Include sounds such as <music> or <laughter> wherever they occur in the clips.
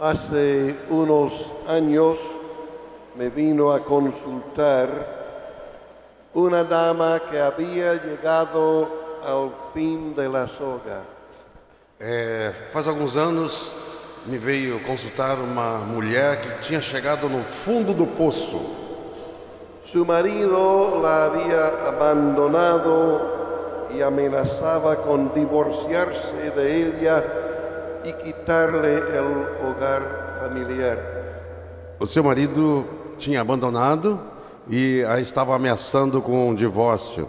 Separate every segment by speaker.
Speaker 1: Hace unos años me vino a consultar una dama que había llegado al fin de la soga.
Speaker 2: É, faz alguns anos me veio consultar uma mulher que tinha chegado no fundo do poço.
Speaker 1: Su marido la había abandonado y amenazaba con divorciarse de ella y quitarle el hogar familiar.
Speaker 2: O seu marido tinha abandonado e a estava ameaçando com um divórcio.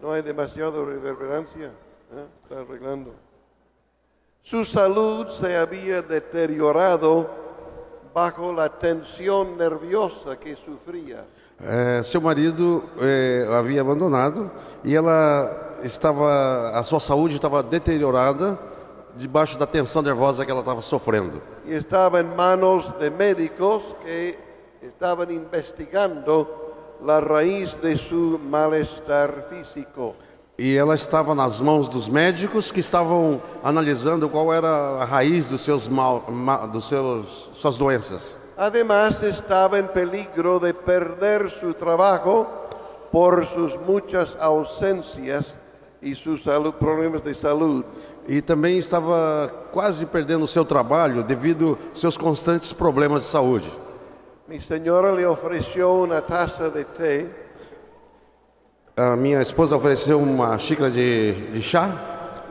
Speaker 1: No hay demasiado reverberancia. ¿eh? Está arreglando. Su salud se había deteriorado bajo la tensión nerviosa que sufría.
Speaker 2: É, seu marido é, a havia abandonado e ela estava, a sua saúde estava deteriorada debaixo da tensão nervosa que ela estava sofrendo.
Speaker 1: y estaba en manos de médicos que estaban investigando la raíz de su malestar físico.
Speaker 2: E ela estava nas mãos dos médicos que estavam analisando qual era a raiz dos seus mal, ma- dos seus suas doenças.
Speaker 1: Además estaba en peligro de perder su trabajo por sus muchas ausencias y sus salud- problemas de salud.
Speaker 2: E também estava quase perdendo o seu trabalho devido aos seus constantes problemas de saúde.
Speaker 1: Mi señora le ofreció una taza de té
Speaker 2: A minha esposa ofereceu uma xícara de, de chá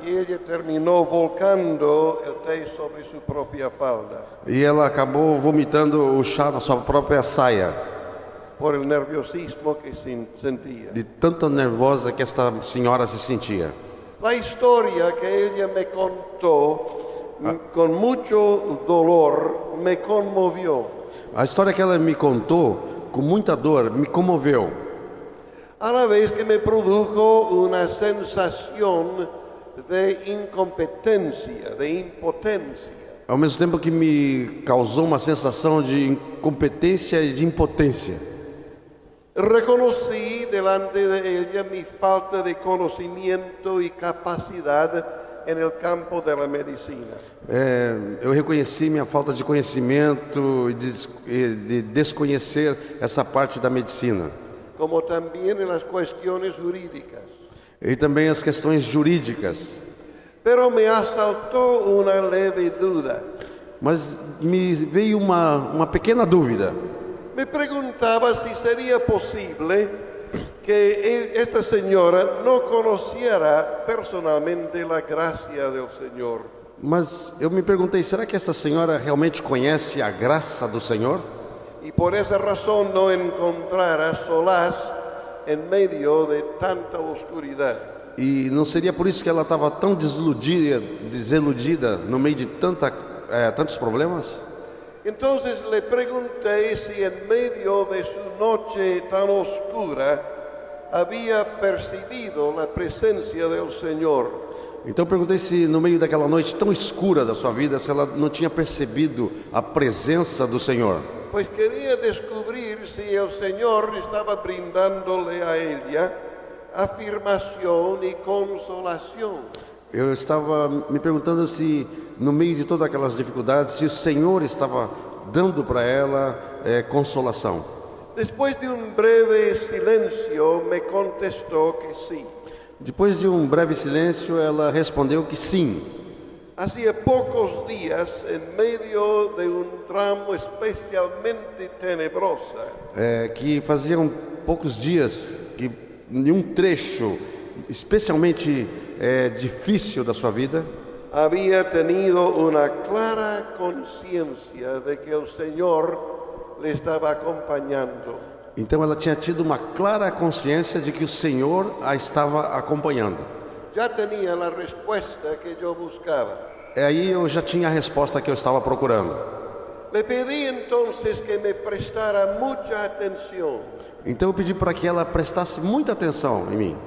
Speaker 1: y ella terminó volcando el té sobre su propia falda
Speaker 2: e ela acabou vomitando o chá na sua própria saia,
Speaker 1: por el nerviosismo que sentía.
Speaker 2: de tanta nervosa que esta senhora se sentia.
Speaker 1: La historia que ella me contó m- con mucho dolor me conmovió.
Speaker 2: A história que ela me contou, com muita dor, me comoveu.
Speaker 1: A la vez que me produjo una sensación de incompetencia, de impotencia.
Speaker 2: Ao mesmo tempo que me causou uma sensação de incompetência e de impotência.
Speaker 1: Reconocí delante de ella mi falta de conocimiento y capacidad en el campo de la medicina.
Speaker 2: É, eu reconheci minha falta de conhecimento e de, e de desconhecer essa parte da medicina.
Speaker 1: como también en las cuestiones jurídicas.
Speaker 2: E também as questões jurídicas.
Speaker 1: Pero me asaltó una leve duda.
Speaker 2: Mas me veio uma, uma pequena dúvida.
Speaker 1: Me preguntaba si sería posible que esta señora no conociera personalmente la gracia del Señor.
Speaker 2: Mas eu me perguntei, será que essa senhora realmente conhece a graça do Senhor?
Speaker 1: Y por esa razón no encontrara solaz en medio de tanta oscuridad.
Speaker 2: E não seria por isso que ela estava tão desiludida, desiludida no meio de tanta, eh, tantos problemas?
Speaker 1: Entonces le pregunté si en medio de su noche tan oscura había percibido la presencia del Señor.
Speaker 2: Então perguntei se no meio daquela noite tão escura da sua vida, se ela não tinha percebido a presença do Senhor.
Speaker 1: Pues quería descubrir si el Señor estaba brindándole a ella afirmación y consolación.
Speaker 2: Eu estava me perguntando se no meio de todas aquelas dificuldades, se o Senhor estava dando para ela eh, consolação.
Speaker 1: Después de un breve silencio me contestó que sí.
Speaker 2: Depois de um breve silêncio, ela respondeu que sim.
Speaker 1: Hacía pocos días, en medio de un tramo especialmente tenebrosa,
Speaker 2: É, que faziam poucos dias que em um trecho especialmente é, difícil da sua vida,
Speaker 1: había tenido una clara conciencia de que el Señor le estaba acompañando.
Speaker 2: então ela tinha tido uma clara consciência de que o Senhor a estava acompanhando.
Speaker 1: Ya tenía la respuesta que yo buscaba.
Speaker 2: É aí eu já tinha a resposta que eu estava procurando.
Speaker 1: Le pedí entonces que me prestara mucha atención.
Speaker 2: Então eu pedi para que ela prestasse muita atenção em mim.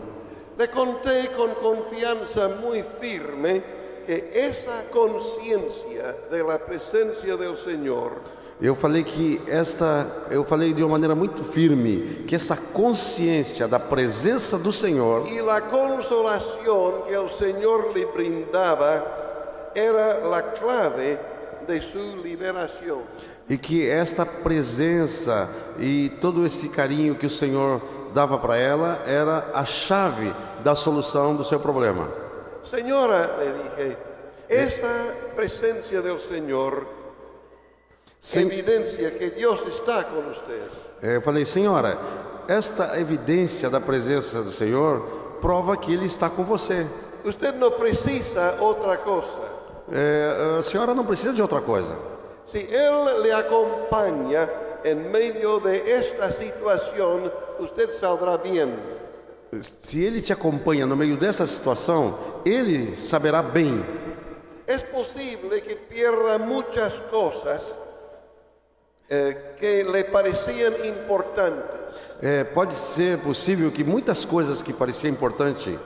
Speaker 1: Le conté con confianza muy firme que esa conciencia de la presencia del Señor
Speaker 2: Eu falei que esta, eu falei de uma maneira muito firme que essa consciência da presença do Senhor
Speaker 1: y la consolación que el Señor le brindaba era la clave de su liberación.
Speaker 2: E que esta presença e todo esse carinho que o Senhor dava para ela era a chave da solução do seu problema.
Speaker 1: Señora, le dije, esa presencia del Señor
Speaker 2: Sim.
Speaker 1: evidencia que Dios está con usted.
Speaker 2: É, Eu falei, senhora, esta evidência da presença do Senhor prova que Ele está com você.
Speaker 1: Usted no precisa otra cosa.
Speaker 2: É, a senhora não precisa de outra coisa.
Speaker 1: Si Él le acompaña en medio de esta situación, usted saldrá bien.
Speaker 2: Se Ele te acompanha no meio dessa situação, Ele saberá bem.
Speaker 1: Es posible que pierda muchas cosas eh, que le parecían importantes,
Speaker 2: É, pode ser possível que muitas coisas que pareciam importantes,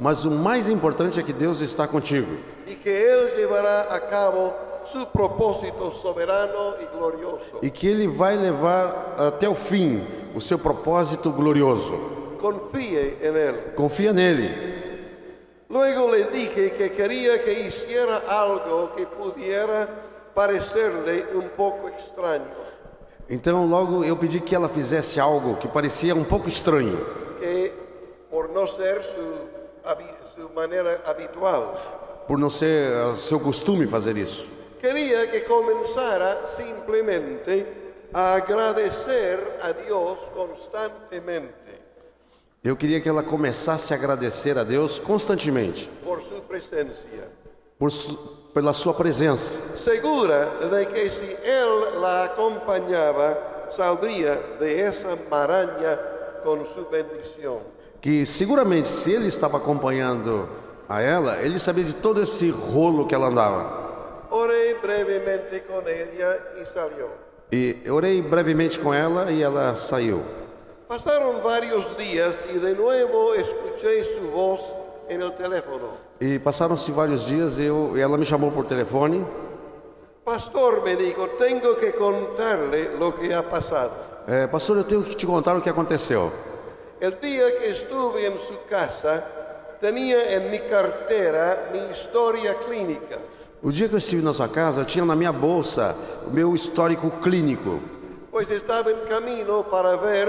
Speaker 2: mas o mais importante é que Deus está contigo
Speaker 1: y que Él llevará a cabo su propósito soberano y glorioso.
Speaker 2: e que Ele vai levar até o fim o seu propósito glorioso.
Speaker 1: Confíe en Él.
Speaker 2: Confia nele.
Speaker 1: Luego le dije que quería que hiciera algo que pudiera parecerle un poco extraño,
Speaker 2: Então, logo eu pedi que ela fizesse algo que parecia um pouco estranho,
Speaker 1: que por no ser su, habi- su manera habitual,
Speaker 2: por não ser ah, seu costume fazer isso.
Speaker 1: quería que comenzara simplemente a agradecer a Dios constantemente.
Speaker 2: Eu queria que ela começasse a agradecer a Deus constantemente.
Speaker 1: Por su presencia,
Speaker 2: por su, pela sua presença,
Speaker 1: segura de que si Él la acompañaba, saldría de esa maraña con su bendición.
Speaker 2: que seguramente se ele estava acompanhando a ela, ele sabia de todo esse rolo que ela andava.
Speaker 1: Oré brevemente con ella y salió.
Speaker 2: E orei brevemente com ela e ela saiu.
Speaker 1: Pasaron varios días y de nuevo escuché su voz en el teléfono.
Speaker 2: E passaram-se vários dias, eu, ela me chamou por telefone.
Speaker 1: Pastor, me dijo, tengo que contarle lo que ha pasado.
Speaker 2: É, pastor, eu tenho que te contar o que aconteceu.
Speaker 1: El día que estuve en su casa, tenía en mi cartera mi historia clínica.
Speaker 2: O dia que eu estive na sua casa, eu tinha na minha bolsa o meu histórico clínico.
Speaker 1: pues estaba en camino para ver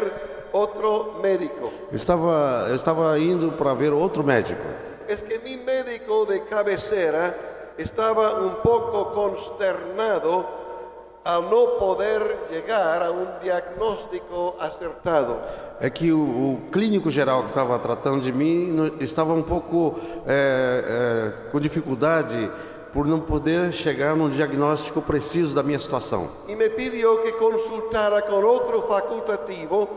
Speaker 1: otro médico.
Speaker 2: Eu estava, eu estava indo para ver outro médico.
Speaker 1: Es que mi médico de cabecera estaba un poco consternado al no poder llegar a un diagnóstico acertado.
Speaker 2: É que o, o clínico geral que estava tratando de mim estava um pouco é, é, com dificuldade por não poder chegar num diagnóstico preciso da minha situação.
Speaker 1: Y me pidió que consultara con otro facultativo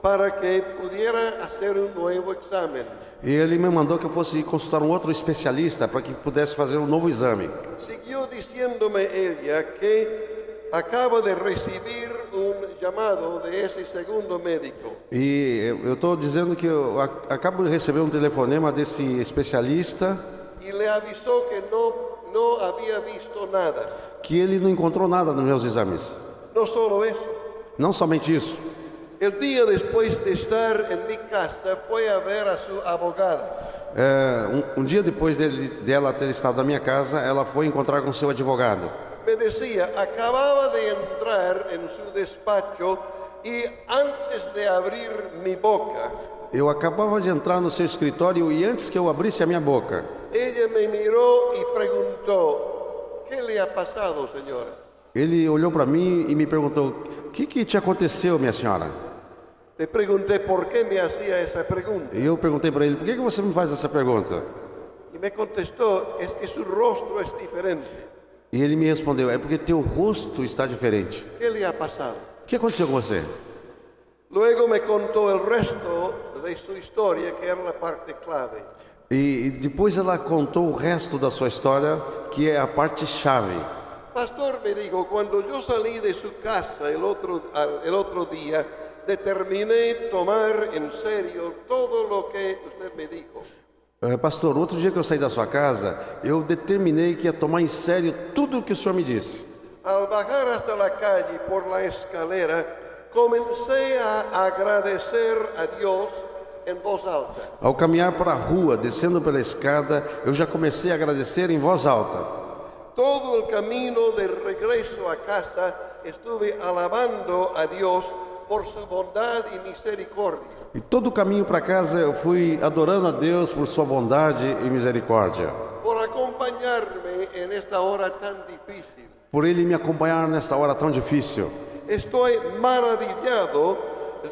Speaker 1: para que pudiera hacer un nuevo examen.
Speaker 2: E ele me mandou que eu fosse consultar um outro especialista para que pudesse fazer um novo exame.
Speaker 1: Siguió diciéndome ella que acaba de recibir un llamado de ese segundo médico.
Speaker 2: E eu estou dizendo que eu ac- acabo de receber um telefonema desse especialista
Speaker 1: y le avisó que no, no había visto nada.
Speaker 2: que ele não encontrou nada nos meus exames.
Speaker 1: No solo eso,
Speaker 2: Não somente isso.
Speaker 1: El día después de estar en mi casa fue a ver a su abogada.
Speaker 2: É, um, um dia depois dele- dela ter estado na minha casa, ela foi encontrar com seu advogado.
Speaker 1: Me decía, acababa de entrar en su despacho y antes de abrir mi boca,
Speaker 2: Eu acabava de entrar no seu escritório e antes que eu abrisse a minha boca,
Speaker 1: ella me miró y preguntó, ¿qué le ha pasado, señora?
Speaker 2: ele olhou para mim e me perguntou: O que, que te aconteceu, minha senhora?
Speaker 1: Le pregunté por qué me hacía esa pregunta.
Speaker 2: E eu perguntei para ele: Por que, que você me faz essa pergunta?
Speaker 1: Y me contestó, es que su rostro es diferente.
Speaker 2: E ele me respondeu: É porque teu rosto está diferente.
Speaker 1: ¿Qué le ha pasado?
Speaker 2: O que aconteceu com você?
Speaker 1: Luego me contó el resto de su historia, que era la parte clave.
Speaker 2: E, e depois ela contou o resto da sua história, que é a parte chave.
Speaker 1: Pastor me dijo, cuando yo salí de su casa el otro, al- el otro día, determiné tomar en serio todo lo que usted me dijo.
Speaker 2: Eh, pastor, outro dia que eu saí da sua casa, eu determinei que ia tomar em sério tudo o que o senhor me disse.
Speaker 1: Al bajar hasta la calle por la escalera, comencé a agradecer a Dios en voz alta.
Speaker 2: Ao caminhar para a rua, descendo pela escada, eu já comecei a agradecer em voz alta.
Speaker 1: Todo el camino de regreso a casa estuve alabando a Dios por su bondad y misericordia.
Speaker 2: E todo o caminho para casa eu fui adorando a Deus por sua bondade e misericórdia.
Speaker 1: por acompañarme en esta hora tan difícil.
Speaker 2: Por ele me acompanhar nesta hora tão difícil.
Speaker 1: Estoy maravillado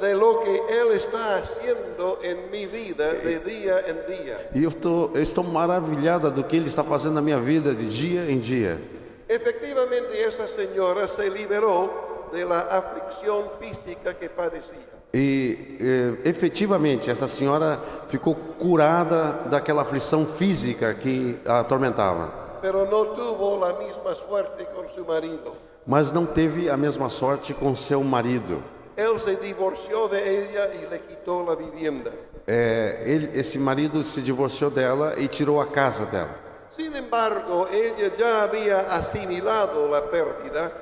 Speaker 1: de lo que Él está haciendo en mi vida de día en día.
Speaker 2: E eu, tô, eu estou maravilhada do que ele está fazendo na minha vida de dia em dia.
Speaker 1: Efectivamente, esa señora se liberó de la aflicción física que padecía.
Speaker 2: E eh, efetivamente essa senhora ficou curada daquela aflição física que a atormentava.
Speaker 1: Pero no tuvo la misma suerte con su marido.
Speaker 2: Mas não teve a mesma sorte com seu marido.
Speaker 1: Él se divorció de ella y le quitó la vivienda.
Speaker 2: É, ele, esse marido se divorciou dela e tirou a casa dela.
Speaker 1: Sin embargo, ella ya había asimilado la pérdida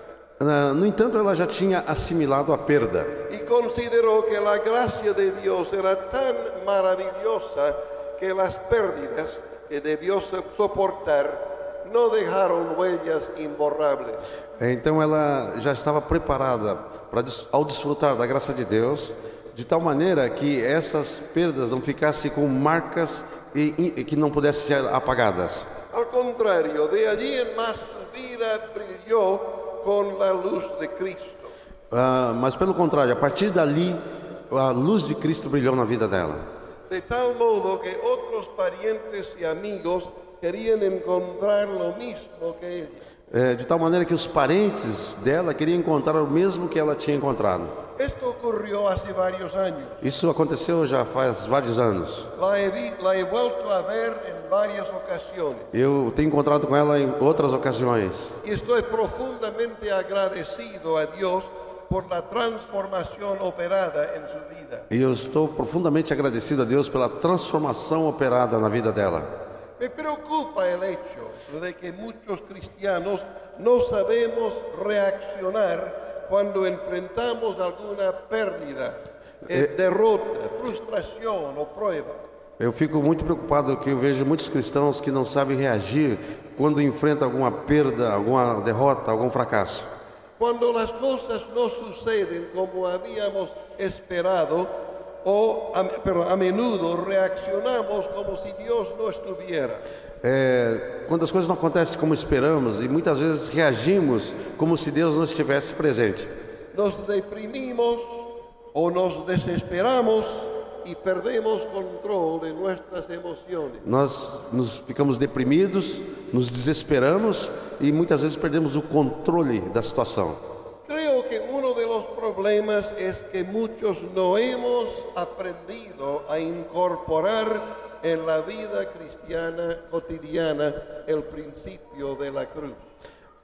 Speaker 2: No entanto, ela já tinha assimilado a perda
Speaker 1: y consideró que la gracia de Dios era tan maravillosa que las pérdidas que debió so- soportar no dejaron huellas imborrables.
Speaker 2: Então ela já estava preparada para ao desfrutar da graça de Deus, de tal maneira que essas perdas não ficassem com marcas e, e que não pudessem ser apagadas.
Speaker 1: Al contrario, de allí en más su vida brilló con la luz de Cristo.
Speaker 2: Ah, mas pelo contrário, a partir dali a luz de Cristo brilhou na vida dela.
Speaker 1: De tal modo que otros parientes y amigos querían encontrar lo mismo que ella.
Speaker 2: É, de tal maneira que os parentes dela queriam encontrar o mesmo que ela tinha encontrado. Isso aconteceu já faz vários anos.
Speaker 1: La he, la he a varias ocasiones.
Speaker 2: Eu tenho encontrado com ela em outras ocasiões.
Speaker 1: Y estoy profundamente agradecido a Dios por la transformación operada en su vida.
Speaker 2: E eu estou profundamente agradecido a Deus pela transformação operada na vida dela.
Speaker 1: Me preocupa el hecho de que muchos cristianos no sabemos reaccionar cuando enfrentamos alguna pérdida, eh, derrota, frustración o prueba.
Speaker 2: Eu fico muito preocupado que eu vejo muitos cristãos que não sabem reagir quando enfrentam alguma perda, alguma derrota, algum fracasso.
Speaker 1: Cuando las cosas no suceden como habíamos esperado, o a, pero a menudo reaccionamos como si Dios no estuviera.
Speaker 2: É, quando as coisas não acontecem como esperamos e muitas vezes reagimos como se Deus não estivesse presente.
Speaker 1: Nos deprimimos o nos desesperamos y perdemos control de nuestras emociones.
Speaker 2: Nós nos ficamos deprimidos, nos desesperamos e muitas vezes perdemos o controle da situação.
Speaker 1: Creo que uno de los problemas es que muchos no hemos aprendido a incorporar en la vida cristiana cotidiana el principio de la cruz.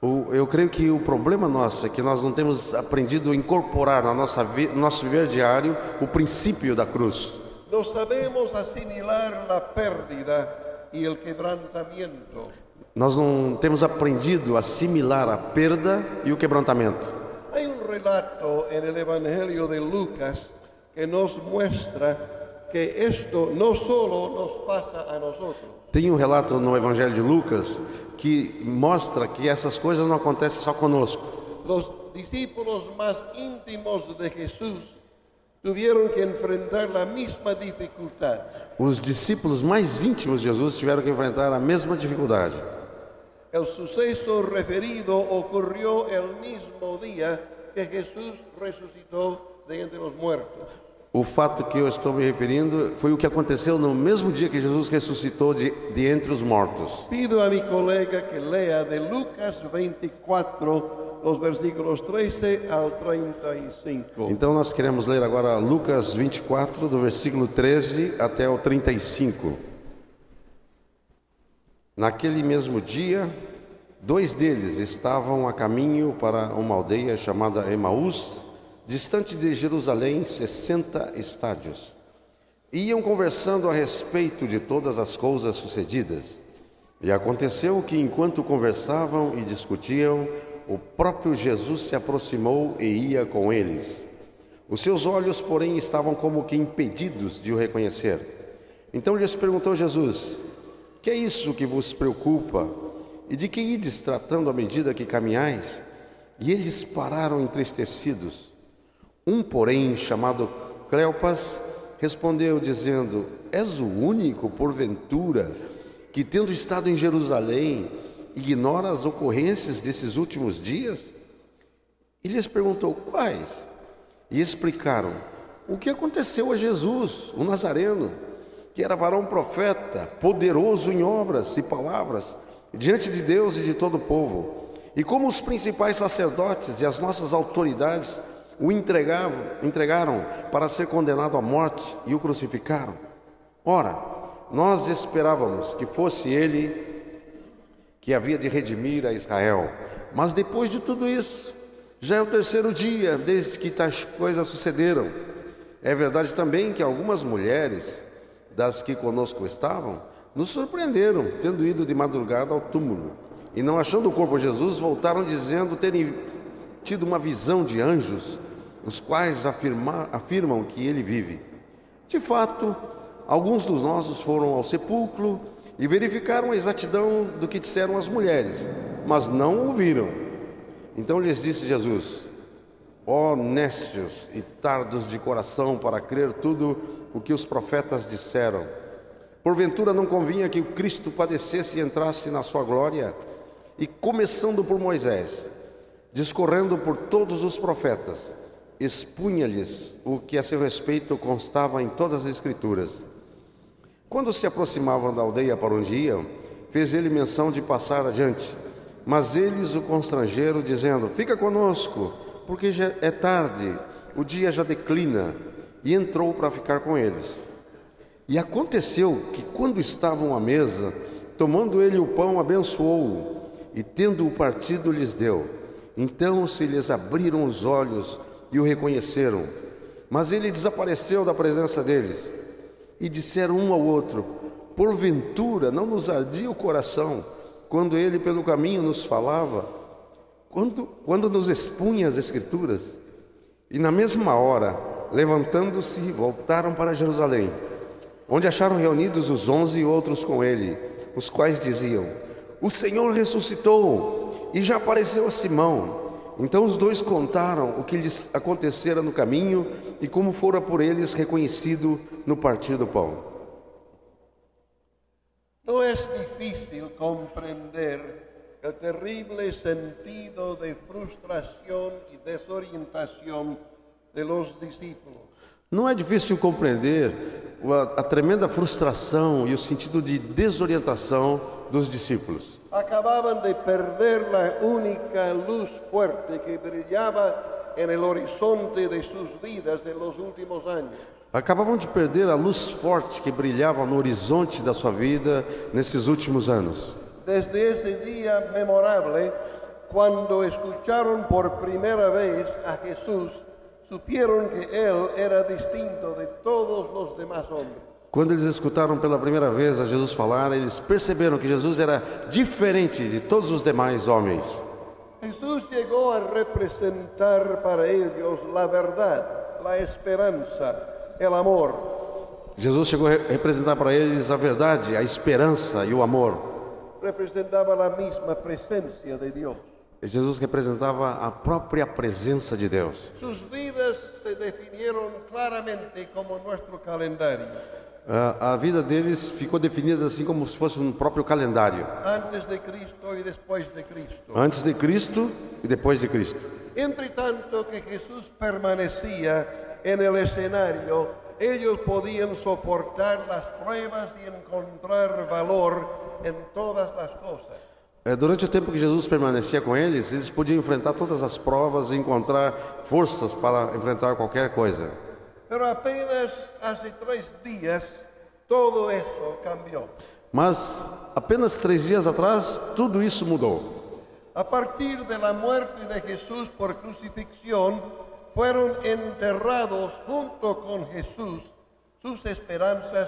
Speaker 2: O- eu creio que o problema nosso é que nós não temos aprendido a incorporar na nossa vi, no nosso viver diário o princípio da cruz.
Speaker 1: No sabemos asimilar la pérdida y el quebrantamiento.
Speaker 2: Nós não temos aprendido a assimilar a perda e o quebrantamento.
Speaker 1: Hay un relato en el Evangelio de Lucas que nos muestra que esto no solo nos pasa a nosotros,
Speaker 2: Tem um relato no Evangelho de Lucas que mostra que essas coisas não acontecem só conosco.
Speaker 1: Los discípulos más íntimos de Jesús tuvieron que enfrentar la misma dificultad.
Speaker 2: Os discípulos mais íntimos de Jesus tiveram que enfrentar a mesma dificuldade.
Speaker 1: El suceso referido ocurrió el mismo día que Jesús resucitó de entre los muertos.
Speaker 2: O fato que eu estou me referindo foi o que aconteceu no mesmo dia que Jesus ressuscitou de, de entre os mortos.
Speaker 1: Pido a mi colega que lea de Lucas 24 los versículos 13 al 35.
Speaker 2: Então nós queremos ler agora Lucas 24, do versículo 13 até o 35. Naquele mesmo dia, dois deles estavam a caminho para uma aldeia chamada Emaús, distante de Jerusalém, 60 estádios. Iam conversando a respeito de todas as coisas sucedidas. E aconteceu que, enquanto conversavam e discutiam, o próprio Jesus se aproximou e ia com eles. Os seus olhos, porém, estavam como que impedidos de o reconhecer. Então lhes perguntou Jesus: Que é isso que vos preocupa? E de que ides tratando à medida que caminhais? E eles pararam entristecidos. Um, porém, chamado Cleopas, respondeu, dizendo: És o único, porventura, que, tendo estado em Jerusalém, ignora as ocorrências desses últimos dias? E lhes perguntou: Quais? E explicaram: O que aconteceu a Jesus, o Nazareno, que era varão profeta, poderoso em obras e palavras, diante de Deus e de todo o povo. E como os principais sacerdotes e as nossas autoridades o entregavam, entregaram para ser condenado à morte e o crucificaram. Ora, nós esperávamos que fosse ele que havia de redimir a Israel. Mas depois de tudo isso, já é o terceiro dia desde que tais coisas sucederam. É verdade também que algumas mulheres das que conosco estavam nos surpreenderam, tendo ido de madrugada ao túmulo. E não achando o corpo de Jesus, voltaram dizendo terem tido uma visão de anjos, os quais afirma, afirmam que ele vive. De fato, alguns dos nossos foram ao sepulcro e verificaram a exatidão do que disseram as mulheres, mas não ouviram. Então lhes disse Jesus: Ó oh, nécios e tardos de coração para crer tudo o que os profetas disseram. Porventura não convinha que o Cristo padecesse e entrasse na sua glória? E começando por Moisés, discorrendo por todos os profetas, expunha-lhes o que a seu respeito constava em todas as Escrituras. Quando se aproximavam da aldeia para onde iam, fez ele menção de passar adiante. Mas eles o constrangeram, dizendo: Fica conosco, porque já é tarde, o dia já declina. E entrou para ficar com eles. E aconteceu que, quando estavam à mesa, tomando ele o pão, abençoou-o, e tendo-o partido, lhes deu. Então se lhes abriram os olhos e o reconheceram. Mas ele desapareceu da presença deles. E disseram um ao outro: Porventura não nos ardia o coração quando ele pelo caminho nos falava, quando, quando nos expunha as Escrituras? E na mesma hora, levantando-se, voltaram para Jerusalém onde acharam reunidos os onze e outros com ele, os quais diziam: O Senhor ressuscitou e já apareceu a Simão. Então os dois contaram o que lhes acontecera no caminho e como fora por eles reconhecido no partir do pão.
Speaker 1: Não é difícil compreender o terrível sentido de frustração e desorientação de los discípulos.
Speaker 2: Não é difícil compreender a, a, tremenda frustração e o sentido de desorientação dos discípulos.
Speaker 1: Acabavam de perder a única luz forte que brilhava no horizonte de suas vidas nos últimos anos.
Speaker 2: Acabavam de perder a luz forte que brilhava no horizonte da sua vida nesses últimos anos.
Speaker 1: Desde esse dia memorável, quando escutaram por primeira vez a Jesus supieron que él era distinto de todos los demás hombres.
Speaker 2: Quando eles escutaram pela primeira vez a Jesus falar, eles perceberam que Jesus era diferente de todos os demais homens.
Speaker 1: Jesus chegou a representar para eles a verdade, a esperança, o amor.
Speaker 2: Jesus chegou a representar para eles a verdade, a esperança e o amor.
Speaker 1: Representava a mesma presença de Deus.
Speaker 2: Jesus representava a própria presença de Deus.
Speaker 1: Suas vidas se definiram claramente como nosso calendário.
Speaker 2: A, a vida deles ficou definida assim como se fosse um próprio calendário.
Speaker 1: Antes de Cristo e depois de Cristo.
Speaker 2: Antes de Cristo e depois de Cristo.
Speaker 1: Entretanto que Jesus permanecia no escenário, eles podiam suportar as pruebas e encontrar valor em todas as coisas.
Speaker 2: É, durante o tempo que Jesus permanecia com eles, eles podiam enfrentar todas as provas e encontrar forças para enfrentar qualquer coisa.
Speaker 1: Pero apenas há três dias, todo isso cambiou.
Speaker 2: Mas apenas três dias atrás, tudo isso mudou.
Speaker 1: A partir da morte de Jesus por crucifixão, foram enterrados junto com Jesus suas esperanças,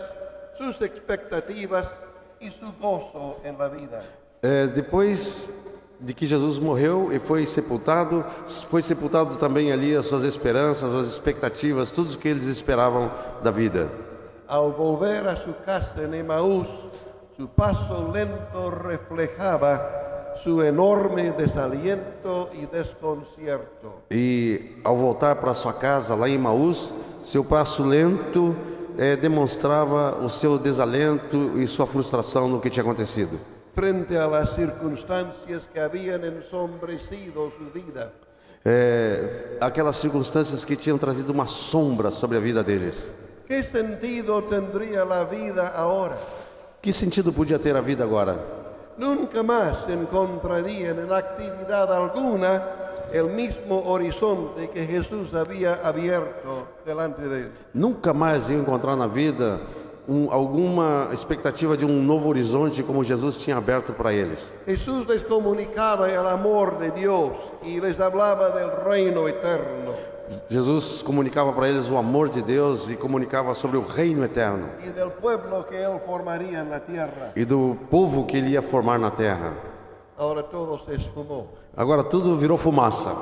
Speaker 1: suas expectativas e seu gozo em la vida.
Speaker 2: É, depois de que Jesus morreu e foi sepultado, foi sepultado também ali as suas esperanças, as expectativas, tudo o que eles esperavam da vida.
Speaker 1: Al volver a su casa en Emaús, su paso lento reflejaba su enorme desaliento y desconcierto.
Speaker 2: E ao voltar para sua casa lá em Maús, seu passo lento eh, demonstrava o seu desalento e sua frustração no que tinha acontecido.
Speaker 1: frente a las circunstancias que habían ensombrecido su vida.
Speaker 2: É, aquelas circunstâncias que tinham trazido uma sombra sobre a vida deles.
Speaker 1: ¿Qué sentido tendría la vida ahora?
Speaker 2: Que sentido podia ter a vida agora?
Speaker 1: Nunca más encontrarían en actividad alguna el mismo horizonte que Jesús había abierto delante de ellos.
Speaker 2: Nunca mais iam encontrar na vida um, alguma expectativa de um novo horizonte como Jesus tinha aberto para eles.
Speaker 1: Jesús les comunicaba el amor de Dios y les hablaba del reino eterno
Speaker 2: Jesus comunicava para eles o amor de Deus e comunicava sobre o reino eterno. E do povo que ele ia formar na terra. Agora tudo virou fumaça,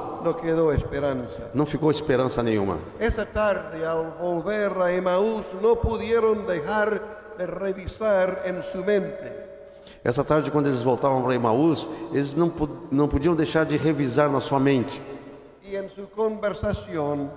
Speaker 2: não ficou esperança nenhuma.
Speaker 1: Esa tarde, al volver a Emaús, no pudieron dejar de revisar en su mente.
Speaker 2: Essa tarde, quando eles voltavam para Emaús, eles não, não podiam deixar de revisar na sua mente
Speaker 1: y en su conversación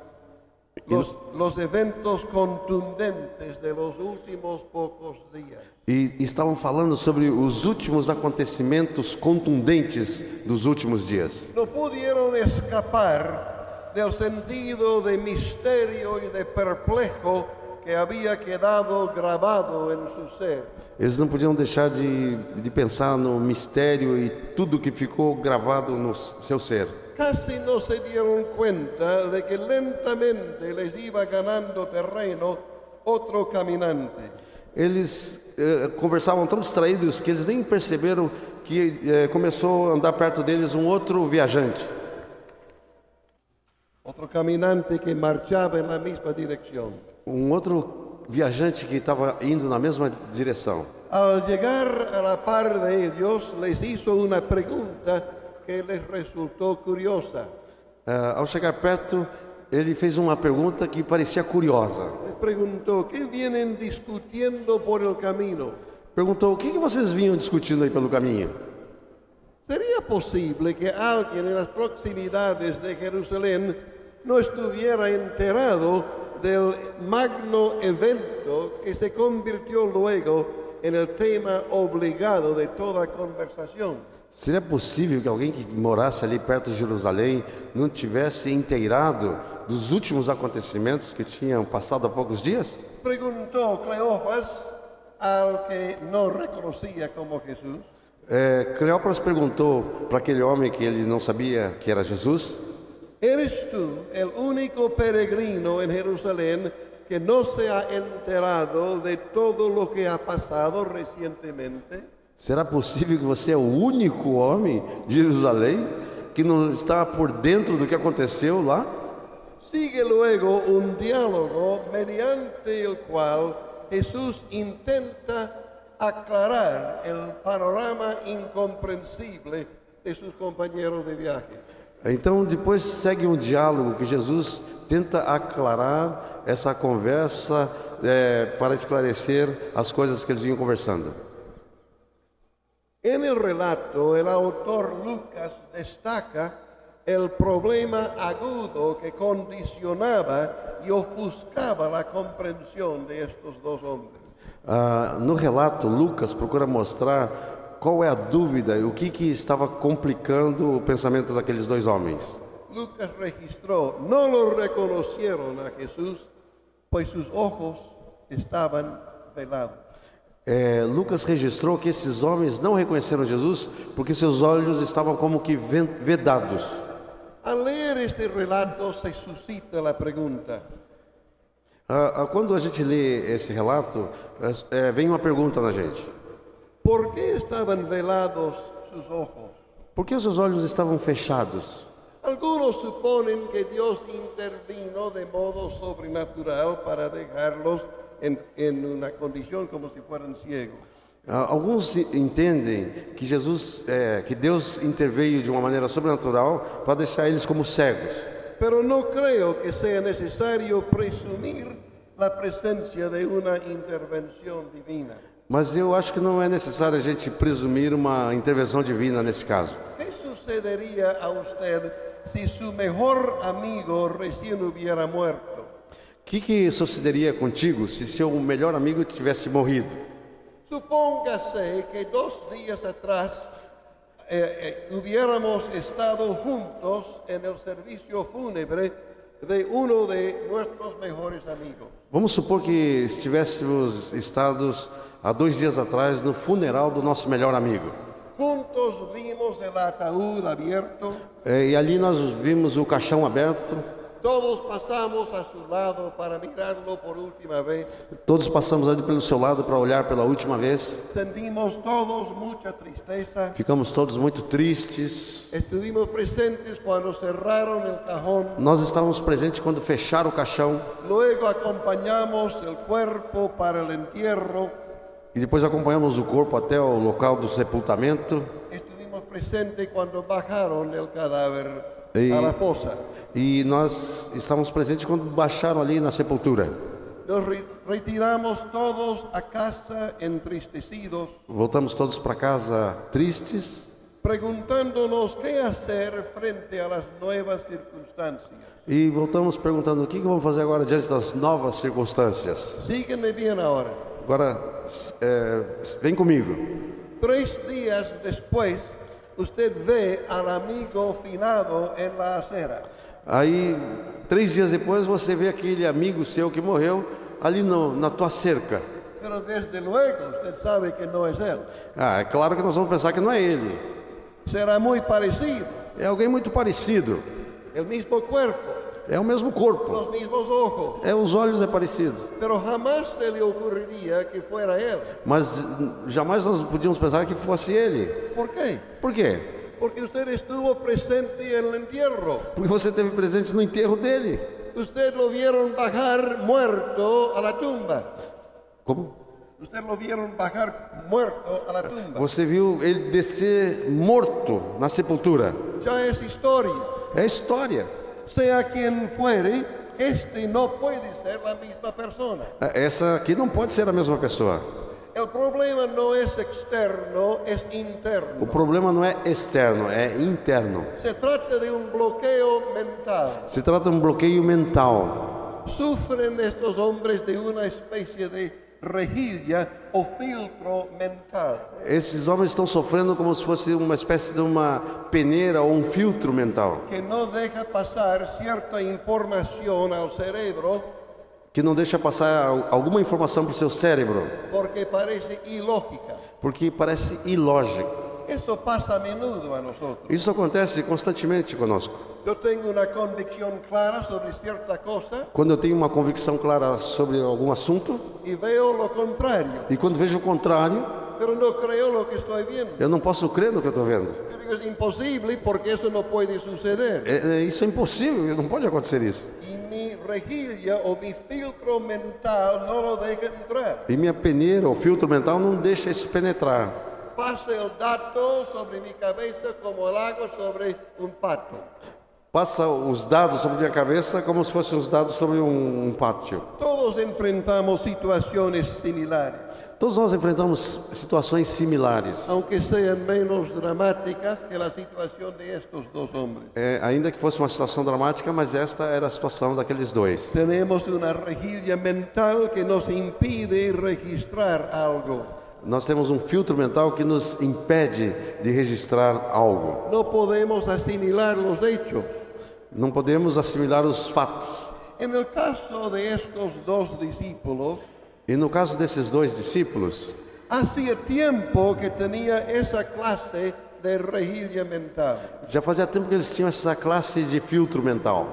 Speaker 1: los, los eventos contundentes de los últimos pocos días.
Speaker 2: e estavam falando sobre os últimos acontecimentos contundentes dos últimos dias.
Speaker 1: No pudieron escapar del sentido de misterio y de perplejo que había quedado grabado en su ser.
Speaker 2: Eles não podiam deixar de, de pensar no mistério e tudo que ficou gravado no seu ser.
Speaker 1: Casi no se dieron cuenta de que lentamente les iba ganando terreno otro caminante.
Speaker 2: Eles eh, conversavam tão distraídos que eles nem perceberam que eh, começou a andar perto deles um outro viajante.
Speaker 1: Otro caminante que marchaba en la misma dirección.
Speaker 2: Um outro viajante que estava indo na mesma direção.
Speaker 1: Al llegar a la par de ellos, les hizo una pregunta que les resultó curiosa.
Speaker 2: Eh, ao chegar perto, ele fez uma pergunta que parecia curiosa.
Speaker 1: Les preguntó, ¿qué vienen discutiendo por el camino?
Speaker 2: Perguntou: o que, que vocês vinham discutindo aí pelo caminho?
Speaker 1: ¿Sería posible que alguien en las proximidades de Jerusalén no estuviera enterado del magno evento que se convirtió luego en el tema obligado de toda conversación?
Speaker 2: Seria possível que alguém que morasse ali perto de Jerusalém não tivesse inteirado dos últimos acontecimentos que tinham passado há poucos dias?
Speaker 1: Preguntó Cleofas al que no reconocía como Jesús.
Speaker 2: É, Cleópatra perguntou para aquele homem que ele não sabia que era Jesus:
Speaker 1: ¿Eres tú el único peregrino en Jerusalén que no se ha enterado de todo lo que ha pasado recientemente?
Speaker 2: será possível que você é o único homem de Jerusalém que não está por dentro do que aconteceu lá?
Speaker 1: Sigue luego un diálogo mediante el cual Jesús intenta aclarar el panorama incomprensible de sus compañeros de viaje.
Speaker 2: Então, depois segue um diálogo que Jesus tenta aclarar essa conversa é, para esclarecer as coisas que eles vinham conversando.
Speaker 1: En el relato, el autor Lucas destaca el problema agudo que condicionaba y ofuscaba la comprensión de estos dos hombres.
Speaker 2: Ah, no relato, Lucas procura mostrar qual é a dúvida e o que, que estava complicando o pensamento daqueles dois homens.
Speaker 1: Lucas registró, no lo reconocieron a Jesús, pues sus ojos estaban velados.
Speaker 2: É, Lucas registrou que esses homens não reconheceram Jesus porque seus olhos estavam como que vedados.
Speaker 1: Al leer este relato se suscita la pregunta,
Speaker 2: Ah, ah, quando a gente lê esse relato, é, é, vem uma pergunta na gente:
Speaker 1: ¿por qué estaban velados sus ojos?
Speaker 2: por que os seus olhos estavam fechados?
Speaker 1: Algunos suponen que Dios intervino de modo sobrenatural para dejarlos en, en una condición como si fueran ciegos.
Speaker 2: Ah, Alguns entendem que Jesus, é, que Deus interveio de uma maneira sobrenatural para deixar eles como cegos.
Speaker 1: Pero no creo que sea necesario presumir la presencia de una intervención divina.
Speaker 2: Mas eu acho que não é necessário a gente presumir uma intervenção divina nesse caso.
Speaker 1: ¿Qué sucedería a usted si su mejor amigo recién hubiera muerto?
Speaker 2: O que, que sucederia contigo se seu melhor amigo tivesse morrido?
Speaker 1: Supóngase que dos días atrás eh, eh, hubiéramos estado juntos en el servicio fúnebre de uno de nuestros mejores amigos.
Speaker 2: Vamos supor que estivéssemos estados há dois dias atrás no funeral do nosso melhor amigo.
Speaker 1: Juntos vimos el ataúd abierto,
Speaker 2: É, e ali nós vimos o caixão aberto,
Speaker 1: todos pasamos a su lado para mirarlo por última vez,
Speaker 2: todos passamos ali pelo seu lado para olhar pela última vez.
Speaker 1: sentimos todos mucha tristeza,
Speaker 2: Ficamos todos muito tristes.
Speaker 1: estuvimos presentes cuando cerraron el cajón,
Speaker 2: Nós estávamos presentes quando fecharam o caixão.
Speaker 1: Luego acompañamos el cuerpo para el entierro,
Speaker 2: e depois acompanhamos o corpo até o local do sepultamento.
Speaker 1: estuvimos presentes cuando bajaron el cadáver
Speaker 2: Y-
Speaker 1: a la fosa.
Speaker 2: E nós estávamos presentes quando baixaram ali na sepultura.
Speaker 1: Nos re- retiramos todos a casa entristecidos,
Speaker 2: Voltamos todos para casa tristes
Speaker 1: preguntándonos qué hacer frente a las nuevas circunstancias.
Speaker 2: e voltamos perguntando o que que vamos fazer agora diante das novas circunstâncias.
Speaker 1: Sígueme bien ahora.
Speaker 2: Agora, é, vem comigo.
Speaker 1: Tres días después, usted ve al amigo finado en la acera.
Speaker 2: Aí, três dias depois, você vê aquele amigo seu que morreu ali no, na tua cerca.
Speaker 1: Pero desde luego usted sabe que no es él.
Speaker 2: Ah, é claro que nós vamos pensar que não é ele.
Speaker 1: Será muy parecido,
Speaker 2: É alguém muito parecido.
Speaker 1: el mismo cuerpo,
Speaker 2: É o mesmo corpo. É os olhos é parecido. Mas jamais nós podíamos pensar que fosse ele.
Speaker 1: ¿Por qué?
Speaker 2: Por quê?
Speaker 1: Porque usted estuvo presente en el entierro.
Speaker 2: Porque você esteve presente no enterro dele.
Speaker 1: Usted lo vieron bajar muerto a la tumba.
Speaker 2: Como?
Speaker 1: Usted lo vieron bajar muerto a la tumba.
Speaker 2: Você viu ele descer morto na sepultura.
Speaker 1: Ya es historia.
Speaker 2: É história.
Speaker 1: Sea quien fuere, este no puede ser la misma persona.
Speaker 2: É, Essa aqui não pode ser a mesma pessoa.
Speaker 1: El problema no es externo, es
Speaker 2: O
Speaker 1: interno.
Speaker 2: problema não é externo, é interno.
Speaker 1: Se trata de un bloqueo mental.
Speaker 2: Se trata de um bloqueio mental.
Speaker 1: Sufren estos hombres de una especie de rejilla o filtro mental.
Speaker 2: Esses homens estão sofrendo como se fosse uma espécie de uma peneira ou um filtro mental,
Speaker 1: que no deja pasar cierta información al cerebro
Speaker 2: que não deixa passar al- alguma informação para o seu cérebro,
Speaker 1: porque parece ilógica.
Speaker 2: porque parece ilógico.
Speaker 1: Eso pasa a menudo a nosotros.
Speaker 2: Isso acontece constantemente conosco.
Speaker 1: Yo tengo una convicción clara sobre cierta cosa
Speaker 2: Quando eu tenho uma convicção clara sobre algum assunto
Speaker 1: y veo lo contrario,
Speaker 2: e quando vejo o contrário,
Speaker 1: pero no creo lo que estoy viendo.
Speaker 2: eu não posso crer no que eu estou vendo.
Speaker 1: Es imposible porque eso no puede suceder.
Speaker 2: É- é- isso é impossível, não pode acontecer isso.
Speaker 1: Y mi rejilla o mi filtro mental no lo deja entrar.
Speaker 2: E minha peneira, o filtro mental, não deixa isso penetrar.
Speaker 1: Pasa el dato sobre mi cabeza como el agua sobre un pato.
Speaker 2: Passa os dados sobre minha cabeça como se fossem os dados sobre um, um pátio.
Speaker 1: Todos enfrentamos situaciones similares,
Speaker 2: Todos nós enfrentamos situações similares,
Speaker 1: aunque sean menos dramáticas que la situación de estos dos hombres.
Speaker 2: É, ainda que fosse uma situação dramática, mas esta era a situação daqueles dois.
Speaker 1: Tenemos una rejilla mental que nos impide registrar algo.
Speaker 2: Nós temos um filtro mental que nos impede de registrar algo.
Speaker 1: No podemos asimilar los hechos.
Speaker 2: Não podemos assimilar os fatos.
Speaker 1: En el caso de estos dos discípulos,
Speaker 2: E no caso desses dois discípulos,
Speaker 1: hacía tiempo que tenía esa clase de rejilla mental.
Speaker 2: já fazia tempo que eles tinham essa classe de filtro mental.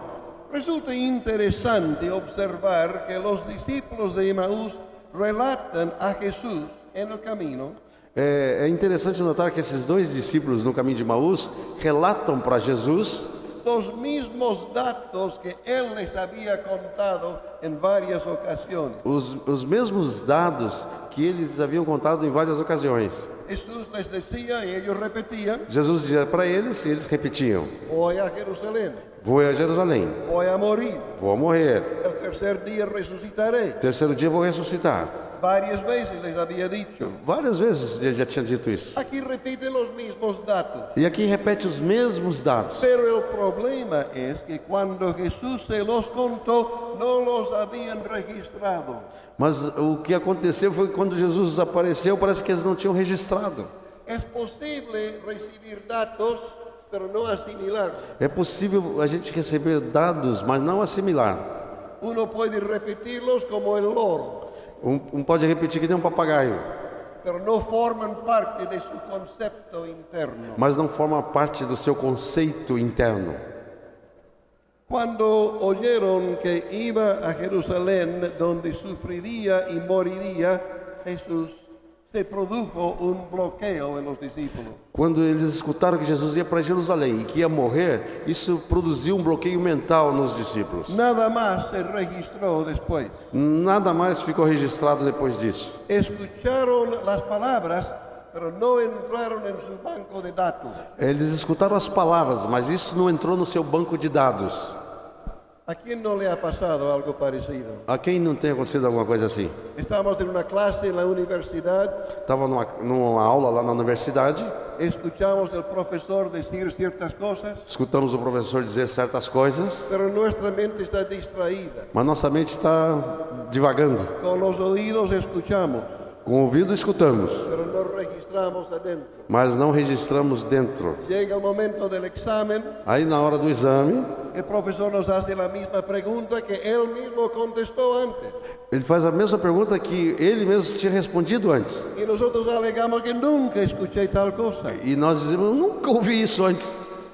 Speaker 1: Resulta interesante observar que los discípulos de Emaús relatan a Jesús en el camino
Speaker 2: É, é interessante notar que esses dois discípulos no caminho de Maús relatam para Jesus
Speaker 1: los mismos datos que él les había contado en varias ocasiones.
Speaker 2: Os, os mesmos dados que eles haviam contado em várias ocasiões.
Speaker 1: Jesús les decía y ellos repetían,
Speaker 2: Jesus dizia para eles e eles repetiam:
Speaker 1: voy a Jerusalén,
Speaker 2: Vou a Jerusalém,
Speaker 1: voy a morir,
Speaker 2: vou morrer,
Speaker 1: el tercer día resucitaré.
Speaker 2: terceiro dia vou ressuscitar.
Speaker 1: Varias veces les había dicho.
Speaker 2: Várias vezes ele já tinha dito isso.
Speaker 1: Aquí repiten los mismos datos.
Speaker 2: E aqui repete os mesmos dados.
Speaker 1: Pero el problema es que cuando Jesús se los contó, no los habían registrado.
Speaker 2: Mas o que aconteceu foi que quando Jesus apareceu, parece que eles não tinham registrado.
Speaker 1: Es posible recibir datos, pero no asimilar.
Speaker 2: É possível a gente receber dados, mas não assimilar.
Speaker 1: Uno puede repetirlos como el loro,
Speaker 2: Um, um pode repetir que nem um papagaio,
Speaker 1: pero no forman parte de su concepto interno.
Speaker 2: mas não forma parte do seu conceito interno.
Speaker 1: Cuando oyeron que iba a Jerusalén, donde sufriría y moriría, Jesús se produjo un bloqueo en los discípulos.
Speaker 2: Quando eles escutaram que Jesus ia para Jerusalém e que ia morrer, isso produziu um bloqueio mental nos discípulos.
Speaker 1: Nada más se registró después.
Speaker 2: Nada mais ficou registrado depois disso.
Speaker 1: Escucharon las palabras, pero no entraron en su banco de datos.
Speaker 2: Eles escutaram as palavras, mas isso não entrou no seu banco de dados.
Speaker 1: ¿A quién no le ha pasado algo parecido?
Speaker 2: A quem não tem acontecido alguma coisa assim?
Speaker 1: Estamos en una clase en la universidad,
Speaker 2: Estava numa, numa aula lá na universidade,
Speaker 1: escuchamos al profesor decir ciertas cosas,
Speaker 2: escutamos o professor dizer certas coisas,
Speaker 1: pero nuestra mente está distraída.
Speaker 2: mas nossa mente está divagando.
Speaker 1: Con los oídos escuchamos,
Speaker 2: Com o ouvido escutamos, mas não registramos dentro. Aí na hora do exame,
Speaker 1: el profesor nos hace la misma pregunta que él mismo contestó antes.
Speaker 2: ele faz a mesma pergunta que ele mesmo tinha respondido antes.
Speaker 1: Y nosotros alegamos que nunca escuché tal cosa.
Speaker 2: E nós dizemos, nunca ouvi isso antes.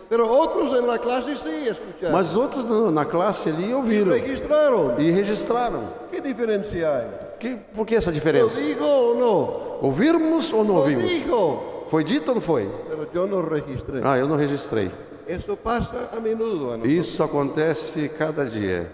Speaker 1: Pero otros en la clase sí escucharon.
Speaker 2: Mas outros na na classe ali ouviram
Speaker 1: registraron.
Speaker 2: e registraram.
Speaker 1: ¿Qué diferencia hay?
Speaker 2: Que, por que essa
Speaker 1: ¿Lo
Speaker 2: diferença?
Speaker 1: digo o no?
Speaker 2: Ouvirmos ou não
Speaker 1: Lo
Speaker 2: ouvimos?
Speaker 1: dijo.
Speaker 2: Foi dito ou não foi?
Speaker 1: Pero yo no registré.
Speaker 2: Ah, eu não registrei.
Speaker 1: Eso pasa a menudo. a.
Speaker 2: Isso acontece cada dia.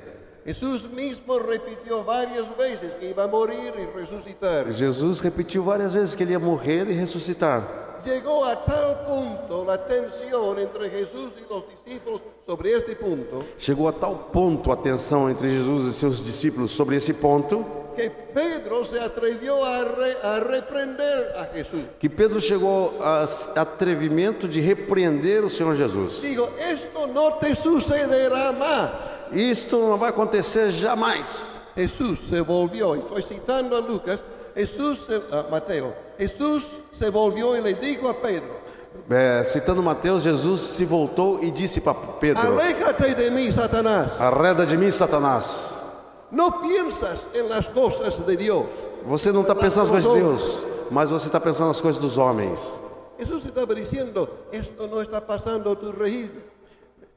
Speaker 1: Jesús mismo repitió varias veces que iba a morir y resucitar.
Speaker 2: Jesus repetiu várias vezes que ele ia morrer e ressuscitar.
Speaker 1: Llegó a tal punto la tensión entre Jesús y los discípulos sobre este punto
Speaker 2: Chegou a tal ponto a tensão entre Jesus e seus discípulos sobre esse ponto
Speaker 1: que Pedro se atrevió a, re- a reprender a Jesús.
Speaker 2: que Pedro chegou a atrevimento de repreender o Senhor Jesus.
Speaker 1: Digo, esto no te sucederá más.
Speaker 2: Isto não vai acontecer jamais.
Speaker 1: Jesús se volvió, estoy citando a Lucas, Jesús, se- a Mateo, Jesús se volvió y le dijo a Pedro,
Speaker 2: É, citando Mateus, Jesus se voltou e disse para Pedro:
Speaker 1: aléjate de mí, Satanás,
Speaker 2: Arreda de mim, Satanás.
Speaker 1: No piensas en las cosas de Dios.
Speaker 2: Você não está pensando nas coisas de Deus, mas você está pensando nas coisas dos homens.
Speaker 1: Jesús estaba diciendo, esto no está pasando a tu registro,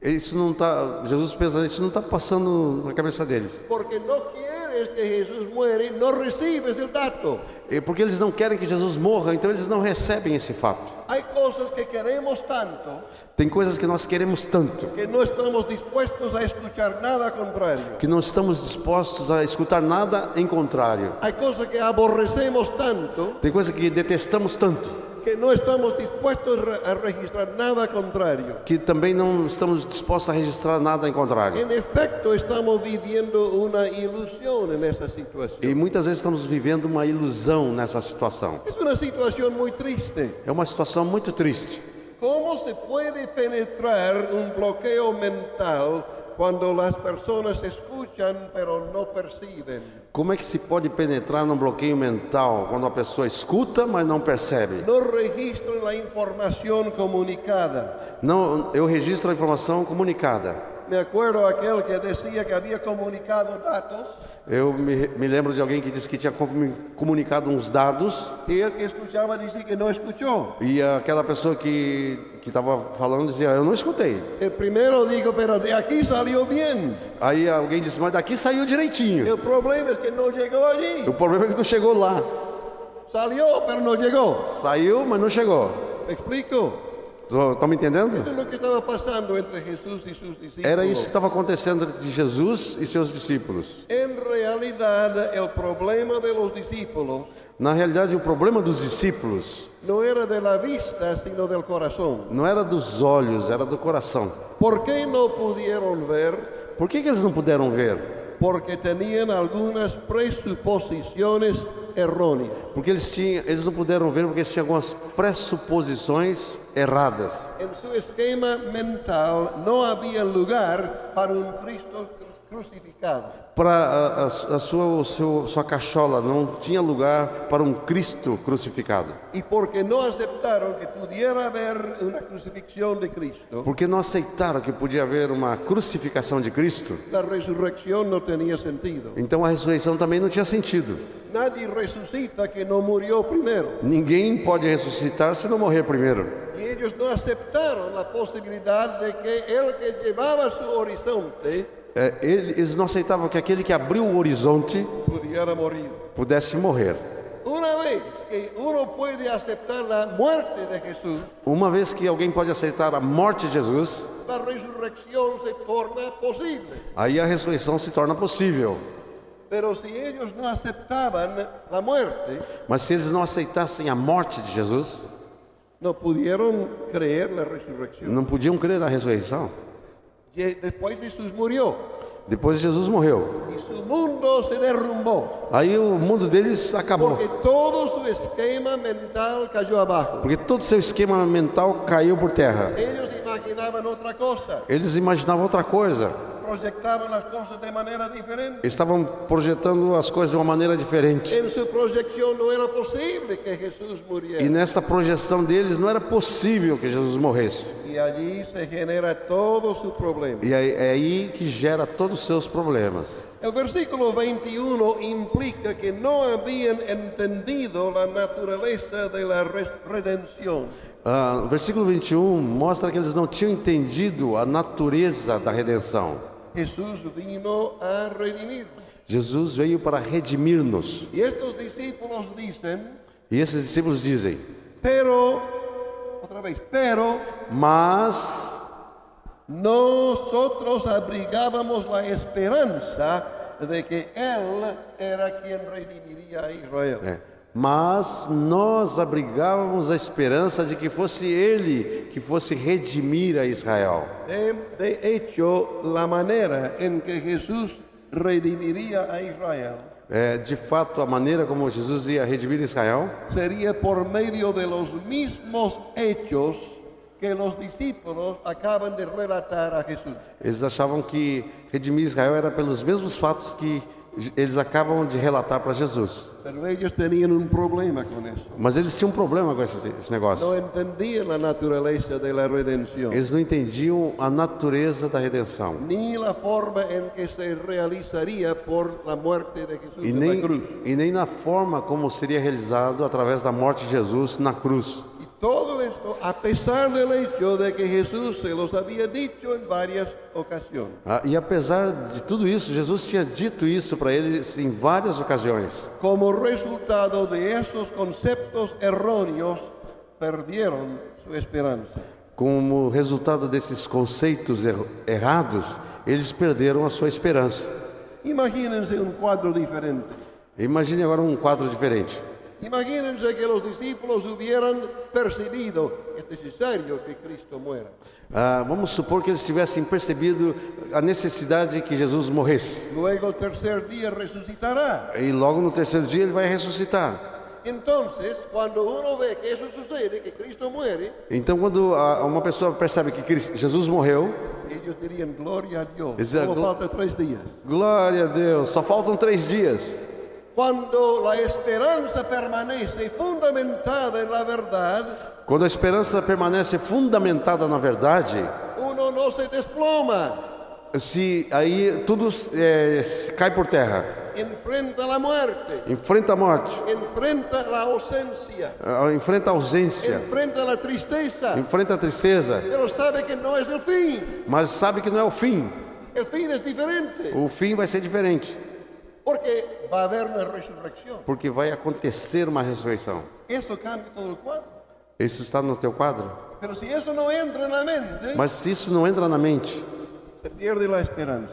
Speaker 2: Isso não tá, Jesus pensa, isso não está passando na cabeça deles.
Speaker 1: porque no quieres que Jesús muere, no recibes el dato.
Speaker 2: E porque eles não querem que Jesus morra, então eles não recebem esse fato.
Speaker 1: Hay cosas que queremos tanto
Speaker 2: Tem coisas que nós queremos tanto,
Speaker 1: que no estamos dispuestos a escuchar nada contrario.
Speaker 2: que não estamos dispostos a escutar nada em contrário.
Speaker 1: Hay cosas que aborrecemos tanto
Speaker 2: Tem coisas que detestamos tanto,
Speaker 1: que no estamos dispuestos re- a registrar nada contrario.
Speaker 2: que também não estamos dispostos a registrar nada em contrário.
Speaker 1: En efecto, estamos viviendo una ilusión en esa situación.
Speaker 2: E muitas vezes estamos vivendo uma ilusão nessa situação.
Speaker 1: Es una situación muy triste.
Speaker 2: É uma situação muito triste.
Speaker 1: ¿Cómo se puede penetrar un bloqueo mental cuando las personas escuchan pero no perciben?
Speaker 2: Como é que se pode penetrar num bloqueio mental quando a pessoa escuta, mas não percebe?
Speaker 1: No registran la información comunicada.
Speaker 2: Não, eu registro a informação comunicada.
Speaker 1: Me acuerdo aquel que decía que había comunicado datos
Speaker 2: Eu me, me lembro de alguém que disse que tinha comu- comunicado uns dados
Speaker 1: y el que escuchaba dice que no escuchó.
Speaker 2: e aquela pessoa que que estava falando dizia eu não escutei.
Speaker 1: El primero dijo, pero de aquí salió bien.
Speaker 2: Aí alguém disse mas daqui saiu direitinho.
Speaker 1: El problema es que no llegó allí.
Speaker 2: O problema é que não chegou lá.
Speaker 1: Salió, pero no llegó.
Speaker 2: Saiu, mas não chegou.
Speaker 1: ¿Me explico?
Speaker 2: Estão me entendendo?
Speaker 1: Que.
Speaker 2: Era isso que estava acontecendo entre Jesus e seus discípulos.
Speaker 1: Discípulos
Speaker 2: Na realidade, o problema dos discípulos
Speaker 1: no era de la vista, sino del corazón.
Speaker 2: não era dos olhos, era do coração.
Speaker 1: ¿Por qué no pudieron ver?
Speaker 2: Por que, que eles não puderam ver?
Speaker 1: Porque tenían algunas presuposiciones erróneas.
Speaker 2: Porque eles, tinham, eles não puderam ver porque tinham algumas pressuposições erradas.
Speaker 1: En su esquema mental no había lugar para un Cristo cru- crucificado.
Speaker 2: Para a, a, a sua, seu, sua cachola não tinha lugar para um Cristo crucificado.
Speaker 1: Y porque no aceptaron que pudiera haber una crucifixión de Cristo,
Speaker 2: Porque não aceitaram que podia haver uma crucificação de Cristo.
Speaker 1: la resurrección no tenía sentido.
Speaker 2: Então a ressurreição também não tinha sentido.
Speaker 1: Nadie resucita que no murió primero.
Speaker 2: Ninguém pode ressuscitar se não morrer primeiro.
Speaker 1: Y ellos no aceptaron la posibilidad de que el que llevaba su horizonte
Speaker 2: É, ele- eles não aceitavam que aquele que abriu o horizonte pudesse morrer.
Speaker 1: Una vez que uno puede aceptar la muerte de Jesús,
Speaker 2: Uma vez que alguém pode aceitar a morte de Jesus,
Speaker 1: la resurrección se torna posible.
Speaker 2: aí a ressurreição se torna possível. Mas se eles não aceitassem a morte de Jesus,
Speaker 1: no pudieron creer la resurrección.
Speaker 2: não podiam crer na ressurreição.
Speaker 1: Y después Jesús murió
Speaker 2: Depois Jesus morreu.
Speaker 1: y su mundo se derrumbó.
Speaker 2: Aí o mundo deles acabou.
Speaker 1: Porque todo su esquema mental cayó abajo.
Speaker 2: Porque todo o seu esquema mental caiu por terra.
Speaker 1: Ellos imaginaban otra cosa,
Speaker 2: Eles imaginavam outra coisa.
Speaker 1: proyectaban las cosas de manera diferente.
Speaker 2: Eles estavam projetando as coisas de uma maneira diferente.
Speaker 1: En su proyección no era posible que Jesús muriera.
Speaker 2: E nessa projeção deles não era possível que Jesus morresse.
Speaker 1: Y allí se genera todo su problema.
Speaker 2: E aí- é aí que gera todos os seus problemas.
Speaker 1: El versículo 21 implica que no habían entendido de la res- redención.
Speaker 2: Ah, o versículo 21 mostra que eles não tinham entendido a natureza da redenção.
Speaker 1: Jesús vino a redimir.
Speaker 2: Jesus veio para redimir-nos.
Speaker 1: Y estos discípulos dicen,
Speaker 2: E esses discípulos dizem:
Speaker 1: pero, otra vez, pero
Speaker 2: Mas
Speaker 1: nosotros abrigábamos la esperanza de que Él era quien redimiría a Israel.
Speaker 2: É. Mas nós abrigávamos a esperança de que fosse Ele que fosse redimir a Israel.
Speaker 1: De, de hecho, la manera en que Jesús redimiría a Israel
Speaker 2: É, de fato, a maneira como Jesus ia redimir Israel
Speaker 1: sería por medio de los mismos hechos que los discípulos acaban de relatar a Jesús.
Speaker 2: Eles achavam que redimir Israel era pelos mesmos fatos que eles acabam de relatar para Jesus.
Speaker 1: Pero ellos tenían un problema con eso.
Speaker 2: Mas eles tinham um problema com esse, esse negócio.
Speaker 1: No entendían la naturaleza de la redención,
Speaker 2: Eles não entendiam a natureza da redenção
Speaker 1: ni la forma en que se realizaría por la muerte de Jesús
Speaker 2: e nem,
Speaker 1: la cruz.
Speaker 2: e nem na forma como seria realizado através da morte de Jesus na cruz.
Speaker 1: Todo esto a pesar del hecho de que Jesús se los había dicho en varias ocasiones.
Speaker 2: Ah, E apesar de tudo isso, Jesus tinha dito isso para eles em várias ocasiões.
Speaker 1: Como resultado de esos conceptos erróneos, perdieron su esperanza.
Speaker 2: Como resultado desses conceitos er- errados, eles perderam a sua esperança.
Speaker 1: Imagínense un cuadro diferente.
Speaker 2: Imagine agora um quadro diferente.
Speaker 1: Imagínense que los discípulos hubieran percibido es necesario que Cristo muera.
Speaker 2: Ah, vamos supor que eles tivessem percebido a necessidade de que Jesus morresse.
Speaker 1: Luego el tercer día resucitará.
Speaker 2: E logo no terceiro dia ele vai ressuscitar.
Speaker 1: Entonces, cuando uno ve que eso sucede, que Cristo muere,
Speaker 2: Então, quando a- uma pessoa percebe que Cristo- Jesus morreu,
Speaker 1: ellos dirían, gloria a.
Speaker 2: Exacto.
Speaker 1: Solo falta tres días.
Speaker 2: glória a Deus, só faltam três dias.
Speaker 1: Cuando la esperanza permanece fundamentada en la verdad,
Speaker 2: Quando a esperança permanece fundamentada na verdade,
Speaker 1: uno no se desploma,
Speaker 2: se aí tudo é, cai por terra,
Speaker 1: enfrenta la muerte,
Speaker 2: enfrenta a morte,
Speaker 1: enfrenta la ausencia,
Speaker 2: ah, enfrenta a ausência,
Speaker 1: enfrenta la tristeza,
Speaker 2: enfrenta a tristeza,
Speaker 1: sabe que no es el fin.
Speaker 2: mas sabe que não é o fim.
Speaker 1: El fin es diferente,
Speaker 2: O fim vai ser diferente,
Speaker 1: porque va a haber una resurrección.
Speaker 2: porque vai acontecer uma ressurreição. Isso está no teu quadro? Mas se isso não entra na mente,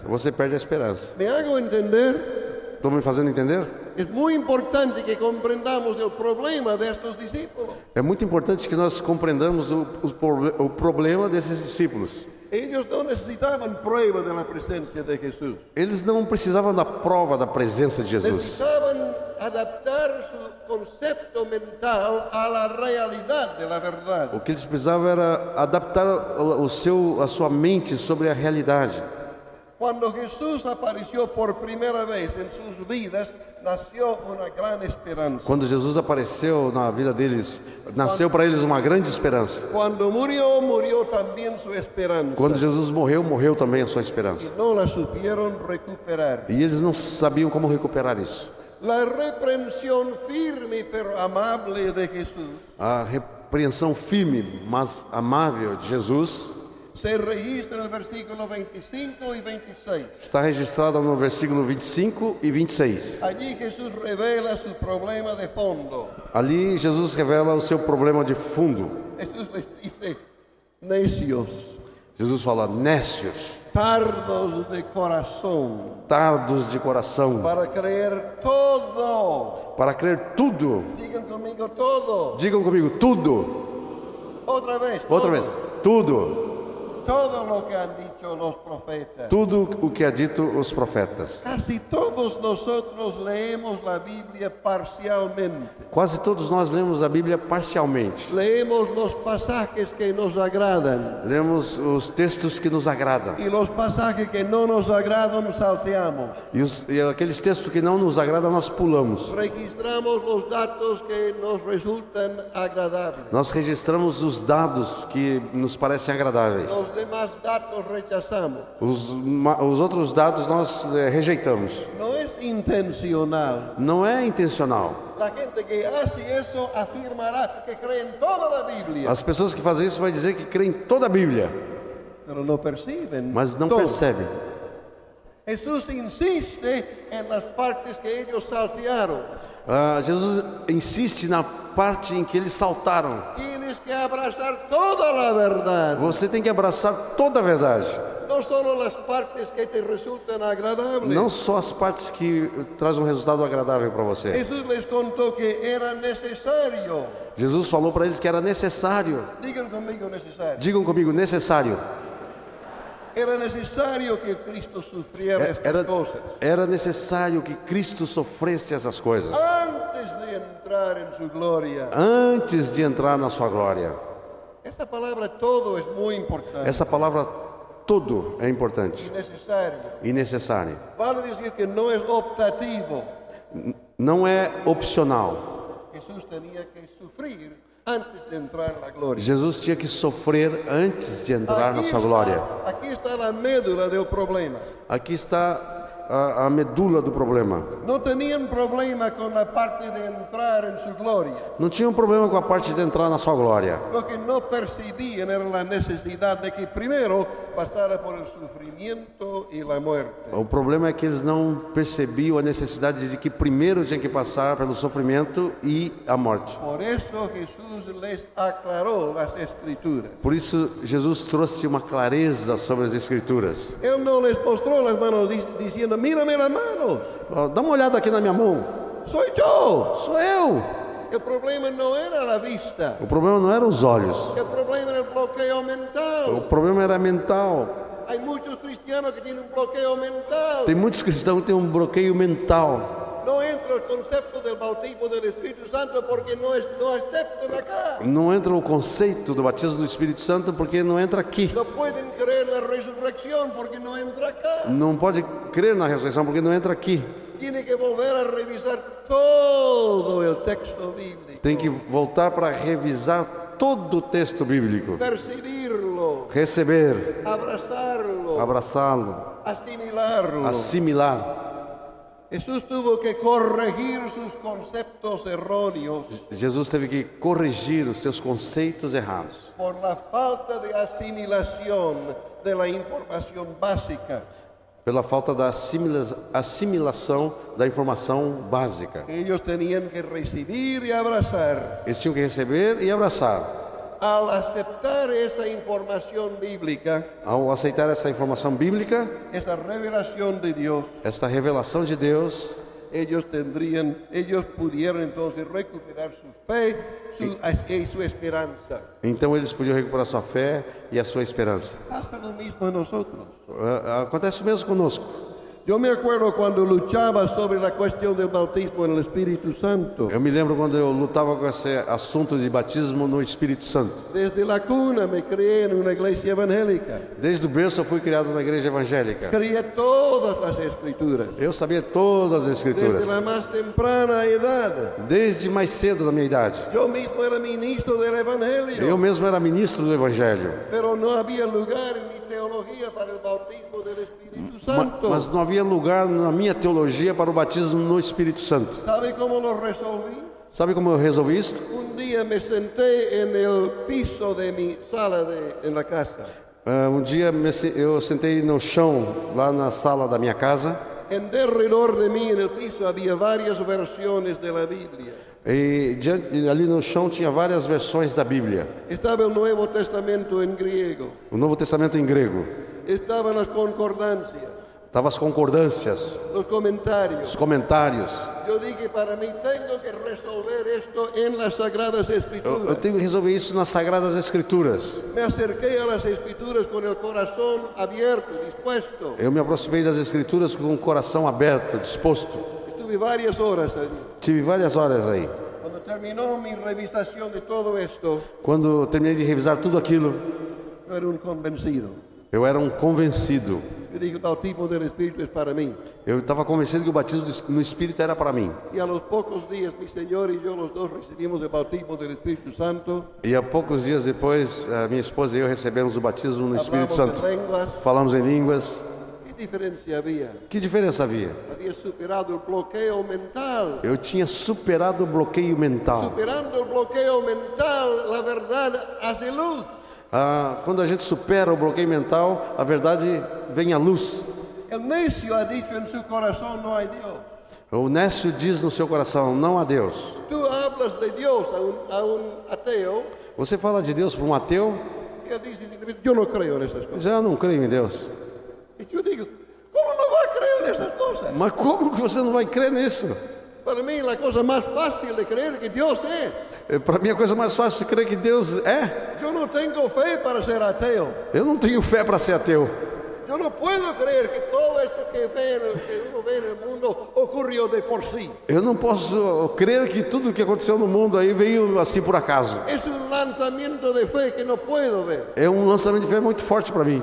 Speaker 2: você perde a esperança.
Speaker 1: Me hago entender,
Speaker 2: Estou me fazendo entender?
Speaker 1: es muy importante que comprendamos el problema de estos discípulos.
Speaker 2: É muito importante que nós compreendamos o, o o problema desses discípulos.
Speaker 1: Ellos no necesitaban prueba de la presencia de Jesús.
Speaker 2: Eles não precisavam da prova da presença de Jesus.
Speaker 1: Necesitaban adaptar su concepto mental a la realidad de la verdad.
Speaker 2: O que eles precisavam era adaptar o seu, a sua mente sobre a realidade.
Speaker 1: Cuando Jesús apareció por primera vez en sus vidas, nació una gran esperanza.
Speaker 2: Quando Jesus apareceu na vida deles, nasceu para eles uma grande esperança.
Speaker 1: Cuando murió, murió también su esperanza.
Speaker 2: Quando Jesus morreu, morreu também a sua esperança.
Speaker 1: No la supieron recuperar.
Speaker 2: E eles não sabiam como recuperar isso.
Speaker 1: La reprensión firme pero amable de Jesús
Speaker 2: A repreensão firme, mas amável de Jesus
Speaker 1: se registra el versículo 25 y 26.
Speaker 2: está registrada no versículo 25 e 26.
Speaker 1: Allí Jesús revela su problema de fondo.
Speaker 2: Ali Jesus revela o seu problema de fundo.
Speaker 1: Jesús les dice, necios,
Speaker 2: Jesus fala: nécios,
Speaker 1: tardos de corazón,
Speaker 2: tardos de coração,
Speaker 1: para creer todo.
Speaker 2: para crer tudo.
Speaker 1: Digan conmigo todo.
Speaker 2: Digam comigo: tudo.
Speaker 1: Otra vez.
Speaker 2: Outra
Speaker 1: todo.
Speaker 2: vez: tudo.
Speaker 1: Todo lo que han dicho.
Speaker 2: Tudo o que ha dito os profetas.
Speaker 1: Casi todos nosotros leemos la Biblia parcialmente.
Speaker 2: Quase todos nós lemos a Bíblia parcialmente.
Speaker 1: Leemos los pasajes que nos agradan
Speaker 2: Lemos os textos que nos agradam.
Speaker 1: y los pasajes que no nos agradan salteamos.
Speaker 2: E, os, e aqueles textos que não nos agradam, nós pulamos.
Speaker 1: Registramos los datos que nos resultan agradables.
Speaker 2: Nós registramos os dados que nos parecem agradáveis.
Speaker 1: Los demás datos rechazamos.
Speaker 2: Os, os outros dados nós eh, rejeitamos.
Speaker 1: No es intencional.
Speaker 2: Não é intencional.
Speaker 1: La gente que hace eso afirmará que cree en toda la Biblia,
Speaker 2: As pessoas que fazem isso vão dizer que creem toda a Bíblia,
Speaker 1: pero no perciben.
Speaker 2: mas não
Speaker 1: todo.
Speaker 2: percebem.
Speaker 1: Jesús insiste en las partes que ellos saltearon.
Speaker 2: Ah, Jesus insiste na parte em que eles saltaram.
Speaker 1: Tienes que abrazar toda la verdad,
Speaker 2: Você tem que abraçar toda a verdade,
Speaker 1: no solo las partes que te resultan agradables.
Speaker 2: não só as partes que trazem um resultado agradável para você.
Speaker 1: Jesús les contó que era necesario,
Speaker 2: Jesus falou para eles que era necessário.
Speaker 1: digan conmigo necesario,
Speaker 2: Digam comigo, necessário.
Speaker 1: Era necesario que Cristo sufriera estas
Speaker 2: Era,
Speaker 1: cosas
Speaker 2: era necessário que Cristo sofresse essas coisas
Speaker 1: antes de entrar en su gloria.
Speaker 2: antes de entrar na sua glória.
Speaker 1: Esta palabra todo es muy importante
Speaker 2: Essa palavra todo é importante
Speaker 1: y necesario.
Speaker 2: e necessário.
Speaker 1: Vale decir que no es optativo.
Speaker 2: Não é opcional.
Speaker 1: Jesús tenía que sufrir antes de entrar en la gloria.
Speaker 2: Jesus tinha que sofrer antes de entrar na sua glória.
Speaker 1: está, aquí está la médula del problema.
Speaker 2: Aqui está a, a medula do problema.
Speaker 1: No tenían problema con la parte de entrar en su gloria.
Speaker 2: Não tinha um problema com a parte de entrar na sua glória.
Speaker 1: Lo que no percibían era la necesidad de que primero pasara por el sufrimiento y la muerte.
Speaker 2: O problema é que eles não percebiam a necessidade de que primeiro tinha que passar pelo sofrimento e a morte.
Speaker 1: Por eso Jesús les aclaró las escrituras.
Speaker 2: Por isso, Jesus trouxe uma clareza sobre as Escrituras.
Speaker 1: Él no les mostró las manos di- las manos,
Speaker 2: Ó, Dá uma olhada aqui na minha mão.
Speaker 1: soy yo.
Speaker 2: Sou eu.
Speaker 1: El problema no era la vista,
Speaker 2: O problema não eram os olhos.
Speaker 1: el problema era
Speaker 2: O
Speaker 1: mental.
Speaker 2: problema era mental.
Speaker 1: Hay muchos cristianos que tienen un bloqueo mental.
Speaker 2: Tem muitos cristãos que têm um bloqueio mental.
Speaker 1: No entra el concepto del bautismo del Espíritu Santo porque es, no aceptan acá.
Speaker 2: Não entra o conceito do batismo do Espírito Santo porque não entra aqui.
Speaker 1: No pueden creer la resurrección porque no entra acá.
Speaker 2: Não pode crer na ressurreição porque não entra aqui.
Speaker 1: Tiene que volver a revisar todo el texto bíblico.
Speaker 2: Tem que voltar para revisar todo o texto bíblico.
Speaker 1: Percibirlo,
Speaker 2: Receber, abraçá-lo,
Speaker 1: asimilarlo.
Speaker 2: assimilar.
Speaker 1: Jesús tuvo que corregir sus conceptos erróneos
Speaker 2: Jesus teve que corrigir os seus conceitos errados
Speaker 1: por la falta de asimilación de la información básica.
Speaker 2: pela falta da assimila- assimilação da informação básica.
Speaker 1: ellos tenían que recibir y abrazar
Speaker 2: Eles tinham que receber e abraçar.
Speaker 1: Al aceptar esa información bíblica,
Speaker 2: Ao aceitar essa informação bíblica,
Speaker 1: esa revelación de Dios,
Speaker 2: esta revelação de Deus,
Speaker 1: ellos tendrían, ellos pudieron entonces recuperar su fe su- y su esperanza.
Speaker 2: então eles podiam recuperar sua fé e a sua esperança.
Speaker 1: Pasa lo mismo a nosotros.
Speaker 2: Ah, Acontece o mesmo conosco.
Speaker 1: Yo me acuerdo cuando luchaba sobre la cuestión del bautismo en el Espíritu Santo.
Speaker 2: Eu me lembro quando eu lutava com esse assunto de batismo no Espírito Santo.
Speaker 1: Desde la cuna me crié en una iglesia evangélica.
Speaker 2: Desde o berço eu fui criado na igreja evangélica.
Speaker 1: Creía todas las escrituras.
Speaker 2: Eu sabia todas as escrituras,
Speaker 1: Desde la más temprana edad.
Speaker 2: desde mais cedo da minha idade.
Speaker 1: Yo mismo era ministro del Evangelio.
Speaker 2: Eu mesmo era ministro do Evangelho,
Speaker 1: Pero no había lugar en mi teología para bautismo del Espíritu
Speaker 2: Ma-
Speaker 1: Santo.
Speaker 2: mas não havia lugar na minha teologia para o batismo no Espírito Santo.
Speaker 1: ¿Sabe cómo lo resolví?
Speaker 2: Sabe como eu resolvi isso?
Speaker 1: Un día me senté en el piso de mi sala de, en la casa.
Speaker 2: Ah, um dia me eu sentei no chão, lá na sala da minha casa,
Speaker 1: derredor de en el piso había varias versiones de la Biblia.
Speaker 2: e diante, ali no chão tinha várias versões da Bíblia.
Speaker 1: Estaba el Nuevo Testamento en griego.
Speaker 2: O Novo Testamento em grego.
Speaker 1: Estaban las concordancias,
Speaker 2: Estavam as concordâncias,
Speaker 1: los comentarios.
Speaker 2: os comentários.
Speaker 1: Yo dije, para mí tengo que resolver esto en las Sagradas
Speaker 2: Eu, eu
Speaker 1: Escrituras.
Speaker 2: tenho que resolver isso nas Sagradas Escrituras.
Speaker 1: Me acerqué a las Escrituras con el corazón abierto, dispuesto.
Speaker 2: Eu me aproximei das Escrituras com o coração aberto, disposto.
Speaker 1: Estuve varias horas allí.
Speaker 2: Tive várias horas aí.
Speaker 1: Cuando terminó mi revisación de todo esto,
Speaker 2: Quando eu terminei de revisar tudo aquilo,
Speaker 1: yo era un convencido.
Speaker 2: Eu era um convencido.
Speaker 1: Mí.
Speaker 2: Eu estava convencido que o batismo no Espírito era para mim.
Speaker 1: Y a los pocos días, mi Señor y yo, los dos, recibimos el bautismo del Espíritu Santo.
Speaker 2: E há poucos dias depois, a minha esposa e eu recebemos o batismo no Espírito Santo. Falamos em línguas.
Speaker 1: ¿Qué diferencia había?
Speaker 2: Que diferença havia?
Speaker 1: Había superado el bloqueo mental.
Speaker 2: Eu tinha superado o bloqueio mental.
Speaker 1: Superando el bloqueo mental, la verdad hace luz.
Speaker 2: Ah, quando a gente supera o bloqueio mental, a verdade vem à luz.
Speaker 1: El necio ha dicho en su corazón, no hay Dios.
Speaker 2: O Nécio diz no seu coração: não há Deus.
Speaker 1: Tú hablas de Dios a un, a un ateo
Speaker 2: Você fala de Deus para um ateu,
Speaker 1: y él dice, yo no creo en esas cosas.
Speaker 2: diz: eu não creio em Deus.
Speaker 1: Y yo digo, ¿cómo no va a creer en esas cosas?
Speaker 2: Mas como que você não vai crer nisso?
Speaker 1: Para mí la cosa más fácil de creer que Dios es.
Speaker 2: Para mim, a coisa mais fácil é crer que Deus é.
Speaker 1: Yo no tengo fe para ser ateo.
Speaker 2: Eu não tenho fé para ser ateu.
Speaker 1: Yo no puedo creer que todo esto que, ve en el- que uno el mundo ocurrió de por sí.
Speaker 2: Eu não posso crer que tudo o que aconteceu no mundo aí veio assim por acaso.
Speaker 1: Es un lanzamiento de fe que no puedo ver.
Speaker 2: É um lançamento de fé muito forte para mim.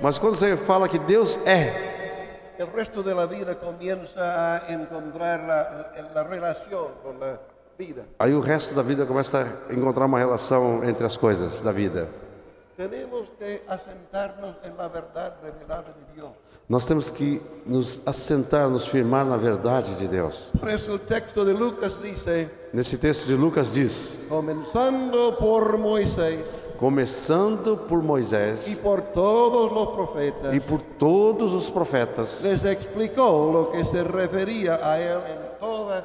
Speaker 2: Mas quando você fala que Deus é,
Speaker 1: el resto de la vida comienza a encontrar la, la relación con la vida.
Speaker 2: aí o resto da vida começa a encontrar uma relação entre as coisas da vida.
Speaker 1: Tenemos que asentarnos en la verdad revelada de Dios.
Speaker 2: Nós temos que nos assentar, nos firmar na verdade de Deus.
Speaker 1: Por eso el texto de Lucas dice,
Speaker 2: Nesse texto de Lucas diz:
Speaker 1: comenzando por Moisés
Speaker 2: começando por Moisés
Speaker 1: y por todos los profetas,
Speaker 2: e por todos os profetas,
Speaker 1: les explicó lo que se refería a él en todas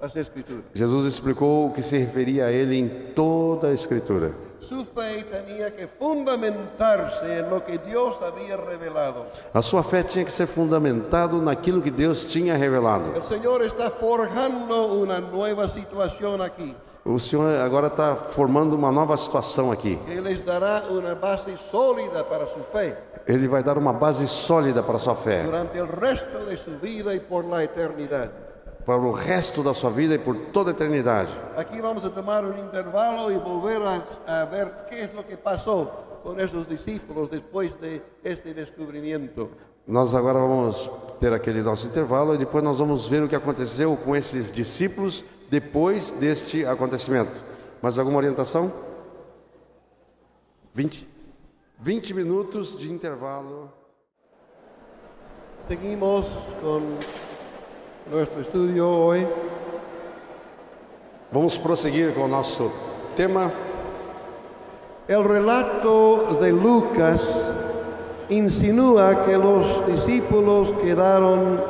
Speaker 1: las escrituras.
Speaker 2: Jesus explicou o que se referia a ele em toda a Escritura.
Speaker 1: Su fe tenía que fundamentarse en lo que Dios había revelado.
Speaker 2: A sua fé tinha que ser fundamentado naquilo que Deus tinha revelado.
Speaker 1: El Señor está forjando una nueva situación aquí.
Speaker 2: O Senhor agora está formando uma nova situação aqui.
Speaker 1: Les dará una base sólida para su fe
Speaker 2: Ele vai dar uma base sólida para a sua fé,
Speaker 1: durante el resto de su vida y por la eternidad.
Speaker 2: para o resto da sua vida e por toda a eternidade.
Speaker 1: Aquí vamos tomar un intervalo y volver a, a ver qué es lo que pasó con esos discípulos después de este descubrimiento.
Speaker 2: Nós agora vamos ter aquele nosso intervalo e depois nós vamos ver o que aconteceu com esses discípulos depois deste acontecimento. Mais alguma orientação? 20. 20 minutos de intervalo.
Speaker 1: Seguimos con nuestro estudio hoy.
Speaker 2: Vamos prosseguir com o nosso tema.
Speaker 1: El relato de Lucas insinúa que los discípulos quedaron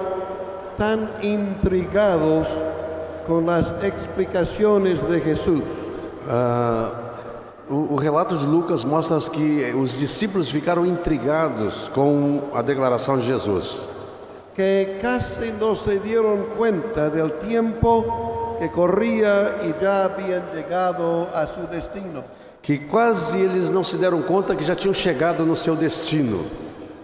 Speaker 1: tan intrigados con las explicaciones de Jesús.
Speaker 2: Ah, o, o relato de Lucas mostra que os discípulos ficaram intrigados com a declaração de Jesus.
Speaker 1: que casi no se dieron cuenta del tiempo que corría y ya habían llegado a su destino.
Speaker 2: Que quase eles não se deram conta que já tinham chegado no seu destino.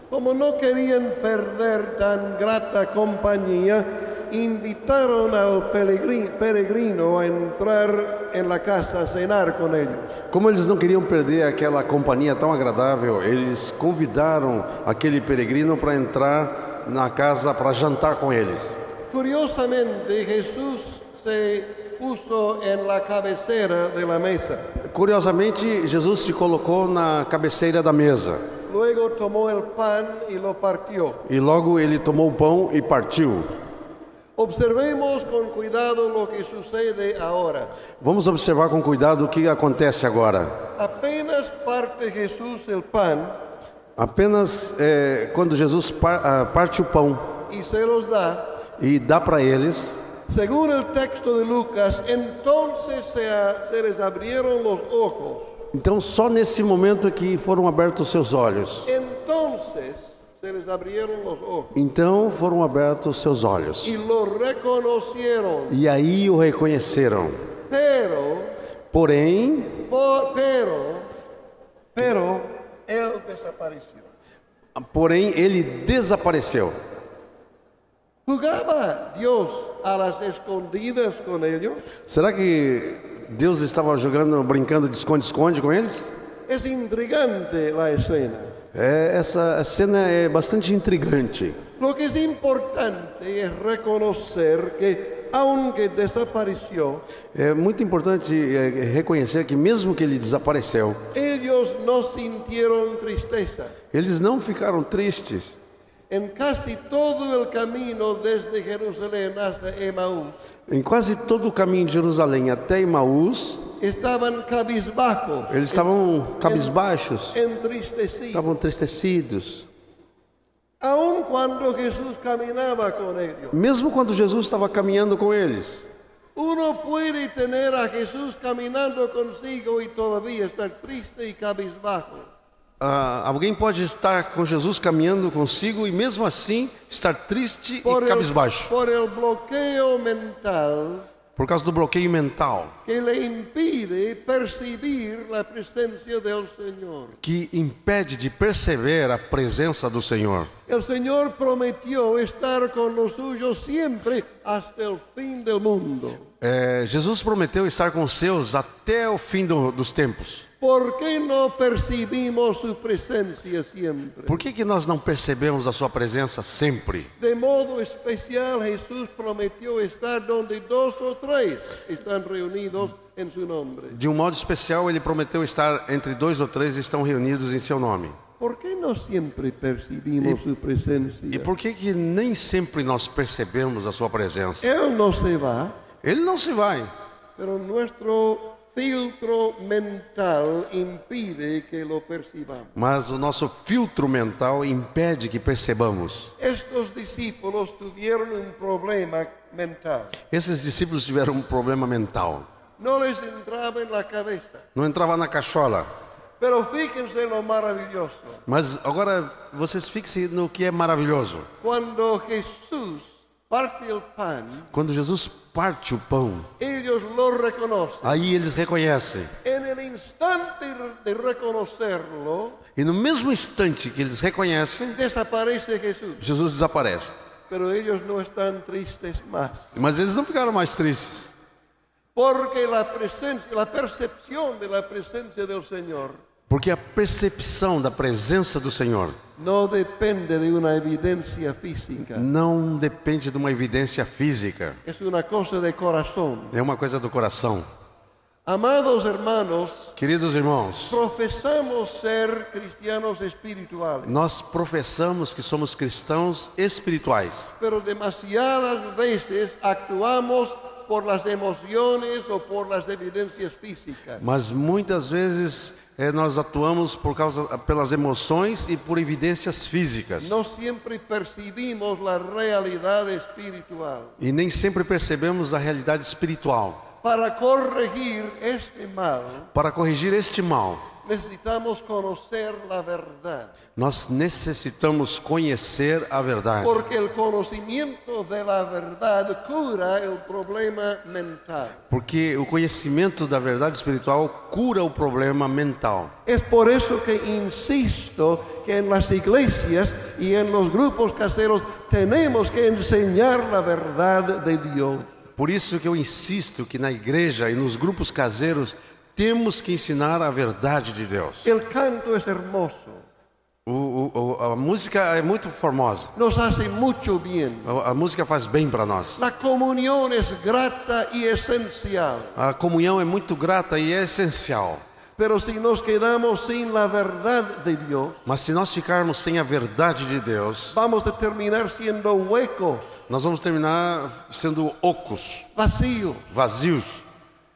Speaker 1: Como no querían perder tan grata compañía, invitaron al peregri- peregrino a entrar en la casa a cenar con ellos.
Speaker 2: Como eles não queriam perder aquela companhia tão agradável, eles convidaram aquele peregrino para entrar na casa para jantar com eles.
Speaker 1: Curiosamente, Jesús se puso en la cabecera de la mesa.
Speaker 2: Curiosamente, Jesus se colocou na cabeceira da mesa
Speaker 1: Luego tomó el pan y lo partió.
Speaker 2: e logo ele tomou o pão e partiu.
Speaker 1: Observemos con cuidado lo que sucede ahora.
Speaker 2: Vamos observar com cuidado o que acontece agora.
Speaker 1: Apenas parte Jesús el pan
Speaker 2: Apenas é, quando Jesus ah, parte o pão
Speaker 1: y se los da,
Speaker 2: e dá para eles,
Speaker 1: según el texto de Lucas, entonces se, se les abrieron los ojos.
Speaker 2: então só nesse momento que foram abertos os seus olhos.
Speaker 1: Entonces
Speaker 2: Então foram abertos os seus olhos. E aí o reconheceram.
Speaker 1: Pero,
Speaker 2: Porém, porém ele desapareceu.
Speaker 1: ¿Jugaba Dios a las escondidas con ellos?
Speaker 2: Será que Deus estava jogando, brincando de esconde-esconde com eles?
Speaker 1: Es intrigante la escena.
Speaker 2: É, essa cena é bastante intrigante.
Speaker 1: Lo que es importante es reconocer que aunque desapareció,
Speaker 2: É muito importante é, reconhecer que mesmo que ele desapareceu,
Speaker 1: ellos no sintieron tristeza.
Speaker 2: eles não ficaram tristes.
Speaker 1: En casi todo el camino desde Jerusalén hasta Emaús,
Speaker 2: Em quase todo o caminho de Jerusalém até Emaús,
Speaker 1: estaban cabizbajos,
Speaker 2: eles estavam cabisbaixos,
Speaker 1: entristecidos.
Speaker 2: estavam entristecidos.
Speaker 1: Aun cuando Jesús caminaba con ellos.
Speaker 2: Mesmo quando Jesus estava caminhando com eles.
Speaker 1: Uno puede tener a Jesús caminando consigo y todavía estar triste y cabizbajo.
Speaker 2: Ah, alguém pode estar com Jesus caminhando consigo e mesmo assim estar triste
Speaker 1: Por
Speaker 2: e
Speaker 1: el,
Speaker 2: cabisbaixo,
Speaker 1: por el bloqueo mental
Speaker 2: por causa do bloqueio mental
Speaker 1: que le impide percibir la presencia del Señor.
Speaker 2: que impede de perceber a presença do Senhor.
Speaker 1: El Señor prometió estar con los suyos siempre hasta el fin del mundo.
Speaker 2: É, Jesus prometeu estar com os seus até o fim do- dos tempos.
Speaker 1: ¿Por qué no percibimos su presencia siempre?
Speaker 2: Por que, que nós não percebemos a sua presença sempre?
Speaker 1: De modo especial Jesús prometió estar donde dos o tres están reunidos en su nombre.
Speaker 2: De um modo especial, ele prometeu estar entre dois ou três que estão reunidos em seu nome.
Speaker 1: ¿Por qué no siempre percibimos su presencia?
Speaker 2: E por que, que nem sempre nós percebemos a sua presença?
Speaker 1: Él no se va,
Speaker 2: Ele não se vai,
Speaker 1: pero nuestro filtro mental impide que lo percibamos.
Speaker 2: mas o nosso filtro mental impede que percebamos.
Speaker 1: Estos discípulos tuvieron un problema mental.
Speaker 2: Esses discípulos tiveram um problema mental.
Speaker 1: No les entraba en la cabeza.
Speaker 2: Não entrava na cachola.
Speaker 1: Pero fíjense lo maravilloso.
Speaker 2: Mas agora vocês fixem no que é maravilhoso.
Speaker 1: El pan,
Speaker 2: Quando Jesus parte o pão, aí eles reconhecem. E no mesmo instante que eles reconhecem. Jesus desaparece. Mas eles não ficaram mais tristes.
Speaker 1: Porque percepción de la presencia del Señor
Speaker 2: Porque a percepção da presença do Senhor
Speaker 1: no depende de una evidencia física.
Speaker 2: não depende de uma evidência física,
Speaker 1: Es una cosa de corazón.
Speaker 2: é uma coisa do coração.
Speaker 1: Amados hermanos,
Speaker 2: Queridos irmãos,
Speaker 1: profesamos ser cristianos espirituales,
Speaker 2: nós professamos que somos cristãos espirituais,
Speaker 1: pero demasiadas veces actuamos por las emociones o por las evidencias físicas.
Speaker 2: Mas muitas vezes eh, nós atuamos por causa pelas emoções e por evidências físicas.
Speaker 1: No siempre percibimos la realidad espiritual.
Speaker 2: E nem sempre percebemos a realidade espiritual.
Speaker 1: Para corregir este mal,
Speaker 2: Para corrigir este mal,
Speaker 1: necesitamos conocer la verdad.
Speaker 2: nós necessitamos conhecer a verdade.
Speaker 1: Porque el conocimiento de la verdad cura el problema mental.
Speaker 2: Porque o conhecimento da verdade espiritual cura o problema mental.
Speaker 1: Es por eso que insisto que en las iglesias y en los grupos caseros tenemos que enseñar la verdad de Dios.
Speaker 2: Por isso que eu insisto que na igreja e nos grupos caseiros temos que ensinar a verdade de Deus.
Speaker 1: El canto es hermoso,
Speaker 2: O- o- o- a música é muito formosa.
Speaker 1: nos hace mucho bien.
Speaker 2: A, a música faz bem para nós.
Speaker 1: La comunión es grata y esencial,
Speaker 2: A comunhão é muito grata e é essencial.
Speaker 1: pero si nos quedamos sin la verdad de Dios,
Speaker 2: Mas se nós ficarmos sem a verdade de Deus,
Speaker 1: vamos a terminar siendo huecos,
Speaker 2: nós vamos terminar sendo ocos,
Speaker 1: vacíos.
Speaker 2: vazios.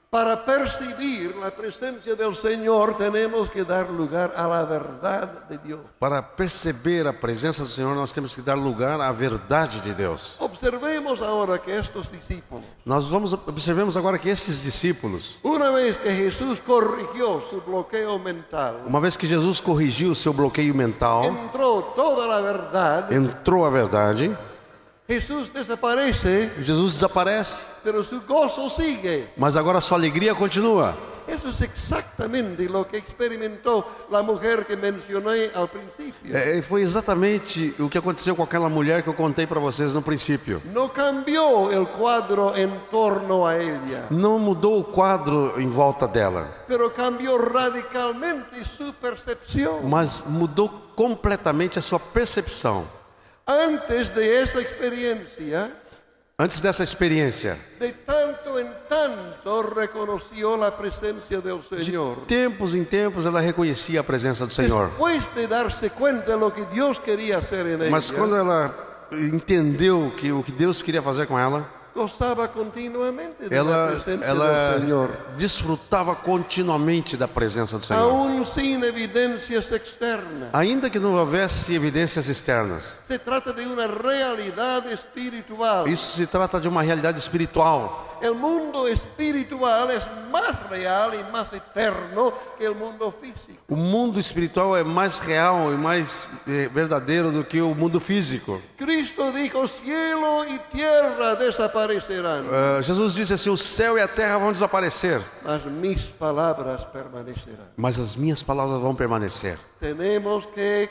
Speaker 1: Para percibir la presencia del Señor tenemos que dar lugar a la verdad de Dios.
Speaker 2: Para perceber a presença do Senhor, nós temos que dar lugar à verdade de Deus.
Speaker 1: Observemos ahora que estos discípulos,
Speaker 2: Nós vamos observemos agora que esses discípulos,
Speaker 1: una vez que Jesús corrigió su bloqueo mental,
Speaker 2: uma vez que Jesus corrigiu seu bloqueio mental,
Speaker 1: entró toda la verdad,
Speaker 2: entrou a verdade,
Speaker 1: Jesús desaparece,
Speaker 2: Jesus desaparece,
Speaker 1: pero su gozo sigue.
Speaker 2: mas agora sua alegria continua.
Speaker 1: Eso es exactamente lo que experimentó la mujer que mencioné al principio.
Speaker 2: É, foi exatamente o que aconteceu com aquela mulher que eu contei para vocês no princípio.
Speaker 1: No cambió el cuadro en torno a ella,
Speaker 2: Não mudou o quadro em volta dela,
Speaker 1: pero cambió radicalmente su percepción.
Speaker 2: mas mudou completamente a sua percepção.
Speaker 1: Antes de esa experiencia,
Speaker 2: Antes dessa experiência,
Speaker 1: de tanto en tanto reconoció la presencia del
Speaker 2: de
Speaker 1: Señor.
Speaker 2: tempos em tempos ela reconhecia a presença do Senhor.
Speaker 1: Después de darse cuenta de lo que Dios quería hacer en
Speaker 2: Mas
Speaker 1: ella,
Speaker 2: quando ela entendeu que o que Deus queria fazer com ela,
Speaker 1: gozaba continuamente
Speaker 2: ela,
Speaker 1: presencia
Speaker 2: ela
Speaker 1: del Señor.
Speaker 2: desfrutava continuamente da presença do Senhor.
Speaker 1: Aún sin evidencias externas.
Speaker 2: Ainda que não houvesse evidências externas.
Speaker 1: Se trata de una realidad espiritual.
Speaker 2: Isso se trata de uma realidade espiritual.
Speaker 1: El mundo espiritual es más real y más eterno que el mundo físico.
Speaker 2: O mundo espiritual é mais real e mais eh, verdadeiro do que o mundo físico.
Speaker 1: Cristo dijo, cielo y tierra desaparecerán,
Speaker 2: Ah, Jesus disse assim: o céu e a terra vão desaparecer,
Speaker 1: mas mis palabras permanecerán.
Speaker 2: mas as minhas palavras vão permanecer.
Speaker 1: Tenemos que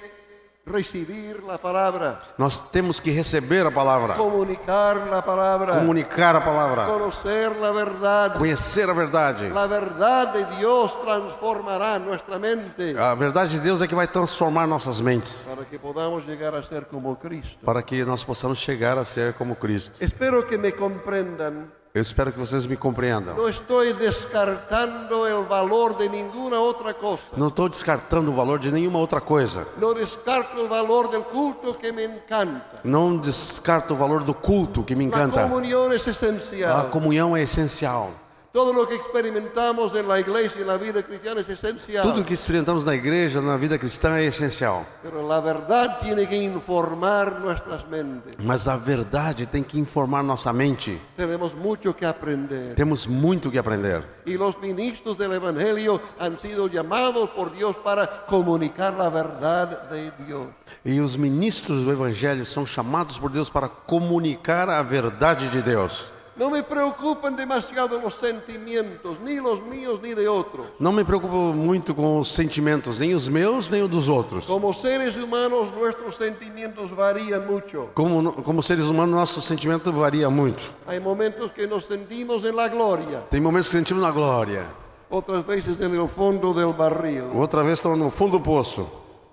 Speaker 1: recibir la palabra,
Speaker 2: Nós temos que receber a palavra,
Speaker 1: comunicar la palabra,
Speaker 2: comunicar a palavra,
Speaker 1: conocer la verdad.
Speaker 2: conhecer a verdade.
Speaker 1: La verdad de Dios transformará nuestra mente
Speaker 2: A verdade de Deus é que vai transformar nossas mentes,
Speaker 1: para que podamos llegar a ser como Cristo.
Speaker 2: para que nós possamos chegar a ser como Cristo.
Speaker 1: Espero que me comprendan.
Speaker 2: Eu espero que vocês me compreendam.
Speaker 1: No estoy descartando el valor de ninguna otra cosa.
Speaker 2: Não estou descartando o valor de nenhuma outra coisa.
Speaker 1: No descarto el valor del culto que me encanta.
Speaker 2: Não descarto o valor do culto que me encanta.
Speaker 1: comunión es
Speaker 2: A
Speaker 1: esencial.
Speaker 2: comunhão é essencial.
Speaker 1: Todo lo que experimentamos en la iglesia y en la vida cristiana es esencial.
Speaker 2: Tudo que experimentamos na igreja, na vida cristã, é essencial.
Speaker 1: Pero la verdad tiene que informar nuestras mentes.
Speaker 2: Mas a verdade tem que informar nossa mente.
Speaker 1: Tenemos mucho que aprender.
Speaker 2: Temos muito que aprender.
Speaker 1: Y los ministros del Evangelio han sido llamados por Dios para comunicar la verdad de Dios.
Speaker 2: E os ministros do Evangelho são chamados por Deus para comunicar a verdade de Deus.
Speaker 1: No me preocupan demasiado los sentimientos, ni los míos ni de otros.
Speaker 2: Não me preocupo muito com os sentimentos, nem os meus, nem os dos outros.
Speaker 1: Como seres humanos, nuestros sentimientos varían mucho.
Speaker 2: Como, como seres humanos, nosso sentimento varia muito.
Speaker 1: Hay momentos que nos sentimos en la gloria,
Speaker 2: Tem momentos que sentimos na glória,
Speaker 1: otras veces en el fondo del barril.
Speaker 2: outra vez estamos no fundo do poço.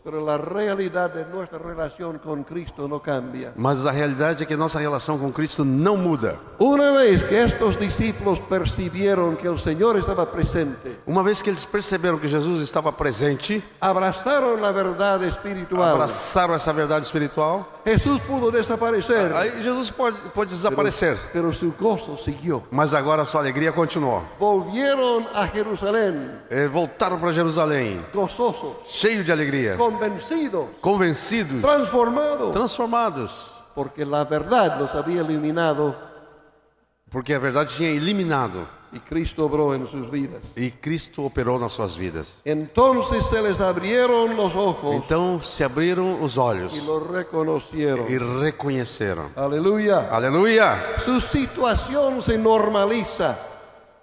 Speaker 1: Pero la realidad de nuestra relación con Cristo no cambia.
Speaker 2: Mas a realidade é que nossa relação com Cristo não muda.
Speaker 1: Una vez que estos discípulos percibieron que el Señor estaba presente,
Speaker 2: Uma vez que eles perceberam que Jesus estava presente,
Speaker 1: abrazaron la verdad espiritual.
Speaker 2: abraçaram essa verdade espiritual,
Speaker 1: Jesús pudo desaparecer,
Speaker 2: Aí Jesus pode, pode desaparecer,
Speaker 1: pero su gozo siguió.
Speaker 2: mas agora a sua alegria continuou.
Speaker 1: Volvieron a Jerusalén
Speaker 2: Eh, Voltaram para Jerusalém,
Speaker 1: gozosos,
Speaker 2: cheio de alegria,
Speaker 1: convencidos,
Speaker 2: convencidos,
Speaker 1: transformados,
Speaker 2: transformados,
Speaker 1: porque la verdad los había eliminado.
Speaker 2: Porque a verdade tinha eliminado
Speaker 1: y Cristo obró en sus vidas.
Speaker 2: e Cristo operou nas suas vidas.
Speaker 1: Entonces se les abrieron los ojos
Speaker 2: Então se abriram os olhos
Speaker 1: y lo reconocieron.
Speaker 2: e reconheceram.
Speaker 1: Aleluya.
Speaker 2: Aleluia!
Speaker 1: Su situación se normaliza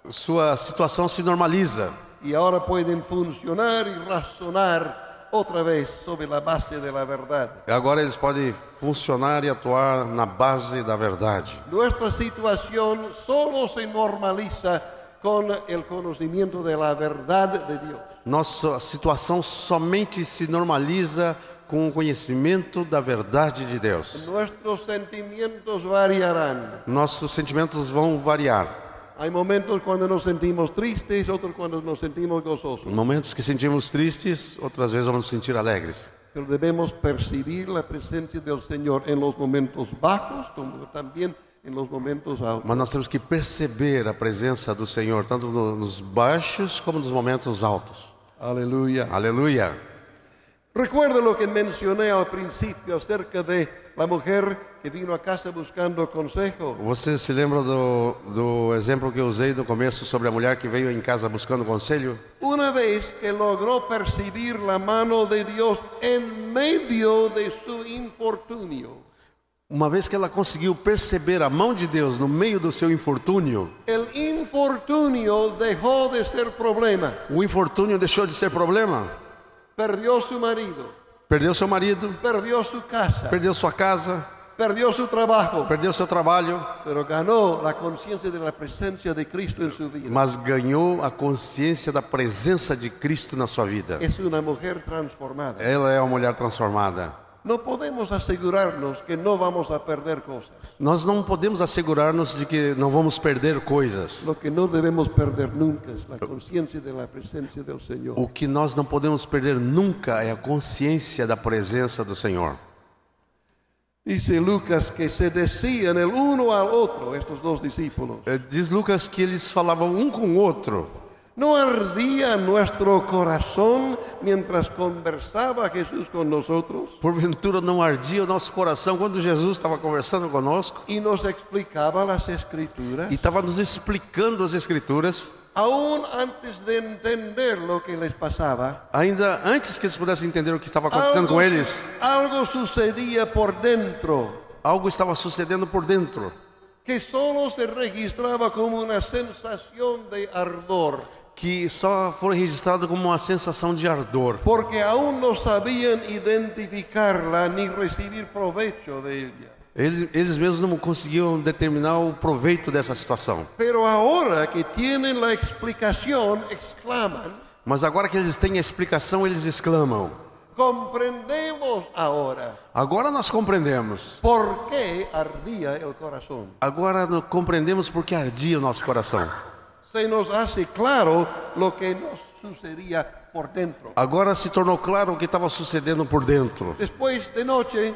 Speaker 2: Sua situação se normaliza
Speaker 1: y ahora pueden funcionar y razonar otra vez sobre la base de la verdad.
Speaker 2: Agora eles podem funcionar e atuar na base da verdade.
Speaker 1: Nuestra situación solo se normaliza con el conocimiento de la verdad de Dios.
Speaker 2: Nossa situação somente se normaliza com o conhecimento da verdade de Deus.
Speaker 1: Nuestros sentimientos variarán.
Speaker 2: Nossos sentimentos vão variar.
Speaker 1: Hay momentos cuando nos sentimos tristes, otros cuando nos sentimos gozosos.
Speaker 2: Momentos que sentimos tristes, outras vezes vamos nos sentir alegres.
Speaker 1: Pero debemos percibir la presencia del Señor en los momentos bajos como también en los momentos altos.
Speaker 2: Mas nós temos que perceber a presença do Senhor, tanto no- nos baixos como nos momentos altos.
Speaker 1: Aleluya.
Speaker 2: Aleluia!
Speaker 1: Recuerda lo que mencioné al principio acerca de la mujer que vino a casa buscando consejo.
Speaker 2: Você se lembra do, do exemplo que eu usei no começo sobre a mulher que veio em casa buscando conselho?
Speaker 1: Una vez que logró percibir la mano de Dios en medio de su infortunio,
Speaker 2: Uma vez que ela conseguiu perceber a mão de Deus no meio do seu infortúnio,
Speaker 1: el infortunio dejó de ser problema.
Speaker 2: o infortúnio deixou de ser problema.
Speaker 1: Perdió su marido,
Speaker 2: Perdeu seu marido,
Speaker 1: perdió su casa,
Speaker 2: perdeu sua casa, perdeu seu trabalho,
Speaker 1: en su vida.
Speaker 2: mas ganhou a consciência da presença de Cristo na sua vida.
Speaker 1: Es una mujer transformada.
Speaker 2: Ela é uma mulher transformada.
Speaker 1: No podemos asegurarnos que no vamos a perder cosas.
Speaker 2: Nós não podemos assegurar-nos de que não vamos perder coisas.
Speaker 1: Lo que no debemos perder nunca es la conciencia de la presencia del Señor.
Speaker 2: O que nós não podemos perder nunca é a consciência da presença do Senhor.
Speaker 1: Dice Lucas que se decían el uno al otro, estos dos discípulos,
Speaker 2: Eh, Diz Lucas que eles falavam um com o outro.
Speaker 1: ¿No ardía nuestro corazón mientras conversaba Jesús con nosotros.
Speaker 2: Porventura não ardia o nosso coração quando Jesus estava conversando conosco?
Speaker 1: Y nos explicaba las escrituras?
Speaker 2: e estava nos explicando as Escrituras,
Speaker 1: Aún antes de entender lo que les pasaba,
Speaker 2: ainda antes que eles pudessem entender o que estava acontecendo
Speaker 1: algo,
Speaker 2: com eles,
Speaker 1: algo sucedía por dentro.
Speaker 2: Algo estava sucedendo por dentro,
Speaker 1: que solo se registraba como una sensación de ardor,
Speaker 2: que só foi registrado como uma sensação de ardor,
Speaker 1: porque aún no sabían identificarla ni recibir provecho de ella.
Speaker 2: Eles, eles mesmos não conseguiam determinar o proveito dessa situação.
Speaker 1: Pero ahora que tienen la explicación, exclaman,
Speaker 2: Mas agora que eles têm a explicação, eles exclamam:
Speaker 1: comprendemos ahora
Speaker 2: Agora nós compreendemos.
Speaker 1: por qué ardía el corazón.
Speaker 2: Agora compreendemos porque ardia o nosso coração.
Speaker 1: Se nos hace claro lo que nos sucedía por dentro.
Speaker 2: Agora se tornou claro o que estava sucedendo por dentro.
Speaker 1: Después de noche,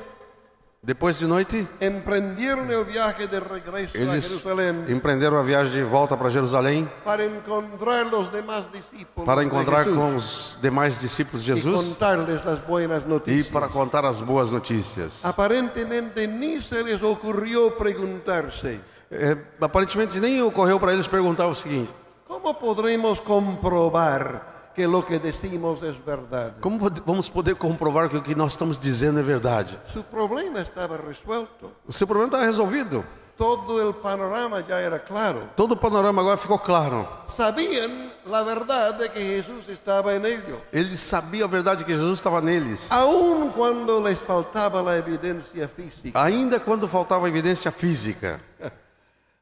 Speaker 2: Depois de noite,
Speaker 1: emprendieron el viaje de regreso a
Speaker 2: eles
Speaker 1: Jerusalén
Speaker 2: empreenderam a viagem de volta para Jerusalém
Speaker 1: para encontrar los demás discípulos
Speaker 2: para
Speaker 1: de
Speaker 2: encontrar com os demais discípulos de
Speaker 1: y
Speaker 2: Jesus
Speaker 1: contarles las buenas
Speaker 2: e
Speaker 1: noticias.
Speaker 2: para contar as boas notícias.
Speaker 1: Aparentemente ni se les ocurrió preguntarse,
Speaker 2: É, aparentemente nem ocorreu para eles perguntar o seguinte:
Speaker 1: ¿cómo podremos comprobar que lo que decimos es verdad?
Speaker 2: como pode- vamos poder comprovar que o que nós estamos dizendo é verdade?
Speaker 1: Su problema estaba resuelto.
Speaker 2: O seu problema está resolvido.
Speaker 1: Todo el panorama ya era claro.
Speaker 2: Todo o panorama agora ficou claro.
Speaker 1: Sabían la verdad de que Jesús estaba en ello.
Speaker 2: Eles sabiam a verdade que Jesus estava neles.
Speaker 1: Aun cuando les faltaba la evidencia física.
Speaker 2: Ainda quando faltava evidência física. <laughs>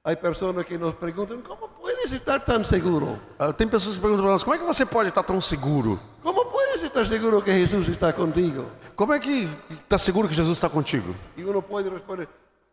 Speaker 1: Hay personas que nos preguntan, ¿cómo puedes estar tan seguro?
Speaker 2: Ah, Tem pessoas que perguntam para nós: como é que você pode estar tão seguro?
Speaker 1: ¿Cómo puedes estar seguro que Jesús está contigo?
Speaker 2: Como é que está seguro que Jesus está contigo?
Speaker 1: Y uno puede responder,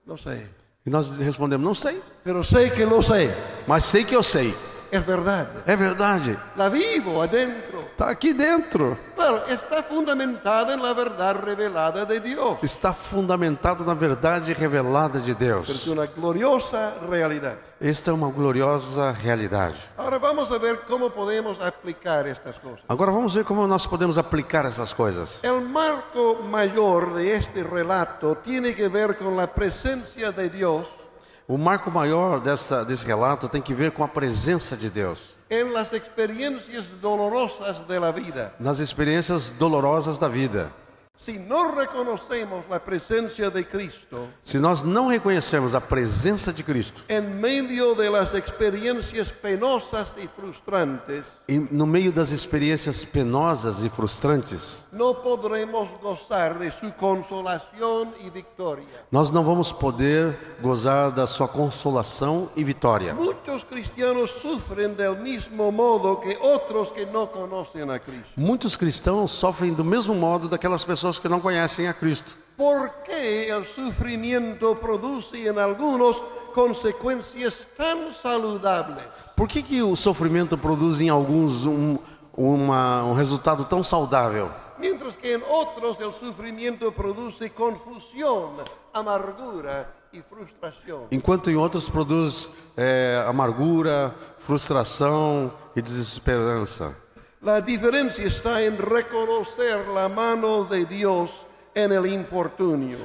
Speaker 1: no sé,
Speaker 2: E nós respondemos: não sei,
Speaker 1: pero sé que lo sé.
Speaker 2: mas sei que eu sei.
Speaker 1: Es verdad.
Speaker 2: É verdade.
Speaker 1: La vivo adentro.
Speaker 2: Está aqui dentro.
Speaker 1: Claro, está fundamentada en la verdad revelada de Dios.
Speaker 2: Está fundamentado na verdade revelada de Deus.
Speaker 1: una gloriosa realidad.
Speaker 2: Esta é uma gloriosa realidade.
Speaker 1: Ahora vamos a ver cómo podemos aplicar estas cosas.
Speaker 2: Agora vamos ver como nós podemos aplicar essas coisas.
Speaker 1: El marco mayor de este relato tiene que ver con la presencia de Dios
Speaker 2: O marco maior dessa, desse relato tem que ver com a presença de Deus.
Speaker 1: En las experiencias dolorosas de la vida.
Speaker 2: nas experiências dolorosas da vida.
Speaker 1: Si no reconocemos la presencia de Cristo
Speaker 2: Se nós não reconhecermos a presença de Cristo
Speaker 1: en medio de las experiencias penosas y frustrantes,
Speaker 2: e no meio das experiências penosas e frustrantes, nós não vamos poder gozar da sua consolação e vitória.
Speaker 1: Muchos cristianos sufren del mismo modo que otros que no conocen a Cristo.
Speaker 2: Muitos cristãos sofrem do mesmo modo daquelas pessoas que não conhecem a Cristo.
Speaker 1: ¿Por qué el sufrimiento produce en algunos consecuencias tan saludables?
Speaker 2: Por que, que o sofrimento produz em alguns um, uma- um resultado tão saudável?
Speaker 1: Mientras que en otros el sufrimiento produce confusión, amargura y frustración.
Speaker 2: Enquanto em outros produz é, amargura, frustração e desesperança.
Speaker 1: La diferencia está en reconocer la mano de Dios en el infortunio,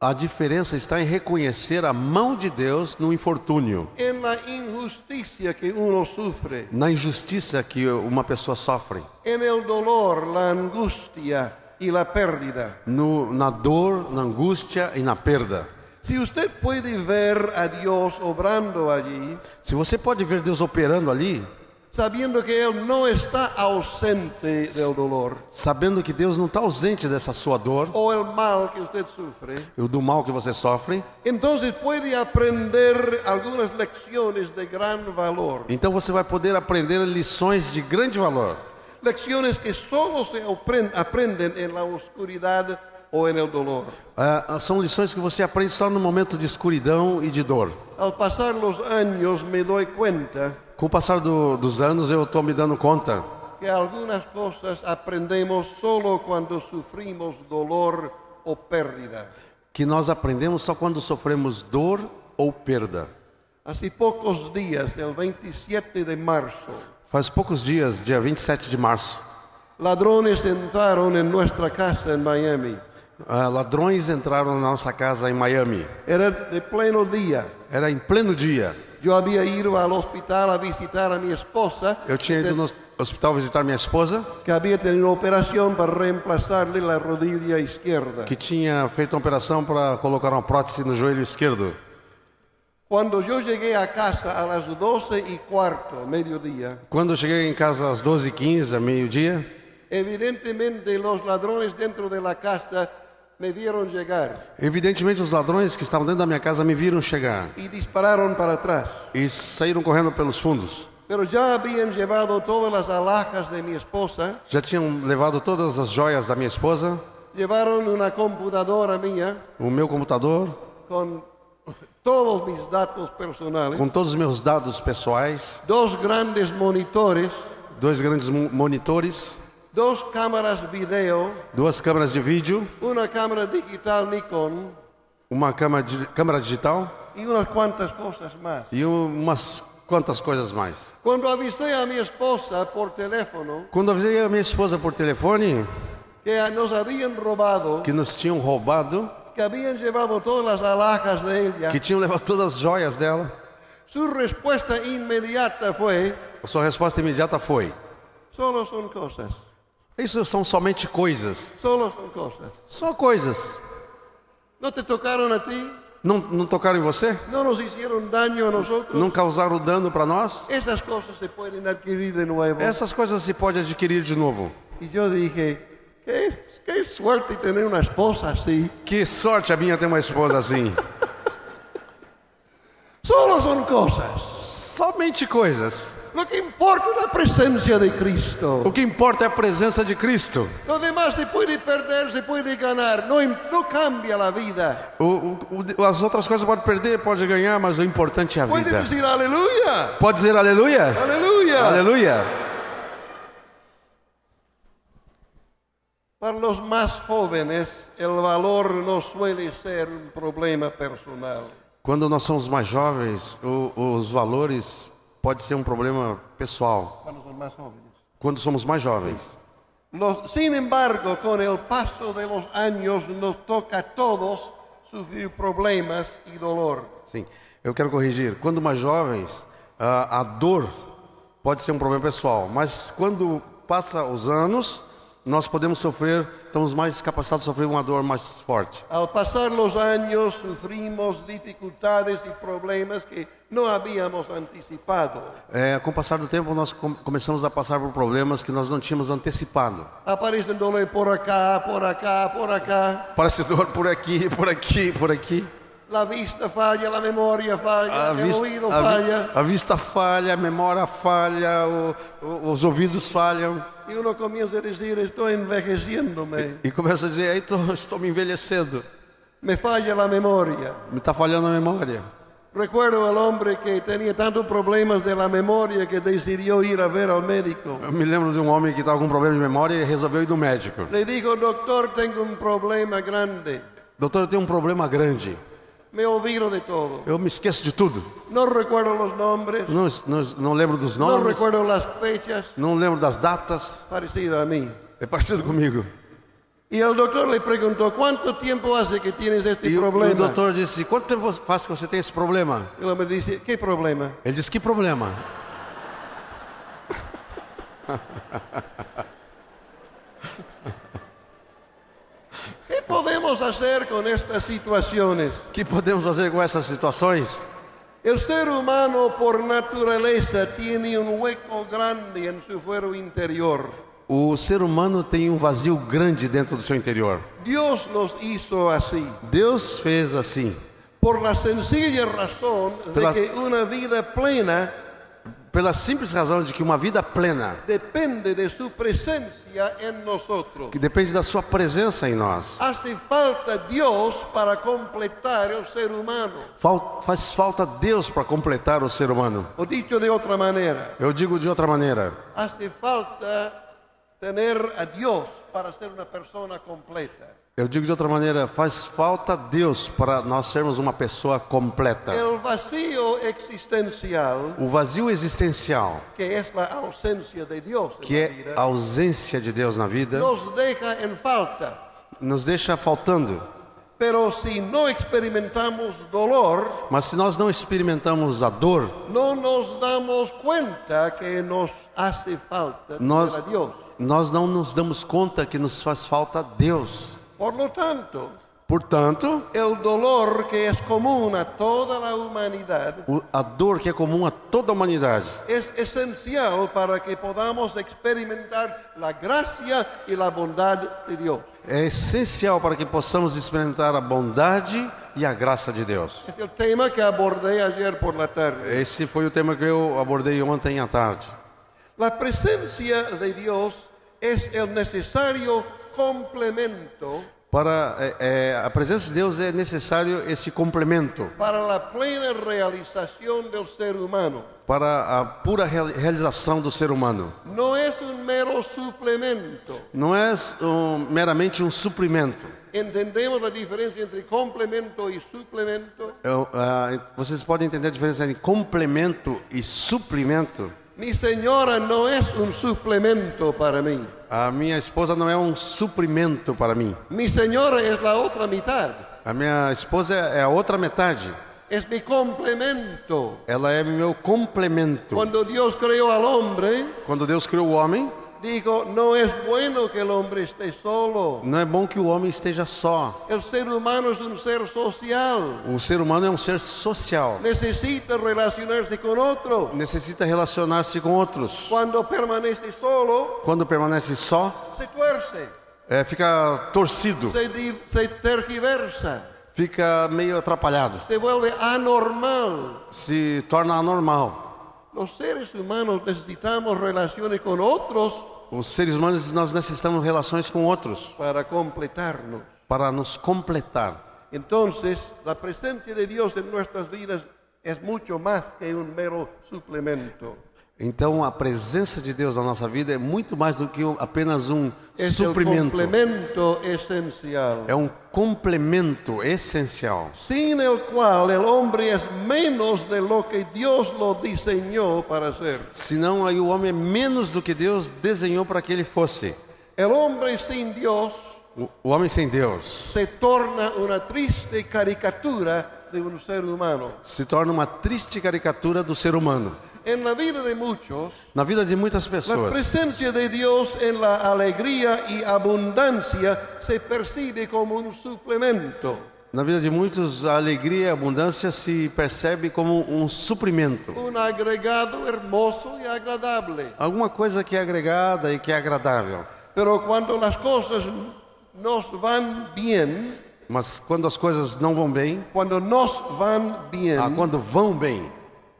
Speaker 2: A diferença está em reconhecer a mão de Deus no infortúnio,
Speaker 1: sufre,
Speaker 2: na injustiça que uma pessoa sofre,
Speaker 1: el dolor, angustia
Speaker 2: no, na dor, na angústia e na perda.
Speaker 1: Si usted puede ver a Dios obrando allí,
Speaker 2: Se você pode ver Deus operando ali,
Speaker 1: sabiendo que Él no está ausente del dolor
Speaker 2: sabendo que Deus não está ausente dessa sua dor,
Speaker 1: o el mal que usted sufre,
Speaker 2: ou do mal que você sofre,
Speaker 1: entonces puede aprender algunas lecciones de gran valor.
Speaker 2: então você vai poder aprender lições de grande valor.
Speaker 1: Lecciones que solo se apren- aprenden en la oscuridad o en el dolor.
Speaker 2: Ah, são lições que você aprende só no momento de escuridão e de dor.
Speaker 1: Al pasar los años me doy cuenta
Speaker 2: Com o passar do- dos anos, eu estou me dando conta
Speaker 1: que algunas cosas aprendemos solo cuando sufrimos dolor o pérdida.
Speaker 2: que nós aprendemos só quando sofremos dor ou perda.
Speaker 1: Hace pocos días, el 27 de marzo,
Speaker 2: Faz poucos dias, dia 27 de março,
Speaker 1: ladrones entraron en nuestra casa en Miami.
Speaker 2: Ah, ladrões entraram na nossa casa em Miami.
Speaker 1: Era de pleno día.
Speaker 2: Era em pleno dia.
Speaker 1: Yo había ido al hospital a visitar a mi esposa,
Speaker 2: Eu tinha ido no hospital visitar minha esposa,
Speaker 1: que había tenido operación para reemplazarle la rodilla izquierda.
Speaker 2: que tinha feito uma operação para colocar uma prótese no joelho esquerdo.
Speaker 1: Cuando yo llegué a casa a las 12 y cuarto, mediodía,
Speaker 2: Quando eu cheguei em casa às 12h15, a meio-dia,
Speaker 1: evidentemente los ladrones dentro de la casa me vieron llegar.
Speaker 2: Evidentemente os ladrões que estavam dentro da minha casa me viram chegar.
Speaker 1: Y dispararon para atrás.
Speaker 2: e saíram correndo pelos fundos.
Speaker 1: Pero ya habían llevado todas las alhajas de mi esposa,
Speaker 2: Já tinham levado todas as joias da minha esposa,
Speaker 1: llevaron una computadora mía
Speaker 2: o meu computador,
Speaker 1: con todos mis datos personales,
Speaker 2: com todos os meus dados pessoais,
Speaker 1: dos grandes monitores,
Speaker 2: dois grandes mo- monitores,
Speaker 1: dos cámaras video,
Speaker 2: duas câmeras de vídeo,
Speaker 1: una cámara digital Nikon.
Speaker 2: Uma câmera, câmera digital.
Speaker 1: Y unas cuantas cosas más.
Speaker 2: e umas quantas coisas mais.
Speaker 1: Cuando avisé a mi esposa por teléfono
Speaker 2: Quando avisei a minha esposa por telefone
Speaker 1: que nos habían robado,
Speaker 2: que nos tinham roubado,
Speaker 1: que habían llevado todas las alhajas de ella,
Speaker 2: que tinham levado todas as joias dela,
Speaker 1: su respuesta inmediata fue,
Speaker 2: a sua resposta imediata foi:
Speaker 1: solo son cosas,
Speaker 2: Isso são somente coisas.
Speaker 1: solo son cosas.
Speaker 2: Só coisas.
Speaker 1: ¿No te tocaron a ti?
Speaker 2: Não, não tocaram em você?
Speaker 1: ¿No nos hicieron daño a nosotros?
Speaker 2: Não causaram dano para nós?
Speaker 1: Esas cosas se pueden adquirir de nuevo.
Speaker 2: Essas coisas se pode adquirir de novo.
Speaker 1: Y yo dije, qué, qué suerte tener una esposa así.
Speaker 2: Que sorte a minha ter uma esposa assim. <laughs>
Speaker 1: Solo son cosas.
Speaker 2: Somente coisas.
Speaker 1: Lo que importa es la presencia de Cristo.
Speaker 2: O que importa é a presença de Cristo.
Speaker 1: Lo demás se puede perder, se puede ganar. No, im- no cambia la vida.
Speaker 2: O, o- o- as outras coisas pode perder, pode ganhar, mas o importante é a vida.
Speaker 1: decir aleluya.
Speaker 2: Pode dizer aleluia?
Speaker 1: Aleluya.
Speaker 2: Aleluia.
Speaker 1: Para los más jóvenes, el valor no suele ser un problema personal.
Speaker 2: Quando nós somos mais jovens, o- os valores pode ser um problema pessoal. Quando somos mais jovens.
Speaker 1: Sin embargo, con el paso de los años nos toca a todos sufrir problemas y dolor.
Speaker 2: Sim, eu quero corrigir. Quando mais jovens, a, a dor pode ser um problema pessoal, mas quando passa os anos, nós podemos sofrer, estamos mais capacitados a sofrer uma dor mais forte.
Speaker 1: Al pasar los años sufrimos dificultades y problemas que no habíamos anticipado.
Speaker 2: É, com o passar do tempo, nós com- começamos a passar por problemas que nós não tínhamos antecipado.
Speaker 1: Aparece dolor por acá, por acá, por acá.
Speaker 2: Parece dor por aqui, por aqui, por aqui.
Speaker 1: La vista falla, la memoria falla,
Speaker 2: A vista,
Speaker 1: oído
Speaker 2: a vi-
Speaker 1: falla.
Speaker 2: a vista falha, a memória falha, o- o- os ouvidos falham.
Speaker 1: Y uno comienza a decir, estoy envejeciéndome.
Speaker 2: E começa a dizer, tô, estou me envelhecendo,
Speaker 1: Me falla la memoria.
Speaker 2: me está falhando a memória.
Speaker 1: Recuerdo al hombre que tenía tantos problemas de la memoria que decidió ir a ver al médico.
Speaker 2: Eu me lembro de um homem que estava com problema de memória e resolveu ir no médico.
Speaker 1: Le dijo, doctor, tengo un problema grande.
Speaker 2: Doutor, eu tenho um problema grande.
Speaker 1: Me olvido de todo.
Speaker 2: Eu me esqueço de tudo.
Speaker 1: No recuerdo los nombres,
Speaker 2: Não, não, não lembro dos
Speaker 1: no
Speaker 2: nomes,
Speaker 1: recuerdo las fechas.
Speaker 2: não lembro das datas.
Speaker 1: Parecido a mí.
Speaker 2: É parecido comigo.
Speaker 1: Y el doctor le preguntó, ¿cuánto tiempo hace que tienes este
Speaker 2: E
Speaker 1: problema?
Speaker 2: o doutor disse: Quanto tempo faz que você tem esse problema?
Speaker 1: El hombre dice, ¿qué problema?
Speaker 2: Ele disse: Que problema? <laughs>
Speaker 1: ¿Qué podemos hacer con estas situaciones?
Speaker 2: O que podemos fazer com essas situações?
Speaker 1: El ser humano por naturaleza tiene un hueco grande en su fuero interior.
Speaker 2: O ser humano tem um vazio grande dentro do seu interior.
Speaker 1: Dios nos hizo así,
Speaker 2: Deus fez assim,
Speaker 1: por la sencilla razón de
Speaker 2: Pela-
Speaker 1: que una vida plena
Speaker 2: pela simples razão de que uma vida plena,
Speaker 1: depende de su presencia en nosotros.
Speaker 2: que depende da sua presença em nós,
Speaker 1: Hace falta Dios para completar el ser humano.
Speaker 2: Fal- faz falta Deus para completar o ser humano.
Speaker 1: O dicho de otra manera,
Speaker 2: Eu digo de outra maneira,
Speaker 1: hace falta tener a Dios para ser una persona completa.
Speaker 2: eu digo de outra maneira, faz falta Deus para nós sermos uma pessoa completa.
Speaker 1: El vacío existencial,
Speaker 2: O vazio existencial,
Speaker 1: que es la ausencia de en
Speaker 2: que é
Speaker 1: vida,
Speaker 2: a ausência de Deus na vida,
Speaker 1: nos deja en falta.
Speaker 2: nos deixa faltando.
Speaker 1: Pero si no experimentamos dolor,
Speaker 2: Mas se nós não experimentamos a dor,
Speaker 1: no nos damos cuenta que nos hace falta
Speaker 2: nós,
Speaker 1: a Dios.
Speaker 2: Nós não nos damos conta que nos faz falta Deus.
Speaker 1: Por lo tanto,
Speaker 2: Portanto,
Speaker 1: el dolor que es común a toda la humanidad
Speaker 2: o- a dor que é comum a toda a humanidade
Speaker 1: es esencial para que podamos experimentar la gracia y la bondad de Dios.
Speaker 2: é essencial para que possamos experimentar a bondade e a graça de Deus.
Speaker 1: Es el tema que abordé ayer por la tarde.
Speaker 2: Esse foi o tema que eu abordei ontem à tarde.
Speaker 1: La presencia de Dios es el necesario complemento
Speaker 2: Para é, é, a presença de Deus é necessário esse complemento
Speaker 1: para la plena realización del ser humano.
Speaker 2: para a pura real- realização do ser humano.
Speaker 1: No es un mero suplemento.
Speaker 2: Não é um, meramente um suprimento.
Speaker 1: ¿Entendemos la diferencia entre complemento y suplemento?
Speaker 2: Eu, ah, vocês podem entender a diferença entre complemento e suprimento?
Speaker 1: Mi señora no es un suplemento para mí.
Speaker 2: A minha esposa não é um suprimento para mim.
Speaker 1: Mi señora es la otra mitad.
Speaker 2: A minha esposa é a outra metade.
Speaker 1: Es mi complemento.
Speaker 2: Ela é meu complemento.
Speaker 1: Cuando Dios creó al hombre,
Speaker 2: Quando Deus criou o homem,
Speaker 1: dijo, no es bueno que el hombre esté solo.
Speaker 2: não é bom que o homem esteja só.
Speaker 1: El ser humano es un ser social.
Speaker 2: O ser humano é um ser social.
Speaker 1: Necesita relacionarse con otro.
Speaker 2: Necessita relacionar-se com outros.
Speaker 1: Cuando permanece solo,
Speaker 2: Quando permanece só,
Speaker 1: se tuerce,
Speaker 2: é, fica torcido,
Speaker 1: se, se tergiversa,
Speaker 2: fica meio atrapalhado,
Speaker 1: se vuelve anormal.
Speaker 2: se torna anormal.
Speaker 1: Los seres humanos necesitamos relaciones con otros
Speaker 2: Os seres humanos nós necessitamos relações com outros
Speaker 1: para completarnos.
Speaker 2: para nos completar.
Speaker 1: Entonces, la presencia de Dios en nuestras vidas es mucho más que un mero suplemento.
Speaker 2: Então a presença de Deus na nossa vida é muito mais do que um- apenas um
Speaker 1: el
Speaker 2: suprimento. É um complemento essencial.
Speaker 1: sin el cual el hombre es menos de lo que Dios lo diseñó para ser.
Speaker 2: Senão aí o homem é menos do que Deus desenhou para que ele fosse.
Speaker 1: El hombre sin Dios
Speaker 2: O, o homem sem Deus
Speaker 1: se torna una triste caricatura de un ser humano.
Speaker 2: se torna uma triste caricatura do ser humano.
Speaker 1: En la vida de
Speaker 2: Na vida de muitas pessoas,
Speaker 1: presencia de Dios en la alegría y abundancia se percibe como un suplemento,
Speaker 2: na vida de muitos, a alegria e a abundância se percebe como um suprimento.
Speaker 1: un agregado hermoso y agradable.
Speaker 2: Alguma coisa que é agregada e que é agradável.
Speaker 1: Pero cuando las cosas nos van bien,
Speaker 2: Mas quando as coisas não vão bem,
Speaker 1: cuando nos van bien,
Speaker 2: ah, quando vão bem,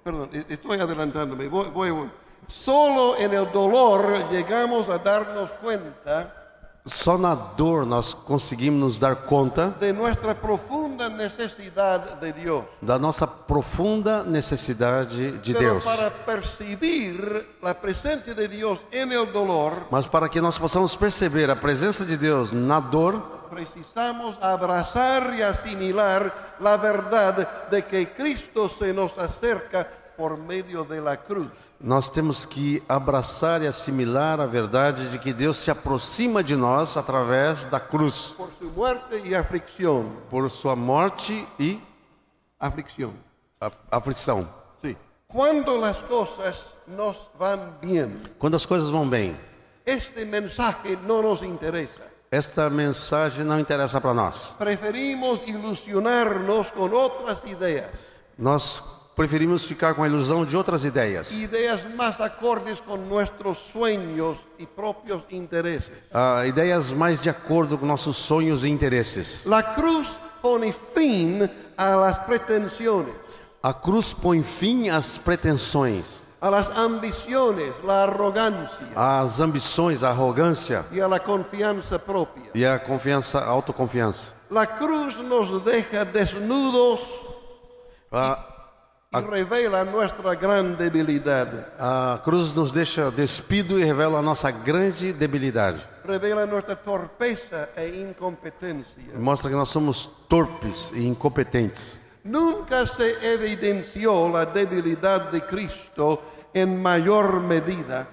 Speaker 1: perdón, estoy adelantándome, voy, voy, voy. Solo en el dolor llegamos a darnos cuenta
Speaker 2: só na dor nós conseguimos nos dar conta
Speaker 1: de nuestra profunda necesidad de Dios.
Speaker 2: da nossa profunda necessidade de
Speaker 1: Pero
Speaker 2: Deus.
Speaker 1: para percibir la presencia de Dios en el dolor,
Speaker 2: Mas para que nós possamos perceber a presença de Deus na dor,
Speaker 1: precisamos abrazar y asimilar la verdad de que Cristo se nos acerca por medio de la cruz.
Speaker 2: nós temos que abraçar e assimilar a verdade de que Deus se aproxima de nós através da cruz,
Speaker 1: por su muerte y aflicción.
Speaker 2: por sua morte e
Speaker 1: Aflicción.
Speaker 2: a- aflição.
Speaker 1: Sí. Cuando las cosas nos van bien,
Speaker 2: Quando as coisas vão bem,
Speaker 1: este mensaje no nos interesa.
Speaker 2: Esta mensagem não interessa para nós.
Speaker 1: Preferimos ilusionarnos con otras ideas,
Speaker 2: Nós preferimos ficar com a ilusão de outras ideias,
Speaker 1: ideas más acordes con nuestros sueños y propios intereses.
Speaker 2: ah, ideias mais de acordo com nossos sonhos e interesses.
Speaker 1: La cruz pone fin a las pretensiones,
Speaker 2: A cruz põe fim às pretensões,
Speaker 1: a las ambiciones, la arrogancia
Speaker 2: às ambições, à arrogância
Speaker 1: y a la confianza propia.
Speaker 2: e à confiança, à autoconfiança.
Speaker 1: La cruz nos deja desnudos
Speaker 2: A,
Speaker 1: y revela nuestra gran debilidad.
Speaker 2: a cruz nos deixa despido e revela a nossa grande debilidade.
Speaker 1: Revela nuestra torpeza e incompetencia.
Speaker 2: Mostra que nós somos torpes e incompetentes.
Speaker 1: Nunca se evidenció la debilidad de Cristo en mayor medida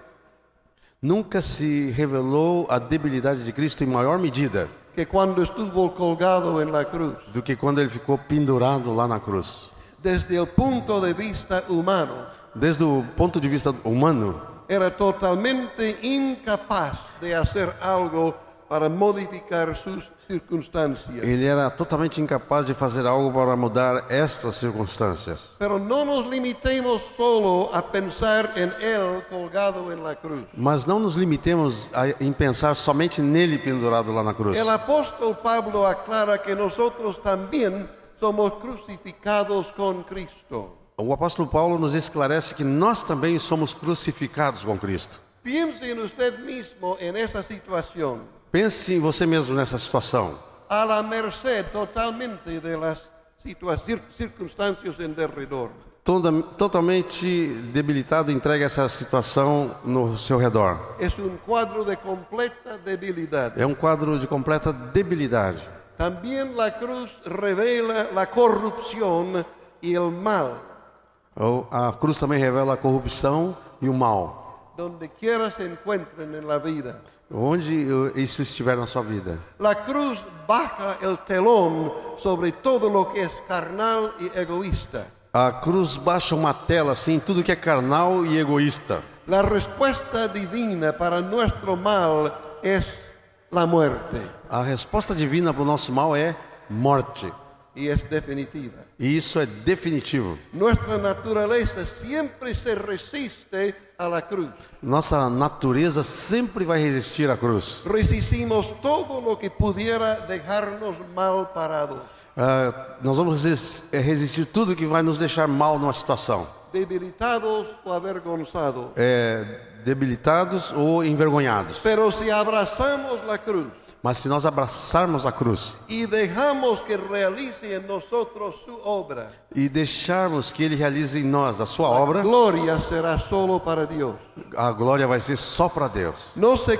Speaker 2: Nunca se revelou a debilidade de Cristo em maior medida
Speaker 1: que cuando estuvo colgado en la cruz.
Speaker 2: do que quando ele ficou pendurado lá na cruz.
Speaker 1: Desde el punto de vista humano,
Speaker 2: Desde o ponto de vista humano,
Speaker 1: era totalmente incapaz de hacer algo para modificar sus circunstancias.
Speaker 2: ele era totalmente incapaz de fazer algo para mudar estas circunstâncias.
Speaker 1: Pero no nos limitemos solo a pensar en Él colgado en la cruz.
Speaker 2: Mas não nos limitemos a, em pensar somente nele pendurado lá na cruz.
Speaker 1: El apóstol Pablo aclara que nosotros también somos crucificados con Cristo.
Speaker 2: O apóstolo Paulo nos esclarece que nós também somos crucificados com Cristo.
Speaker 1: Piense en usted mismo en esa situación,
Speaker 2: Pense em você mesmo nessa situação,
Speaker 1: a la merced totalmente de las situa- cir- circunstancias en derredor.
Speaker 2: totalmente debilitado, entregue a essa situação no seu redor.
Speaker 1: Es un cuadro de completa debilidad.
Speaker 2: É um quadro de completa debilidade.
Speaker 1: También la cruz revela la corrupción y el mal.
Speaker 2: O- A cruz também revela a corrupção e o mal.
Speaker 1: donde quiera se encuentren en la vida.
Speaker 2: Onde isso estiver na sua vida.
Speaker 1: La cruz baja el telón sobre todo lo que es carnal y egoísta.
Speaker 2: A cruz baixa uma tela assim, tudo que é carnal e egoísta.
Speaker 1: La respuesta divina para nuestro mal es la muerte
Speaker 2: A resposta divina para o nosso mal é morte.
Speaker 1: y es definitiva.
Speaker 2: E isso é definitivo.
Speaker 1: Nuestra naturaleza siempre se resiste.
Speaker 2: Nossa natureza sempre vai resistir à cruz.
Speaker 1: Resistimos todo lo que pudiera dejarnos mal parados,
Speaker 2: Ah, nós vamos eh, resistir tudo que vai nos deixar mal numa situação.
Speaker 1: debilitados o avergonzados.
Speaker 2: É, debilitados ou envergonhados.
Speaker 1: Pero si abrazamos la cruz,
Speaker 2: Mas se nós abraçarmos a cruz
Speaker 1: y dejamos que realice en nosotros su obra,
Speaker 2: e deixarmos que Ele realize em nós a sua obra,
Speaker 1: gloria será solo para Dios.
Speaker 2: a glória vai ser só para Deus.
Speaker 1: No se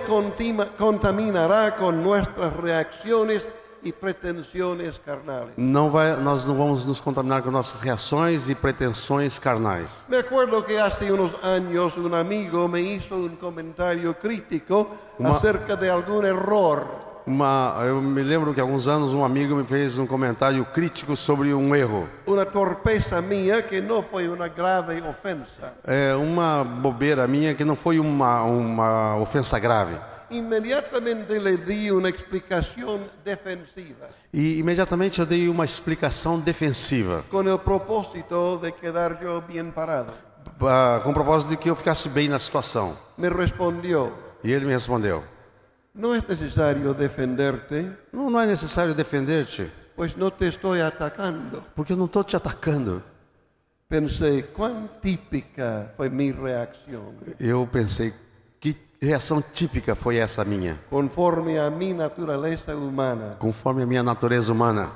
Speaker 1: contaminará con nuestras reacciones y pretensiones carnales.
Speaker 2: Não vai, nós não vamos nos contaminar com nossas reações e pretensões carnais.
Speaker 1: Me acuerdo que hace unos años un amigo me hizo un comentario crítico
Speaker 2: Uma-
Speaker 1: acerca de algún error.
Speaker 2: Uma, eu me lembro que alguns anos um amigo me fez um comentário crítico sobre um erro.
Speaker 1: una torpeza mía que no fue una grave ofensa.
Speaker 2: É uma bobeira minha que não foi uma, uma ofensa grave.
Speaker 1: Inmediatamente le di una explicación defensiva
Speaker 2: E imediatamente eu dei uma explicação defensiva,
Speaker 1: con el propósito de quedar yo bien parado.
Speaker 2: ah, com o propósito de que eu ficasse bem na situação.
Speaker 1: Me respondió,
Speaker 2: E ele me respondeu:
Speaker 1: no es necesario defenderte,
Speaker 2: Não, não é necessário defender-te,
Speaker 1: pues no te estoy atacando.
Speaker 2: porque eu não estou te atacando.
Speaker 1: Pensé, cuán típica fue mi reacción,
Speaker 2: Eu pensei, que reação típica foi essa minha,
Speaker 1: conforme a mi naturaleza humana.
Speaker 2: conforme a minha natureza humana.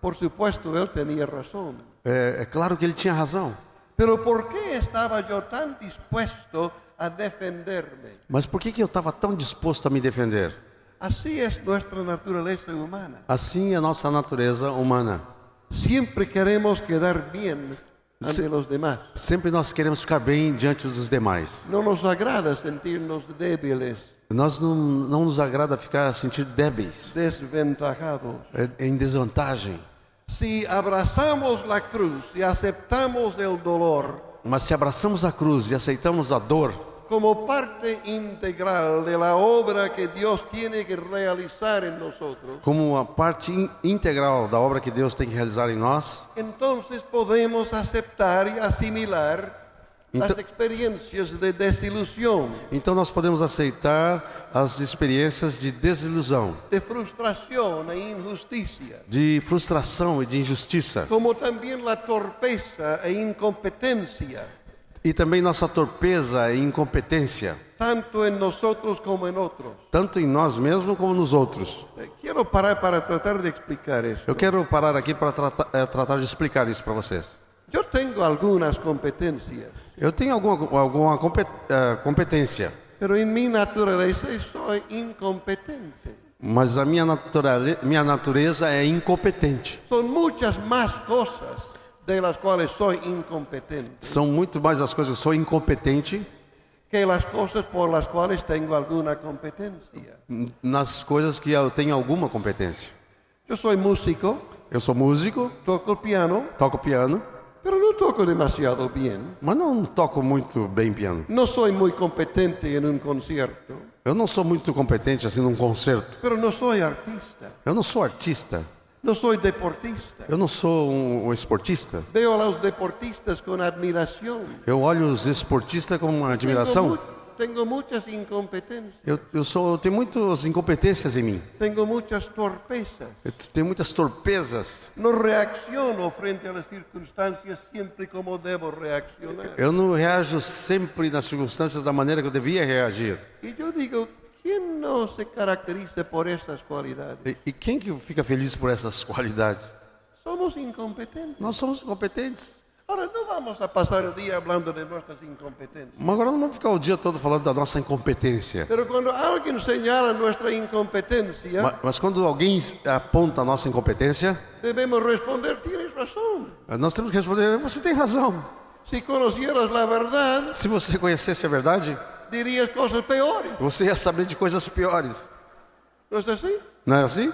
Speaker 1: Por supuesto, él tenía razón.
Speaker 2: É, é claro que ele tinha razão,
Speaker 1: Pero ¿por qué estaba yo tan dispuesto a defenderme?
Speaker 2: mas por que, que eu estava tão disposto a me defender?
Speaker 1: Así es nuestra naturaleza humana.
Speaker 2: Assim é a nossa natureza humana.
Speaker 1: Siempre queremos quedar bien ante
Speaker 2: Sí.
Speaker 1: los demás.
Speaker 2: Sempre nós queremos ficar bem diante dos demais.
Speaker 1: No nos agrada sentirnos débiles,
Speaker 2: Nós não, não nos agrada ficar sentir débeis,
Speaker 1: desventajados.
Speaker 2: é, em desvantagem.
Speaker 1: Si abrazamos la cruz y aceptamos el dolor
Speaker 2: Mas se abraçamos a cruz e aceitamos a dor
Speaker 1: como parte integral de la obra que Dios tiene que realizar en nosotros,
Speaker 2: como uma parte in- integral da obra que Deus tem que realizar em nós,
Speaker 1: entonces podemos aceptar y asimilar las
Speaker 2: Ento-
Speaker 1: experiencias de desilusión,
Speaker 2: então nós podemos aceitar as experiências de desilusão,
Speaker 1: de frustración e injusticia,
Speaker 2: de frustração e de injustiça,
Speaker 1: como también la torpeza e incompetencia,
Speaker 2: e também nossa torpeza e incompetência,
Speaker 1: tanto en nosotros como en otros.
Speaker 2: tanto em nós mesmos como nos outros.
Speaker 1: Eh, Quiero parar para tratar de explicar eso.
Speaker 2: Eu quero parar aqui para tratar, eh, tratar de explicar isso para vocês.
Speaker 1: Yo tengo algunas competencias,
Speaker 2: Eu tenho alguma, alguma eh, competência,
Speaker 1: pero en mi naturaleza soy incompetente.
Speaker 2: mas a minha, naturale- minha natureza é incompetente.
Speaker 1: Son muchas más cosas de las cuales soy incompetente
Speaker 2: São muito mais as coisas que eu sou incompetente
Speaker 1: que las cosas por las cuales tengo alguna competencia.
Speaker 2: nas coisas que eu tenho alguma competência.
Speaker 1: Yo soy músico,
Speaker 2: Eu sou músico,
Speaker 1: toco piano,
Speaker 2: toco piano,
Speaker 1: pero no toco demasiado bien.
Speaker 2: mas não toco muito bem piano.
Speaker 1: No soy muy competente en un concierto,
Speaker 2: Eu não sou muito competente assim num concerto.
Speaker 1: pero no soy artista,
Speaker 2: Eu não sou artista.
Speaker 1: no soy deportista.
Speaker 2: Eu não sou um, um esportista.
Speaker 1: Veo a los deportistas con admiración.
Speaker 2: Eu olho os esportistas com admiração.
Speaker 1: Mu- tengo muchas incompetencias,
Speaker 2: Eu, eu sou, eu tenho muitas incompetências em mim.
Speaker 1: tengo muchas torpezas.
Speaker 2: Eu tenho muitas torpezas.
Speaker 1: No reacciono frente a las circunstancias siempre como debo reaccionar.
Speaker 2: Eu não reajo sempre nas circunstâncias da maneira que eu devia reagir.
Speaker 1: Y yo digo, ¿quién no se caracteriza por estas cualidades?
Speaker 2: E, e quem que fica feliz por essas qualidades?
Speaker 1: Somos incompetentes.
Speaker 2: Nós somos incompetentes.
Speaker 1: Ahora no vamos a pasar el día hablando de nuestras incompetencias.
Speaker 2: Mas agora não vamos ficar o dia todo falando da nossa incompetência.
Speaker 1: Pero cuando alguien señala nuestra incompetencia,
Speaker 2: Ma- Mas quando alguém aponta a nossa incompetência,
Speaker 1: debemos responder, tienes razón.
Speaker 2: nós temos que responder: você tem razão.
Speaker 1: Si conocieras la verdad,
Speaker 2: Se você conhecesse a verdade,
Speaker 1: dirías cosas peores.
Speaker 2: você ia saber de coisas piores.
Speaker 1: ¿No es así?
Speaker 2: Não é assim?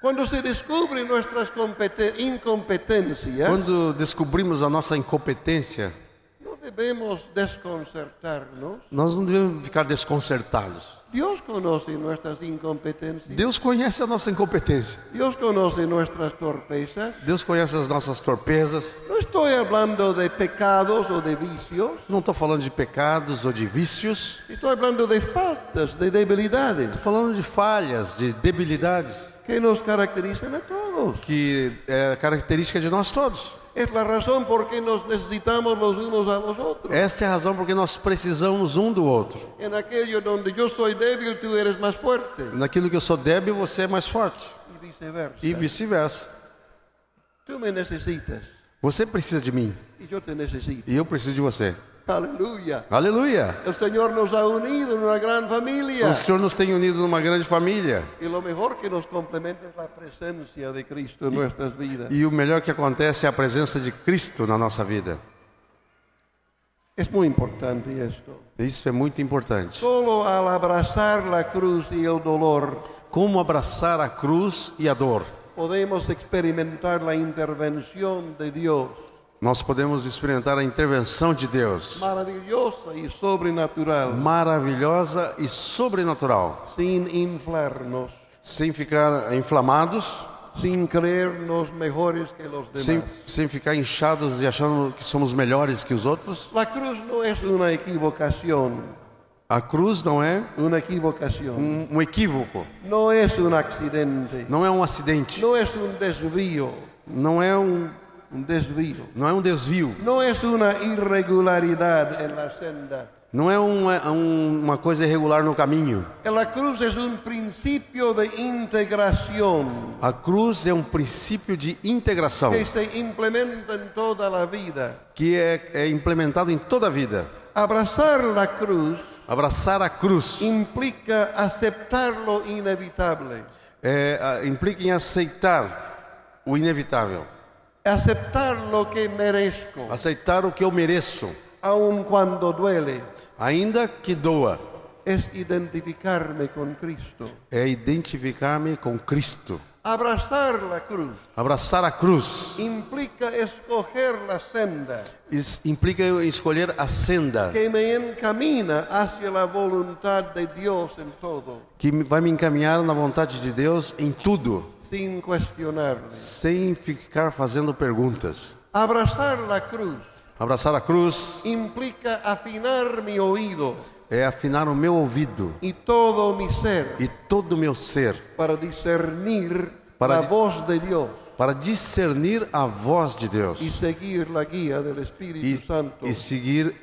Speaker 1: Cuando se descubren nuestras competen- incompetencias,
Speaker 2: Quando descobrimos a nossa incompetência,
Speaker 1: no debemos desconcertarnos.
Speaker 2: nós não devemos ficar desconcertados.
Speaker 1: Dios conoce nuestras incompetencias.
Speaker 2: Deus conhece a nossa incompetência.
Speaker 1: Dios conoce nuestras torpezas.
Speaker 2: Deus conhece as nossas torpezas.
Speaker 1: No estoy hablando de pecados o de vicios.
Speaker 2: Não estou falando de pecados ou de vícios.
Speaker 1: Estoy hablando de faltas, de debilidades
Speaker 2: Estou falando de falhas, de debilidades,
Speaker 1: que nos caracterizan a todos.
Speaker 2: que é característica de nós todos.
Speaker 1: Es la razón por qué nos necesitamos los unos a los otros.
Speaker 2: Esta é a razão porque nós precisamos um do outro.
Speaker 1: En aquello donde yo soy débil, tú eres más fuerte.
Speaker 2: Naquilo que eu sou débil, você é mais forte.
Speaker 1: Y viceversa.
Speaker 2: E vice-versa.
Speaker 1: Tú me necesitas
Speaker 2: Você precisa de mim
Speaker 1: y yo te necesito.
Speaker 2: e eu preciso de você.
Speaker 1: Aleluya.
Speaker 2: Aleluia!
Speaker 1: El Señor nos ha unido en una gran familia.
Speaker 2: O Senhor nos tem unidos numa grande família.
Speaker 1: Y lo mejor que nos complementa es la presencia de Cristo en nuestras vidas.
Speaker 2: E o melhor que acontece é a presença de Cristo na nossa vida.
Speaker 1: Es muy importante esto.
Speaker 2: Isso é muito importante.
Speaker 1: Solo al abrazar la cruz y el dolor
Speaker 2: Como abraçar a cruz e a dor?
Speaker 1: podemos experimentar la intervención de Dios,
Speaker 2: Nós podemos experimentar a intervenção de Deus,
Speaker 1: maravillosa y sobrenatural,
Speaker 2: maravilhosa e sobrenatural,
Speaker 1: sin inflarnos,
Speaker 2: sem ficar inflamados,
Speaker 1: sin creernos mejores que los
Speaker 2: sem,
Speaker 1: demás.
Speaker 2: sem ficar inchados e achando que somos melhores que os outros.
Speaker 1: La cruz no es una equivocación,
Speaker 2: A cruz não é
Speaker 1: una equivocación,
Speaker 2: um, um equívoco,
Speaker 1: no es un accidente,
Speaker 2: não é um acidente,
Speaker 1: no es un desvío,
Speaker 2: não é um,
Speaker 1: un desvío,
Speaker 2: não é um desvio,
Speaker 1: no es una irregularidad en la senda.
Speaker 2: não é uma, um- uma coisa irregular no caminho.
Speaker 1: La cruz es un principio de integración
Speaker 2: A cruz é um princípio de integração
Speaker 1: que se implementa en toda la vida.
Speaker 2: que é, é implementado em toda a vida.
Speaker 1: Abrazar la cruz
Speaker 2: Abraçar a cruz
Speaker 1: implica aceptar lo inevitable,
Speaker 2: é, a- implica em aceitar o inevitável,
Speaker 1: aceptar lo que merezco,
Speaker 2: aceitar o que eu mereço,
Speaker 1: aun cuando duele,
Speaker 2: ainda que doa.
Speaker 1: es identificarme con Cristo.
Speaker 2: É identificar-me com Cristo.
Speaker 1: Abrazar la cruz.
Speaker 2: Abraçar a cruz.
Speaker 1: Implica escoger la senda.
Speaker 2: Isso implica escolher a senda.
Speaker 1: Que me encamina hacia la voluntad de Dios en todo,
Speaker 2: que me- vai me encaminhar na vontade de Deus em tudo,
Speaker 1: sin cuestionarle.
Speaker 2: sem ficar fazendo perguntas.
Speaker 1: Abrazar la cruz
Speaker 2: Abraçar a cruz
Speaker 1: implica afinar mi oído
Speaker 2: é afinar o meu ouvido
Speaker 1: y todo mi ser
Speaker 2: e todo o meu ser
Speaker 1: para discernir
Speaker 2: Para di-
Speaker 1: voz de Dios
Speaker 2: para discernir a voz de Deus
Speaker 1: y seguir la guía del Espíritu
Speaker 2: e,
Speaker 1: Santo.
Speaker 2: e seguir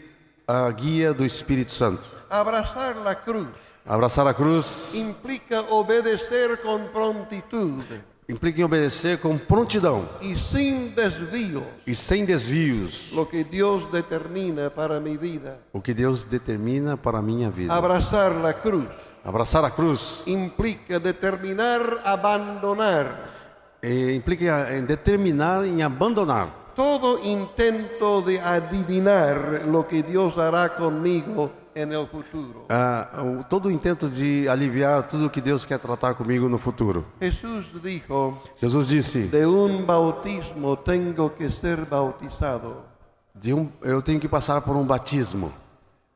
Speaker 2: a guia do Espírito Santo.
Speaker 1: Abrazar la cruz
Speaker 2: Abraçar a cruz.
Speaker 1: Implica obedecer con prontitud
Speaker 2: implica em obedecer com prontidão.
Speaker 1: Y sin desvíos
Speaker 2: e sem desvios.
Speaker 1: Lo que Dios determina para mi vida.
Speaker 2: o que Deus determina para a minha vida.
Speaker 1: Abrazar la cruz.
Speaker 2: Abraçar a cruz.
Speaker 1: Implica determinar abandonar.
Speaker 2: Eh, implica em determinar em abandonar.
Speaker 1: Todo intento de adivinar lo que Dios hará conmigo en el futuro.
Speaker 2: Ah, o- todo o intento de aliviar tudo o que Deus quer tratar comigo no futuro.
Speaker 1: Jesús dijo,
Speaker 2: Jesus disse:
Speaker 1: de un bautismo tengo que ser bautizado.
Speaker 2: um, eu tenho que passar por um batismo.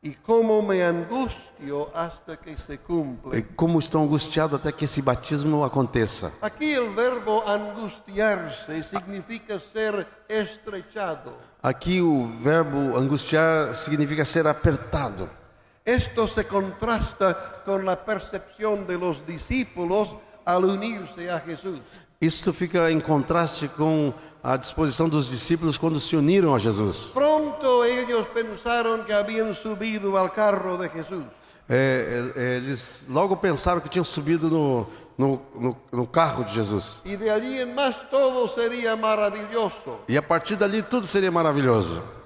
Speaker 1: Y cómo me angustio hasta que se
Speaker 2: E
Speaker 1: cumple.
Speaker 2: como estou angustiado até que esse batismo aconteça.
Speaker 1: Aquí el verbo angustiarse significa ser estrechado.
Speaker 2: Aqui o verbo angustiar significa ser apertado.
Speaker 1: Esto se contrasta con la percepción de los discípulos al unirse a Jesús.
Speaker 2: Isso fica em contraste com a disposição dos discípulos quando se uniram a Jesus.
Speaker 1: Pronto ellos pensaron que habían subido al carro de Jesús.
Speaker 2: É, é, eles logo pensaram que tinham subido no, no, no, no carro de Jesus.
Speaker 1: Y de allí en más todo sería maravilloso.
Speaker 2: E a partir dali tudo seria maravilhoso.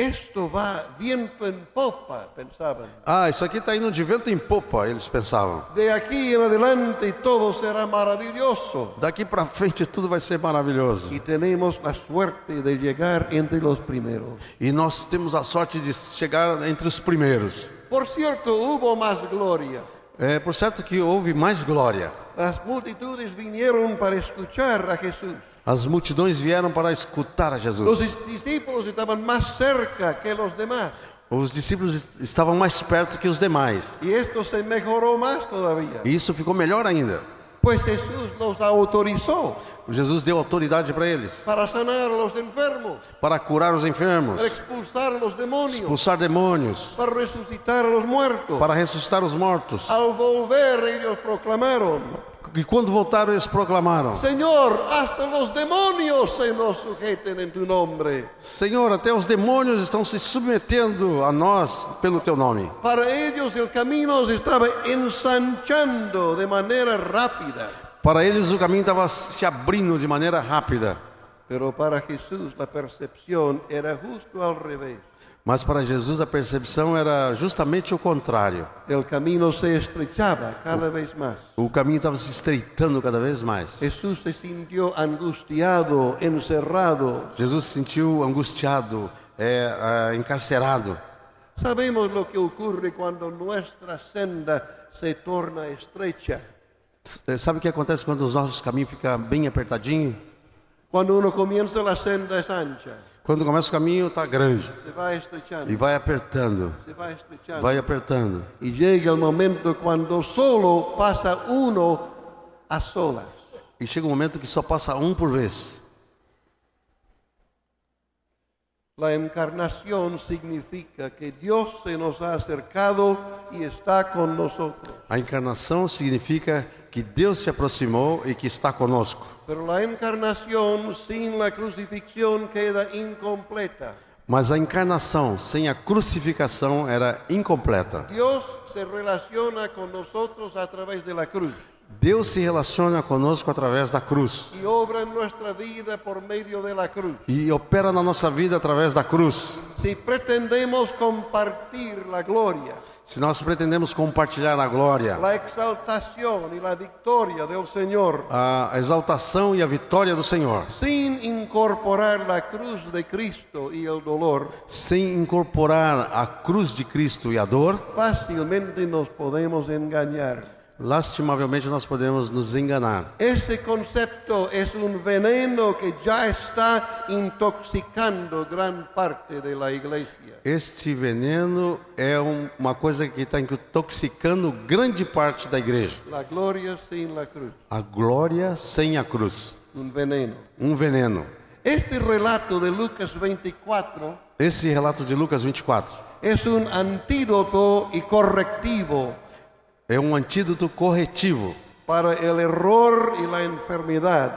Speaker 1: Esto va viento en popa, pensaban.
Speaker 2: Ah, isso aqui está indo de vento em popa, eles pensavam.
Speaker 1: De aquí en adelante todo será maravilloso.
Speaker 2: Daqui para frente tudo vai ser maravilhoso.
Speaker 1: Y tenemos la suerte de llegar entre los primeros.
Speaker 2: E nós temos a sorte de chegar entre os primeiros.
Speaker 1: Por cierto, hubo más gloria.
Speaker 2: É por certo que houve mais glória.
Speaker 1: Las multitudes vinieron para escuchar a Jesús.
Speaker 2: As multidões vieram para escutar a Jesus.
Speaker 1: dis- discípulos estaban más cerca que los demás.
Speaker 2: Os discípulos est- estavam mais perto que os demais.
Speaker 1: Y esto se mejoró más todavía.
Speaker 2: E isso ficou melhor ainda.
Speaker 1: Pues Jesús los autorizó
Speaker 2: Jesus deu autoridade para eles
Speaker 1: para sanar a los enfermos,
Speaker 2: para curar os enfermos,
Speaker 1: para expulsar a los demonios,
Speaker 2: expulsar demônios,
Speaker 1: para resucitar a los muertos.
Speaker 2: para ressuscitar os mortos.
Speaker 1: Al volver ellos proclamaron,
Speaker 2: E quando voltaram, eles proclamaram:
Speaker 1: Señor, hasta los demonios se nos sujeten en tu nombre.
Speaker 2: Senhor, até os demônios estão se submetendo a nós pelo teu nome.
Speaker 1: Para ellos el camino se estaba ensanchando de manera rápida.
Speaker 2: Para eles o caminho estava se abrindo de maneira rápida.
Speaker 1: Pero para Jesús la percepción era justo al revés.
Speaker 2: Mas para Jesus a percepção era justamente o contrário.
Speaker 1: El camino se estrechaba cada vez más.
Speaker 2: O caminho estava se estreitando cada vez mais.
Speaker 1: Jesús se sintió angustiado, encerrado.
Speaker 2: Jesus se sentiu angustiado, é, é, encarcerado.
Speaker 1: Sabemos lo que ocurre cuando nuestra senda se torna estrecha.
Speaker 2: S- Sabe o que acontece quando os nossos caminhos ficam bem apertadinhos?
Speaker 1: Cuando uno comienza la senda es ancha,
Speaker 2: Quando começa o caminho está grande
Speaker 1: se va estrechando,
Speaker 2: e vai apertando,
Speaker 1: se va estrechando.
Speaker 2: vai apertando.
Speaker 1: Y llega el momento cuando solo pasa uno a solas.
Speaker 2: E chega um momento que só passa um por vez.
Speaker 1: La encarnación significa que Dios se nos ha acercado y está con nosotros.
Speaker 2: A encarnação significa que Deus se aproximou e que está conosco.
Speaker 1: Pero la encarnación sin la crucifixión queda incompleta.
Speaker 2: Mas a encarnação sem a crucificação era incompleta.
Speaker 1: Dios se relaciona con nosotros a través de la cruz
Speaker 2: Deus se relaciona conosco através da cruz
Speaker 1: y obra en nuestra vida por medio de la cruz.
Speaker 2: e opera na nossa vida através da cruz.
Speaker 1: Si pretendemos compartir la gloria,
Speaker 2: Se nós pretendemos compartilhar a glória,
Speaker 1: la exaltación y la victoria del Señor,
Speaker 2: a exaltação e a vitória do Senhor,
Speaker 1: sin incorporar la cruz de Cristo y el dolor,
Speaker 2: sem incorporar a cruz de Cristo e a dor,
Speaker 1: fácilmente nos podemos engañar.
Speaker 2: Lastimavelmente nós podemos nos enganar.
Speaker 1: Ese concepto es un veneno que ya está intoxicando gran parte de la iglesia.
Speaker 2: Este veneno é um- uma coisa que está intoxicando grande parte da igreja.
Speaker 1: La gloria sin la cruz,
Speaker 2: A glória sem a cruz.
Speaker 1: un veneno.
Speaker 2: Um veneno.
Speaker 1: Este relato de Lucas 24
Speaker 2: Esse relato de Lucas 24
Speaker 1: es un antídoto y correctivo
Speaker 2: é um antídoto corretivo
Speaker 1: para el error y la enfermedad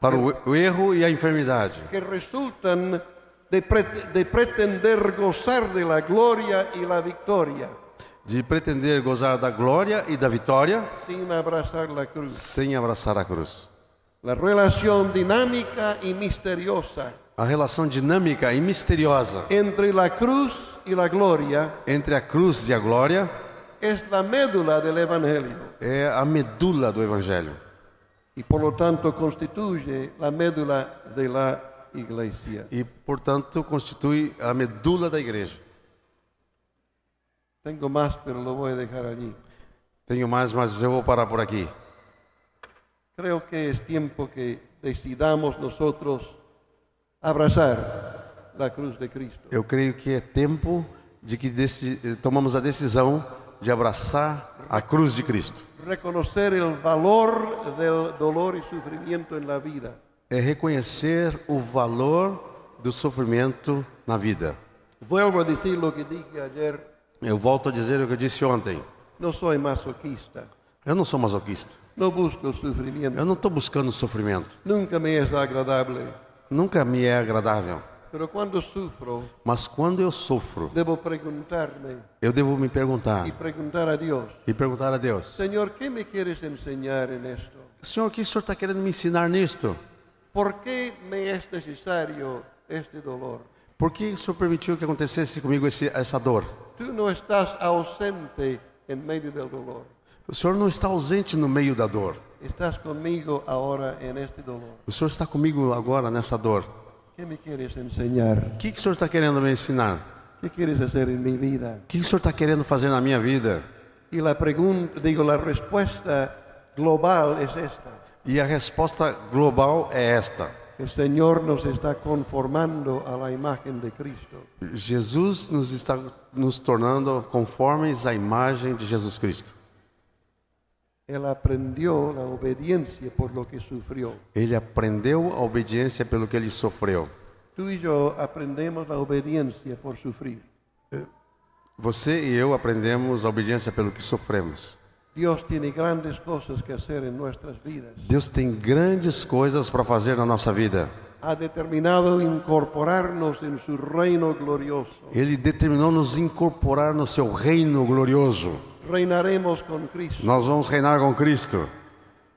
Speaker 2: para o o erro e a enfermidade,
Speaker 1: que resultan de, pre- de pretender gozar de la gloria y la victoria
Speaker 2: de pretender gozar da glória e da vitória
Speaker 1: sin abrazar la cruz.
Speaker 2: sem abraçar a cruz.
Speaker 1: La relación dinámica y misteriosa
Speaker 2: A relação dinâmica e misteriosa
Speaker 1: entre la cruz y la gloria
Speaker 2: entre a cruz e a glória
Speaker 1: es la médula del Evangelio
Speaker 2: é a medula do evangelho
Speaker 1: y por lo tanto constituye la médula de la iglesia.
Speaker 2: e, portanto, constitui a medula da igreja.
Speaker 1: Tengo más, pero lo voy a dejar allí.
Speaker 2: Tenho mais, mas eu vou parar por aqui.
Speaker 1: Creo que es tiempo que decidamos nosotros abrazar la cruz de Cristo.
Speaker 2: Eu creio que é tempo de que tomamos a decisão de abraçar a cruz de Cristo.
Speaker 1: Reconocer el valor del dolor y sufrimiento en la vida.
Speaker 2: É reconhecer o valor do sofrimento na vida.
Speaker 1: Vuelvo a decir lo que dije ayer.
Speaker 2: Eu volto a dizer o que eu disse ontem.
Speaker 1: No soy masoquista.
Speaker 2: Eu não sou masoquista.
Speaker 1: No busco el sufrimiento.
Speaker 2: Eu não estou buscando sofrimento.
Speaker 1: Nunca me es agradable.
Speaker 2: Nunca me é agradável. Mas quando eu sofro,
Speaker 1: debo preguntarme
Speaker 2: eu devo me perguntar
Speaker 1: y preguntar a Dios,
Speaker 2: e perguntar a Deus:
Speaker 1: Señor, ¿qué me quieres enseñar en esto?
Speaker 2: Senhor, o que o Senhor está querendo me ensinar nisto?
Speaker 1: ¿Por qué me es necesario este dolor?
Speaker 2: Por que o Senhor permitiu que acontecesse comigo esse, essa dor?
Speaker 1: Tú no estás ausente en medio del dolor.
Speaker 2: O Senhor não está ausente no meio da dor.
Speaker 1: Estás conmigo ahora en este dolor.
Speaker 2: O Senhor está comigo agora nessa dor.
Speaker 1: ¿Qué me quieres enseñar?
Speaker 2: O que, que o Senhor está querendo me ensinar?
Speaker 1: ¿Qué quieres hacer en mi vida?
Speaker 2: O que, que o Senhor está querendo fazer na minha vida?
Speaker 1: Y la pregunta, digo, la respuesta global es esta.
Speaker 2: E a resposta global é esta:
Speaker 1: El Señor nos está conformando a la imagen de Cristo.
Speaker 2: Jesus nos está nos tornando conformes à imagem de Jesus Cristo.
Speaker 1: Él aprendió la obediencia por lo que sufrió.
Speaker 2: Ele aprendeu a obediência pelo que ele sofreu.
Speaker 1: Tú y yo aprendemos la obediencia por sufrir.
Speaker 2: Você e eu aprendemos a obediência pelo que sofremos.
Speaker 1: Dios tiene grandes cosas que hacer en nuestras vidas.
Speaker 2: Deus tem grandes coisas para fazer na nossa vida.
Speaker 1: Ha determinado incorporarnos en su reino glorioso.
Speaker 2: Ele determinou nos incorporar no seu reino glorioso.
Speaker 1: Reinaremos con Cristo.
Speaker 2: Nós vamos reinar com Cristo.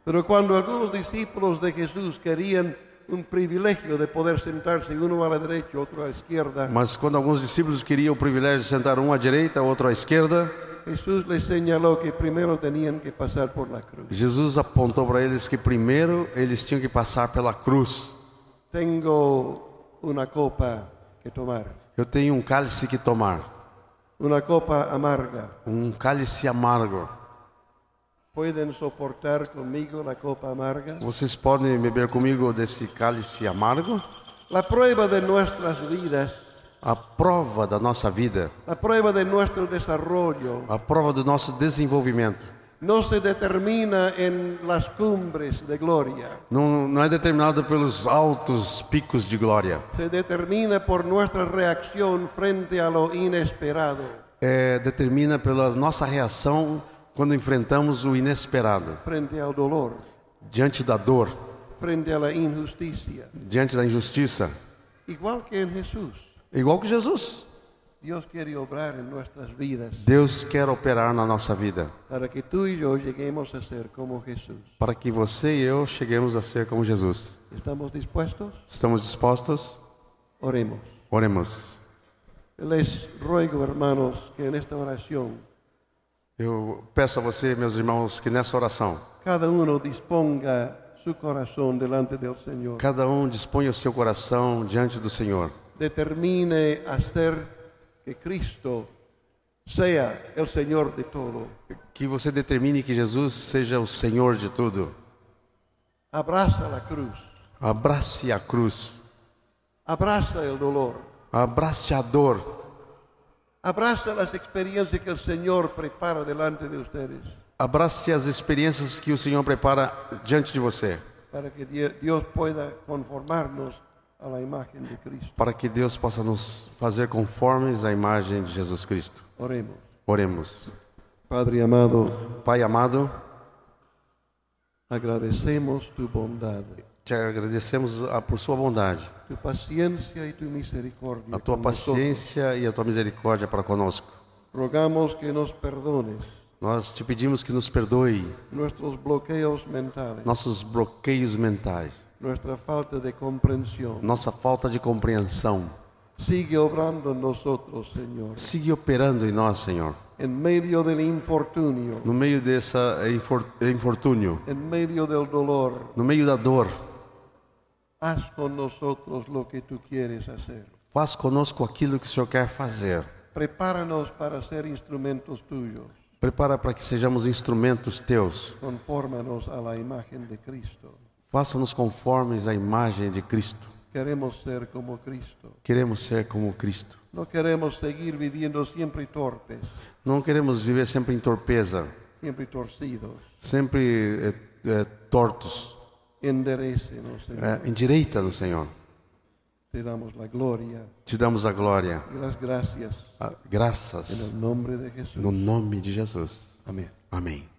Speaker 1: Pero cuando algunos discípulos de Jesús querían un privilegio de poder sentarse uno a la derecha, otro a la izquierda,
Speaker 2: Mas quando alguns discípulos queriam o privilégio de sentar um à direita, outro à esquerda,
Speaker 1: Jesús les señaló que primero tenían que pasar por la cruz.
Speaker 2: Jesus apontou para eles que primeiro eles tinham que passar pela cruz.
Speaker 1: Tengo una copa que tomar,
Speaker 2: Eu tenho um cálice que tomar,
Speaker 1: una copa amarga.
Speaker 2: um cálice amargo.
Speaker 1: ¿Pueden soportar conmigo la copa amarga?
Speaker 2: Vocês podem beber comigo desse cálice amargo?
Speaker 1: La prueba de nuestras vidas,
Speaker 2: A prova da nossa vida,
Speaker 1: la prueba de nuestro desarrollo,
Speaker 2: a prova do nosso desenvolvimento,
Speaker 1: no se determina en las cumbres de gloria,
Speaker 2: não, não é determinado pelos altos picos de glória,
Speaker 1: se determina por nuestra reacción frente a lo inesperado.
Speaker 2: é, determina pela nossa reação quando enfrentamos o inesperado,
Speaker 1: frente al dolor,
Speaker 2: diante da dor,
Speaker 1: frente a la injusticia.
Speaker 2: diante da injustiça.
Speaker 1: Igual que en Jesús,
Speaker 2: Igual que Jesus. Deus quer operar na nossa vida
Speaker 1: para que tú y yo lleguemos a ser como Jesús.
Speaker 2: para que você e eu cheguemos a ser como Jesus.
Speaker 1: ¿Estamos dispuestos?
Speaker 2: Estamos dispostos?
Speaker 1: Oremos.
Speaker 2: Oremos.
Speaker 1: Les ruego, hermanos, que en esta oración
Speaker 2: Eu peço a você, meus irmãos, que nessa oração
Speaker 1: cada uno disponga su corazón delante del Señor.
Speaker 2: cada um disponha o seu coração diante do Senhor.
Speaker 1: Determine hacer que Cristo sea el Señor de todo.
Speaker 2: Que você determine que Jesus seja o Senhor de tudo.
Speaker 1: Abraza la cruz.
Speaker 2: Abrace a cruz.
Speaker 1: Abraza el dolor.
Speaker 2: Abrace a dor.
Speaker 1: Abraza las experiencias que el Señor prepara delante de ustedes
Speaker 2: Abrace as experiências que o Senhor prepara diante de você,
Speaker 1: para que Dios pueda conformarnos
Speaker 2: para que Deus possa nos fazer conformes à imagem de Jesus Cristo.
Speaker 1: Oremos.
Speaker 2: Oremos.
Speaker 1: Padre amado,
Speaker 2: Pai amado,
Speaker 1: agradecemos tu bondad,
Speaker 2: te agradecemos a- por sua bondade,
Speaker 1: tu paciencia y tu misericordia.
Speaker 2: a tua paciência e a tua misericórdia para conosco.
Speaker 1: Rogamos que nos perdones
Speaker 2: Nós te pedimos que nos perdoe
Speaker 1: nuestros bloqueos mentales,
Speaker 2: nossos bloqueios mentais,
Speaker 1: nuestra falta de comprensión.
Speaker 2: nossa falta de compreensão.
Speaker 1: Sigue obrando en nosotros, Señor,
Speaker 2: Siga operando em nós, Senhor,
Speaker 1: en medio del infortunio,
Speaker 2: no meio dessa infor- infortúnio,
Speaker 1: en medio del dolor.
Speaker 2: no meio da dor.
Speaker 1: Haz con nosotros lo que tú quieres hacer.
Speaker 2: Faz conosco aquilo que o Senhor quer fazer.
Speaker 1: Prepáranos para ser instrumentos tuyos.
Speaker 2: Prepara para que sejamos instrumentos teus.
Speaker 1: Confórmanos a la imagen de Cristo.
Speaker 2: Faça-nos conformes à imagem de Cristo.
Speaker 1: Queremos ser como Cristo.
Speaker 2: Queremos ser como Cristo.
Speaker 1: No queremos seguir viviendo siempre torpes,
Speaker 2: Não queremos viver sempre em torpeza,
Speaker 1: siempre torcidos.
Speaker 2: sempre eh, eh, tortos.
Speaker 1: Enderécenos, Señor.
Speaker 2: Eh, endireita no Senhor.
Speaker 1: Te damos la gloria
Speaker 2: Te damos a glória,
Speaker 1: y las gracias
Speaker 2: a-
Speaker 1: en
Speaker 2: graças,
Speaker 1: el nombre de Jesús.
Speaker 2: no nome de Jesus.
Speaker 1: Amén.
Speaker 2: Amém.